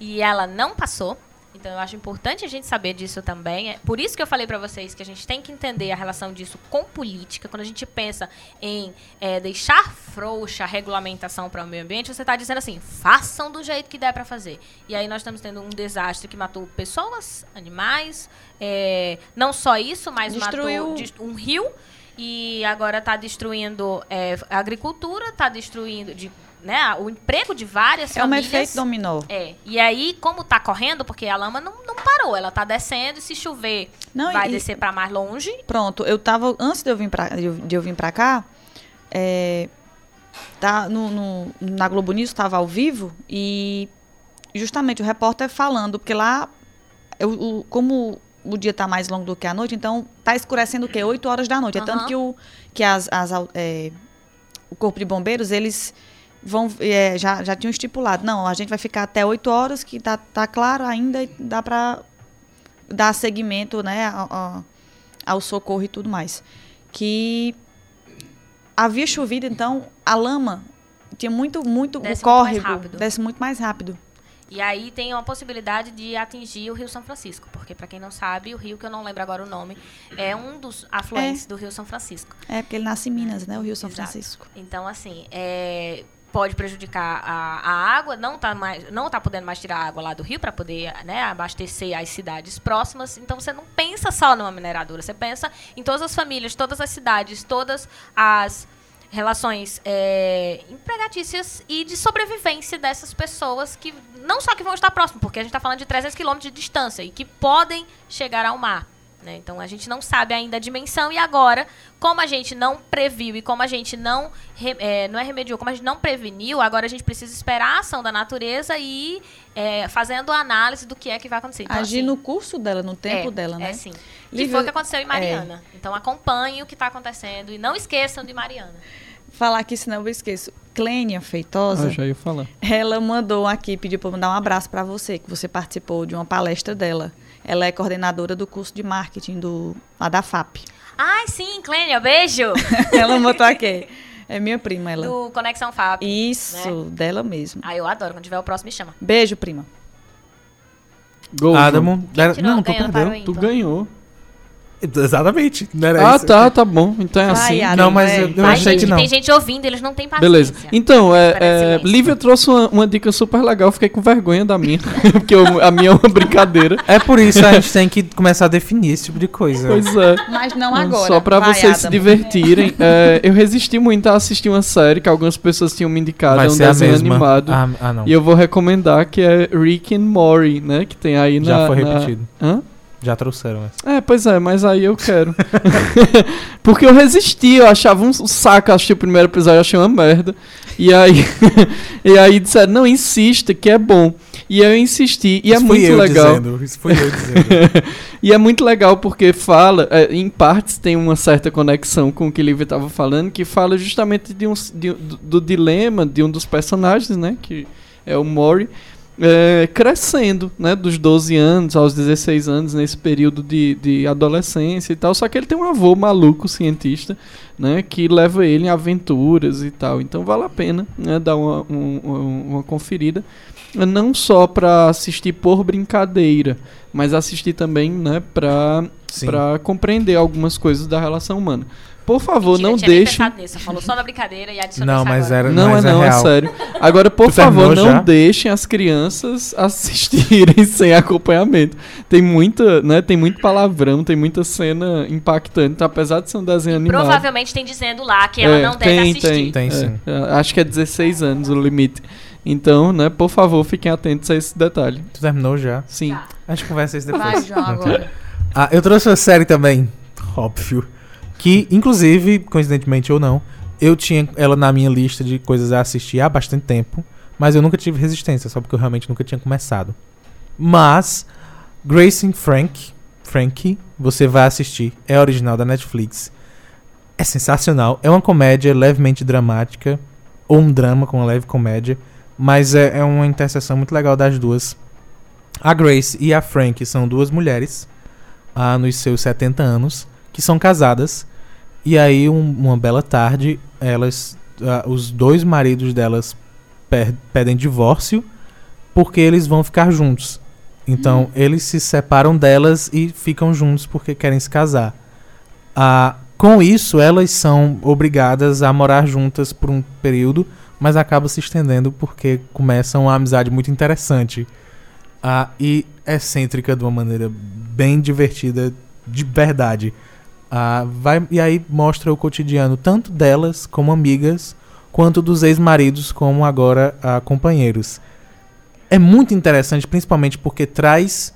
e ela não passou. Então eu acho importante a gente saber disso também. É por isso que eu falei para vocês que a gente tem que entender a relação disso com política. Quando a gente pensa em é, deixar frouxa a regulamentação para o meio ambiente, você está dizendo assim: façam do jeito que der para fazer. E aí nós estamos tendo um desastre que matou pessoas, animais, é, não só isso, mas Destruiu- matou um rio e agora está destruindo é, a agricultura, está destruindo de, né, o emprego de várias é um famílias. efeito dominó. É. E aí, como tá correndo, porque a lama não, não parou, ela tá descendo e se chover, Não, vai e- descer para mais longe. Pronto, eu tava. Antes de eu vir pra, de eu, eu vir pra cá, é, tá no, no- na Globo News estava ao vivo e justamente o repórter falando, porque lá o- o- como o dia está mais longo do que a noite, então está escurecendo o quê? 8 horas da noite. É tanto que, o, que as, as é, o Corpo de Bombeiros, eles vão é, já, já tinham estipulado. Não, a gente vai ficar até 8 horas, que tá, tá claro ainda, e dá para dar seguimento né, a- a- ao socorro e tudo mais. Que havia chovido, então a lama tinha muito, muito, Desce o muito mais córrego rápido. desce muito mais rápido. E aí tem uma possibilidade de atingir o Rio São Francisco, porque para quem não sabe, o rio que eu não lembro agora o nome, é um dos afluentes do Rio São Francisco. É, porque ele nasce em Minas, né? O Rio São Exato. Francisco. Então, assim, é, pode prejudicar a, a água, não tá, mais, não tá podendo mais tirar água lá do rio para poder né, abastecer as cidades próximas. Então, você não pensa só numa mineradora, você pensa em todas as famílias, todas as cidades, todas as relações é, empregatícias e de sobrevivência dessas pessoas que não só que vão estar próximas, porque a gente está falando de 300 quilômetros de distância e que podem chegar ao mar. Né? Então a gente não sabe ainda a dimensão e agora, como a gente não previu e como a gente não é, não é remediou, como a gente não preveniu, agora a gente precisa esperar a ação da natureza e ir é, fazendo a análise do que é que vai acontecer. Então, Agir assim, no curso dela, no tempo é, dela, né? É sim. Que Lívia- foi o que aconteceu em Mariana. Então acompanhem o que está acontecendo e não esqueçam de Mariana. Falar aqui, senão eu esqueço. Clênia Feitosa, Ah, já ia falar. ela mandou aqui, pediu para mandar um abraço para você, que você participou de uma palestra dela. Ela é coordenadora do curso de marketing do, lá da FAP. Ai, sim, Clênia, beijo! ela mandou aqui. É minha prima, ela. do Conexão Fab. Isso, dela mesmo. Ah, eu adoro. Quando tiver o próximo, me chama. Beijo, prima. Gol, Adamo. Não, tu perdeu. Tu ganhou. Exatamente. Não era Ah, isso. tá, tá bom. Então é Vai, assim. Não, mas eu, eu Ai, achei gente, que não. tem gente ouvindo, eles não têm paciência. Beleza. Então, é, é. Lívia trouxe uma, uma dica super legal. Fiquei com vergonha da minha. porque eu- a minha é uma brincadeira. É por isso a gente tem que começar a definir esse tipo de coisa. Pois é. Mas não agora. Só pra Vai, vocês se Adam. divertirem. É, eu resisti muito a assistir uma série que algumas pessoas tinham me indicado. Vai é um ser a desenho mesma. animado. Ah, ah, não. E eu vou recomendar que é Rick and Morty, né? Que tem aí na. Já foi na- repetido. Hã? Já trouxeram essa. É, pois é, mas aí eu quero. Porque eu resisti, eu achava um saco assistir o primeiro episódio, eu achei uma merda. E aí, e aí disseram, não, insista, que é bom. E aí eu insisti, e é Isso fui muito eu legal. Dizendo, isso fui eu dizendo. E é muito legal porque fala, é, em partes tem uma certa conexão com o que o Lívia estava falando, que fala justamente de um, de- do, do dilema de um dos personagens, né? Que é o Mori. É, crescendo, né, dos 12 anos aos 16 anos, nesse período de, de adolescência e tal. Só que ele tem um avô maluco, cientista, né, que leva ele em aventuras e tal. Então vale a pena né, dar uma, um- um- uma conferida. Não só para assistir por brincadeira, mas assistir também, né, pra, Sim. pra compreender algumas coisas da relação humana. Por favor, Mentira, não eu tinha deixe. nisso, falou só da brincadeira e adicionou Não, mas agora. era. Não é mas não, é, sério. Agora, por Tu favor, não já? deixem as crianças assistirem sem acompanhamento. Tem muita, né, tem muito palavrão, tem muita cena impactante, apesar de ser um desenho animado. Provavelmente tem dizendo lá que ela É, não deve tem, assistir. Tem, Tem é, sim. é, acho que é 16 anos o limite. Então, né, por favor, fiquem atentos a esse detalhe. Tu terminou já? Sim. A gente conversa isso depois. Vai, João, agora. Ah, eu trouxe uma série também, óbvio. Que, inclusive, coincidentemente ou não, eu tinha ela na minha lista de coisas a assistir há bastante tempo. Mas eu nunca tive resistência, só porque eu realmente nunca tinha começado. Mas, Grace and Frank, Frankie, você vai assistir. É original da Netflix. É sensacional. É uma comédia levemente dramática. Ou um drama com uma leve comédia. Mas é, é uma interseção muito legal das duas. A Grace e a Frank são duas mulheres ah, nos seus 70 anos que são casadas. E aí, um- uma bela tarde, elas, ah, os dois maridos delas pedem divórcio porque eles vão ficar juntos. Então, eles se separam delas e ficam juntos porque querem se casar. Ah, com isso, elas são obrigadas a morar juntas por um período, mas acaba se estendendo porque começam uma amizade muito interessante. Ah, e excêntrica de uma maneira bem divertida, de verdade. Ah, vai, e aí mostra o cotidiano tanto delas como amigas, quanto dos ex-maridos como agora ah, companheiros. É muito interessante, principalmente porque traz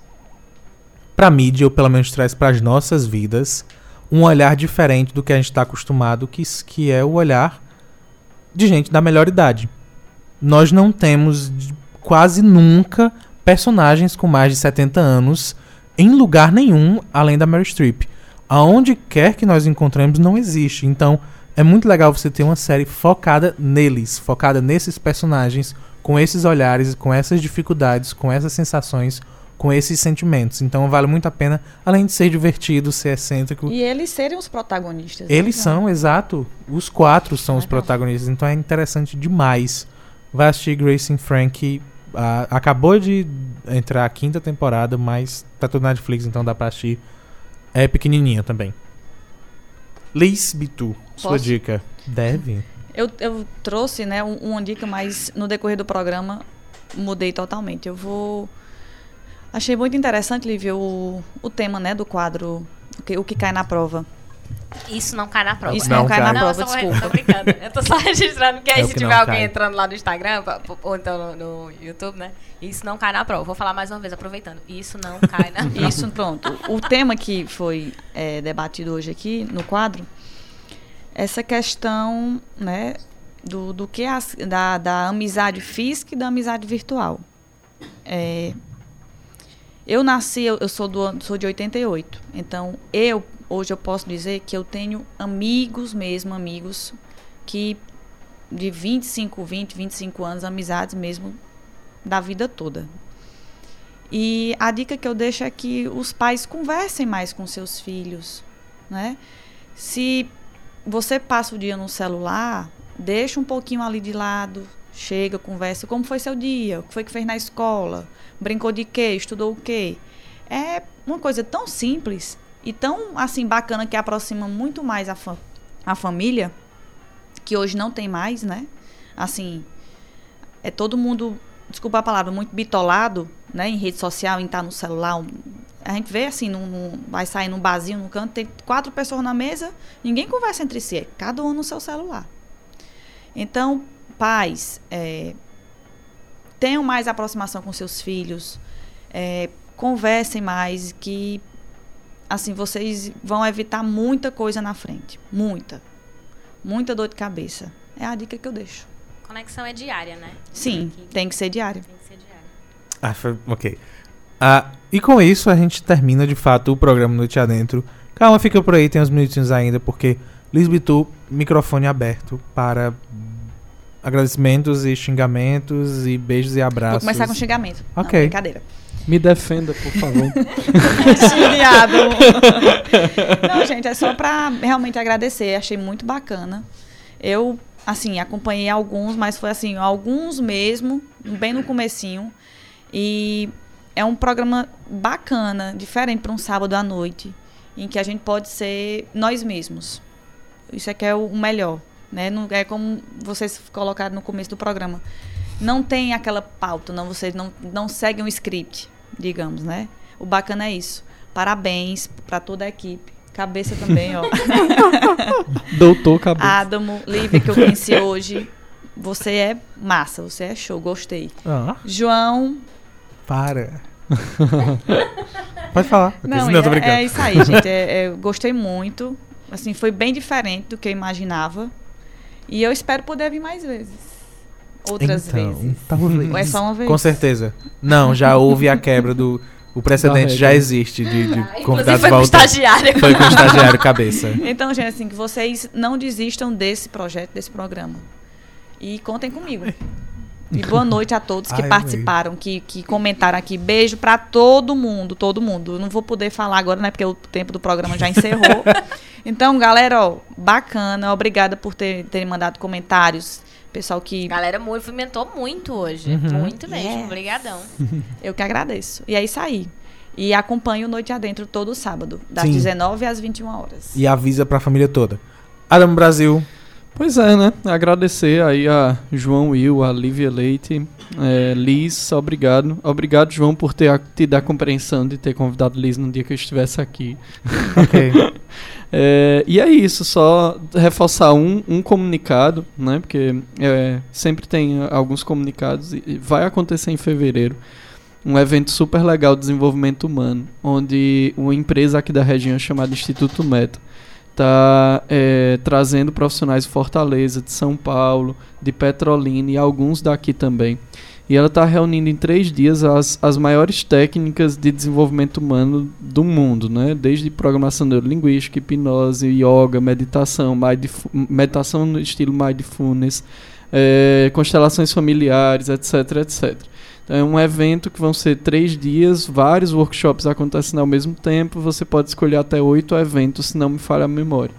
pra mídia, ou pelo menos traz para as nossas vidas, um olhar diferente do que a gente está acostumado, que, que é o olhar de gente da melhor idade. Nós não temos quase nunca personagens com mais de 70 anos em lugar nenhum além da Mary Streep. Aonde quer que nós encontremos, não existe. Então, é muito legal você ter uma série focada neles, focada nesses personagens, com esses olhares, com essas dificuldades, com essas sensações, com esses sentimentos. Então, vale muito a pena, além de ser divertido, ser excêntrico. E eles serem os protagonistas. Eles né? são, exato. Os quatro são os Legal. protagonistas. Então, é interessante demais. Vai assistir Grace and Frank. ah, acabou de entrar a quinta temporada, mas tá tudo na Netflix, então dá pra assistir. É pequenininha também. Liz Bitu, sua Posso? dica. Deve. Eu, eu trouxe, né, um- uma dica, mas no decorrer do programa mudei totalmente. Eu vou. Achei muito interessante, Lívia, o, o tema, né, do quadro o que, o que cai na prova. Isso não cai na prova. Isso Não não, cai cai. na prova, desculpa. tô brincando. Eu tô só registrando que aí É se que tiver alguém cai. entrando lá no Instagram, ou então no, no YouTube, né? Isso não cai na prova. Vou falar mais uma vez, aproveitando. Isso não cai na prova. Isso, pronto. O tema que foi é, debatido hoje aqui no quadro, essa questão, né, do, do que as- da, da amizade física e da amizade virtual. É, eu nasci, eu, eu sou, do, ano- sou de 88, então eu, hoje eu posso dizer que eu tenho amigos mesmo, amigos, que de 25, 20, 25 anos, amizades mesmo da vida toda. E a dica que eu deixo é que os pais conversem mais com seus filhos, né? Se você passa o dia no celular, deixa um pouquinho ali de lado, chega, conversa, como foi seu dia, o que foi que fez na escola, brincou de quê, estudou o quê. É uma coisa tão simples e tão assim bacana que aproxima muito mais a, fa a família, que hoje não tem mais, né? Assim, é todo mundo, desculpa a palavra, muito bitolado, né, em rede social, em estar no celular. A gente vê assim, num, num- vai sair num barzinho, num canto, tem quatro pessoas na mesa, ninguém conversa entre si, é cada um no seu celular. Então, pais, é, tenham mais aproximação com seus filhos, é, conversem mais, que assim vocês vão evitar muita coisa na frente, muita, muita dor de cabeça. É a dica que eu deixo. Conexão é diária, né? Sim, Tem que- tem que ser diário. Tem que ser diária. Ah, foi, ok. Ah, e com isso a gente termina de fato o programa Noite Adentro. Calma, fica por aí, tem uns minutinhos ainda, porque Liz Bitu, microfone aberto para agradecimentos e xingamentos e beijos e abraços. Vou começar com xingamento. Não, Ok. brincadeira. Me defenda, por favor. Não, gente, é só pra realmente agradecer. Achei muito bacana. Eu, assim, acompanhei alguns, mas foi assim, alguns mesmo, bem no comecinho. E é um programa bacana, diferente para um sábado à noite, em que a gente pode ser nós mesmos. Isso é que é o melhor, né? Não, é como vocês colocaram no começo do programa. Não tem aquela pauta, não, vocês não, não seguem um script, digamos, né? O bacana é isso. Parabéns para toda a equipe. Cabeça também, ó. Doutor Cabeça. Adamo, Lívia, que eu conheci hoje. Você é massa, você é show, gostei. Ah, João. para. Pode falar. Não, Não, é, brincando. é isso aí, gente. É, é, gostei muito. Assim, foi bem diferente do que eu imaginava. E eu espero poder vir mais vezes. Outras então, vezes. talvez. Ou é só uma vez? Com certeza. Não, já houve a quebra do. O precedente já existe de, de Ah, convidados foi com o voltando. estagiário. Foi com o estagiário cabeça. Então, gente, assim, que vocês não desistam desse projeto, desse programa. E contem comigo. E boa noite a todos que Ai, participaram, que, que comentaram aqui. Beijo pra todo mundo, todo mundo. Eu não vou poder falar agora, né? Porque o tempo do programa já encerrou. então, galera, ó, bacana. Obrigada por ter, terem mandado comentários. Pessoal que A galera movimentou muito hoje. Uhum. Muito mesmo. Yes. Obrigadão. eu que agradeço. E é isso aí. E acompanho Noite Adentro todo sábado, das Sim. 19 às 21 horas. E avisa pra família toda. Adam Brasil. Pois é, né? Agradecer aí a João Will, a Lívia Leite, é, Liz, obrigado. Obrigado, João, por ter a- te dar compreensão de ter convidado Liz no dia que eu estivesse aqui. Ok. É, e é isso, só reforçar um, um comunicado, né? Porque é, sempre tem alguns comunicados e e vai acontecer em fevereiro. Um evento super legal de desenvolvimento humano, onde uma empresa aqui da região chamada Instituto Meta está trazendo profissionais de Fortaleza, de São Paulo, de Petrolina e alguns daqui também. E ela está reunindo em três dias as, as maiores técnicas de desenvolvimento humano do mundo, né? Desde programação neurolinguística, hipnose, yoga, meditação, meditação no estilo mindfulness, é, constelações familiares, etc, etc. Então, é um evento que vão ser três dias, vários workshops acontecendo ao mesmo tempo. Você pode escolher até oito eventos, se não me falha a memória.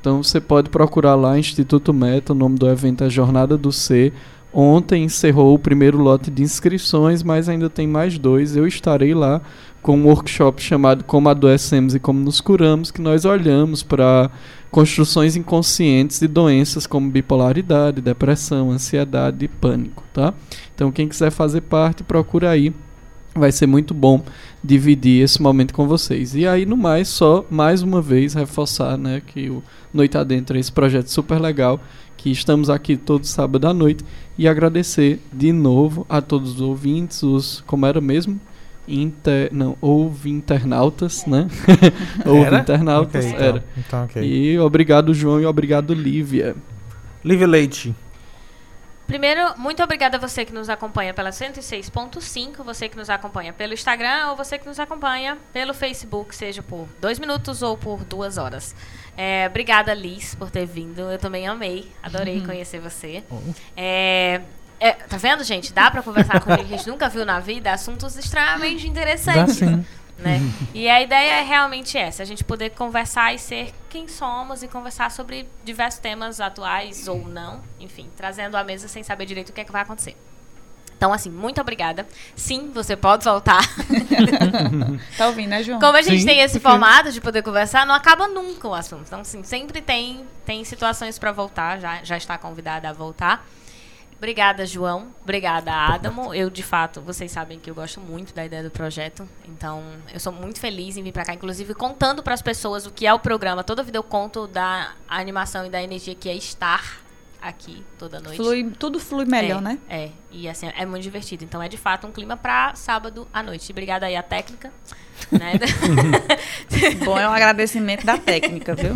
Então você pode procurar lá Instituto Meta, o nome do evento é Jornada do Ser Ontem encerrou o primeiro lote de inscrições, mas ainda tem mais dois. Eu estarei lá com um workshop chamado Como Adoecemos e Como Nos Curamos, que nós olhamos para construções inconscientes de doenças como bipolaridade, depressão, ansiedade e pânico, tá? Então quem quiser fazer parte, procura aí. Vai ser muito bom dividir esse momento com vocês. E aí, no mais, só mais uma vez reforçar né, que o Noite Adentro é esse projeto super legal que estamos aqui todo sábado à noite e agradecer de novo a todos os ouvintes, os como era mesmo? Inter, não, houve internautas, né? houve internautas, okay, então, era. Então, okay. E obrigado João e obrigado Lívia. Lívia Leite. Primeiro, muito obrigada a você que nos acompanha pela 106.5, você que nos acompanha pelo Instagram ou você que nos acompanha pelo Facebook, seja por dois minutos ou por duas horas. É, obrigada, Liz, por ter vindo. Eu também amei, adorei uhum. conhecer você. É, é, tá vendo, gente? Dá para conversar com alguém que a gente nunca viu na vida, assuntos extremamente interessantes. Dá sim. Né? E a ideia é realmente essa, a gente poder conversar e ser quem somos e conversar sobre diversos temas atuais ou não, enfim, trazendo à mesa sem saber direito o que é que vai acontecer. Então, assim, muito obrigada. Sim, você pode voltar. tá ouvindo, né, João? Como a gente Sim, tem esse porque... formato de poder conversar, não acaba nunca o assunto. Então, assim, sempre tem, tem situações para voltar, já, já está convidada a voltar. Obrigada, João. Obrigada, Adamo. Eu, de fato, vocês sabem que eu gosto muito da ideia do projeto. Então, eu sou muito feliz em vir para cá, inclusive contando para as pessoas o que é o programa. Toda vida eu conto da animação e da energia que é estar aqui toda noite. Flui, tudo flui melhor, é, né? É, e assim, é muito divertido. Então é de fato um clima para sábado à noite. Obrigada aí à técnica. Né? Bom, é um agradecimento da técnica, viu?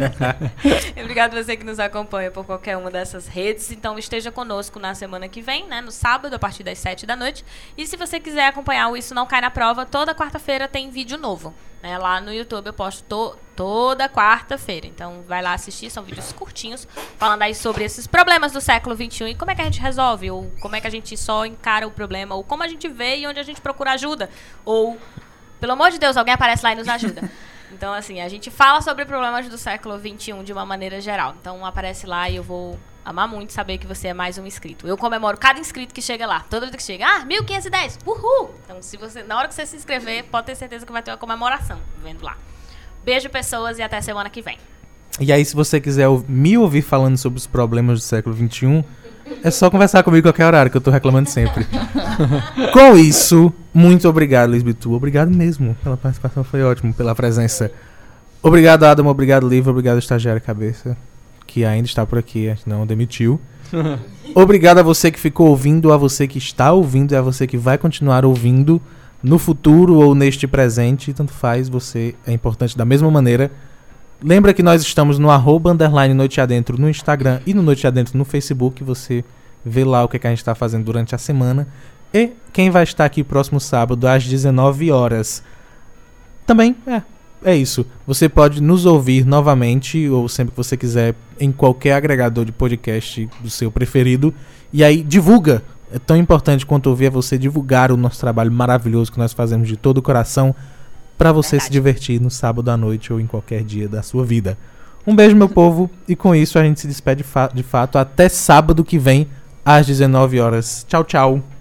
Obrigado você que nos acompanha por qualquer uma dessas redes. Então esteja conosco na semana que vem, né? No sábado, a partir das 7 da noite. E se você quiser acompanhar o Isso Não Cai na Prova, toda quarta-feira tem vídeo novo. Né? Lá no YouTube eu posto to toda quarta-feira. Então vai lá assistir, são vídeos curtinhos, falando aí sobre esses problemas do século XXI e como é que a gente resolve, ou como é que a gente só encara o problema, ou como a gente vê e onde a gente procura ajuda. Ou, pelo amor de Deus, alguém aparece lá e nos ajuda. Então, assim, a gente fala sobre problemas do século XXI de uma maneira geral. Então, aparece lá e eu vou amar muito saber que você é mais um inscrito. Eu comemoro cada inscrito que chega lá. Toda vez que chega, ah, 1510, uhul! Então, se você, na hora que você se inscrever, pode ter certeza que vai ter uma comemoração vendo lá. Beijo, pessoas, e até semana que vem. E aí, se você quiser me ouvir falando sobre os problemas do século XXI, é só conversar comigo qualquer horário, que eu tô reclamando sempre. Com isso, muito obrigado, Lisbitu. Obrigado mesmo pela participação, foi ótimo, pela presença. Obrigado, Adam. Obrigado, Livro. Obrigado, Estagiário Cabeça, que ainda está por aqui, a gente não demitiu. obrigado a você que ficou ouvindo, a você que está ouvindo e a você que vai continuar ouvindo no futuro ou neste presente. Tanto faz, você é importante da mesma maneira. Lembra que nós estamos no arroba underline Noite Adentro no Instagram e no Noite Adentro no Facebook. Você vê lá o que, é que a gente está fazendo durante a semana. E quem vai estar aqui próximo sábado às 19 horas. Também é, é isso. Você pode nos ouvir novamente, ou sempre que você quiser, em qualquer agregador de podcast do seu preferido. E aí divulga. É tão importante quanto ouvir é você divulgar o nosso trabalho maravilhoso que nós fazemos de todo o coração para você Verdade. se divertir no sábado à noite ou em qualquer dia da sua vida. Um beijo, meu povo, e com isso a gente se despede de fato até sábado que vem, às 19 horas. Tchau, tchau.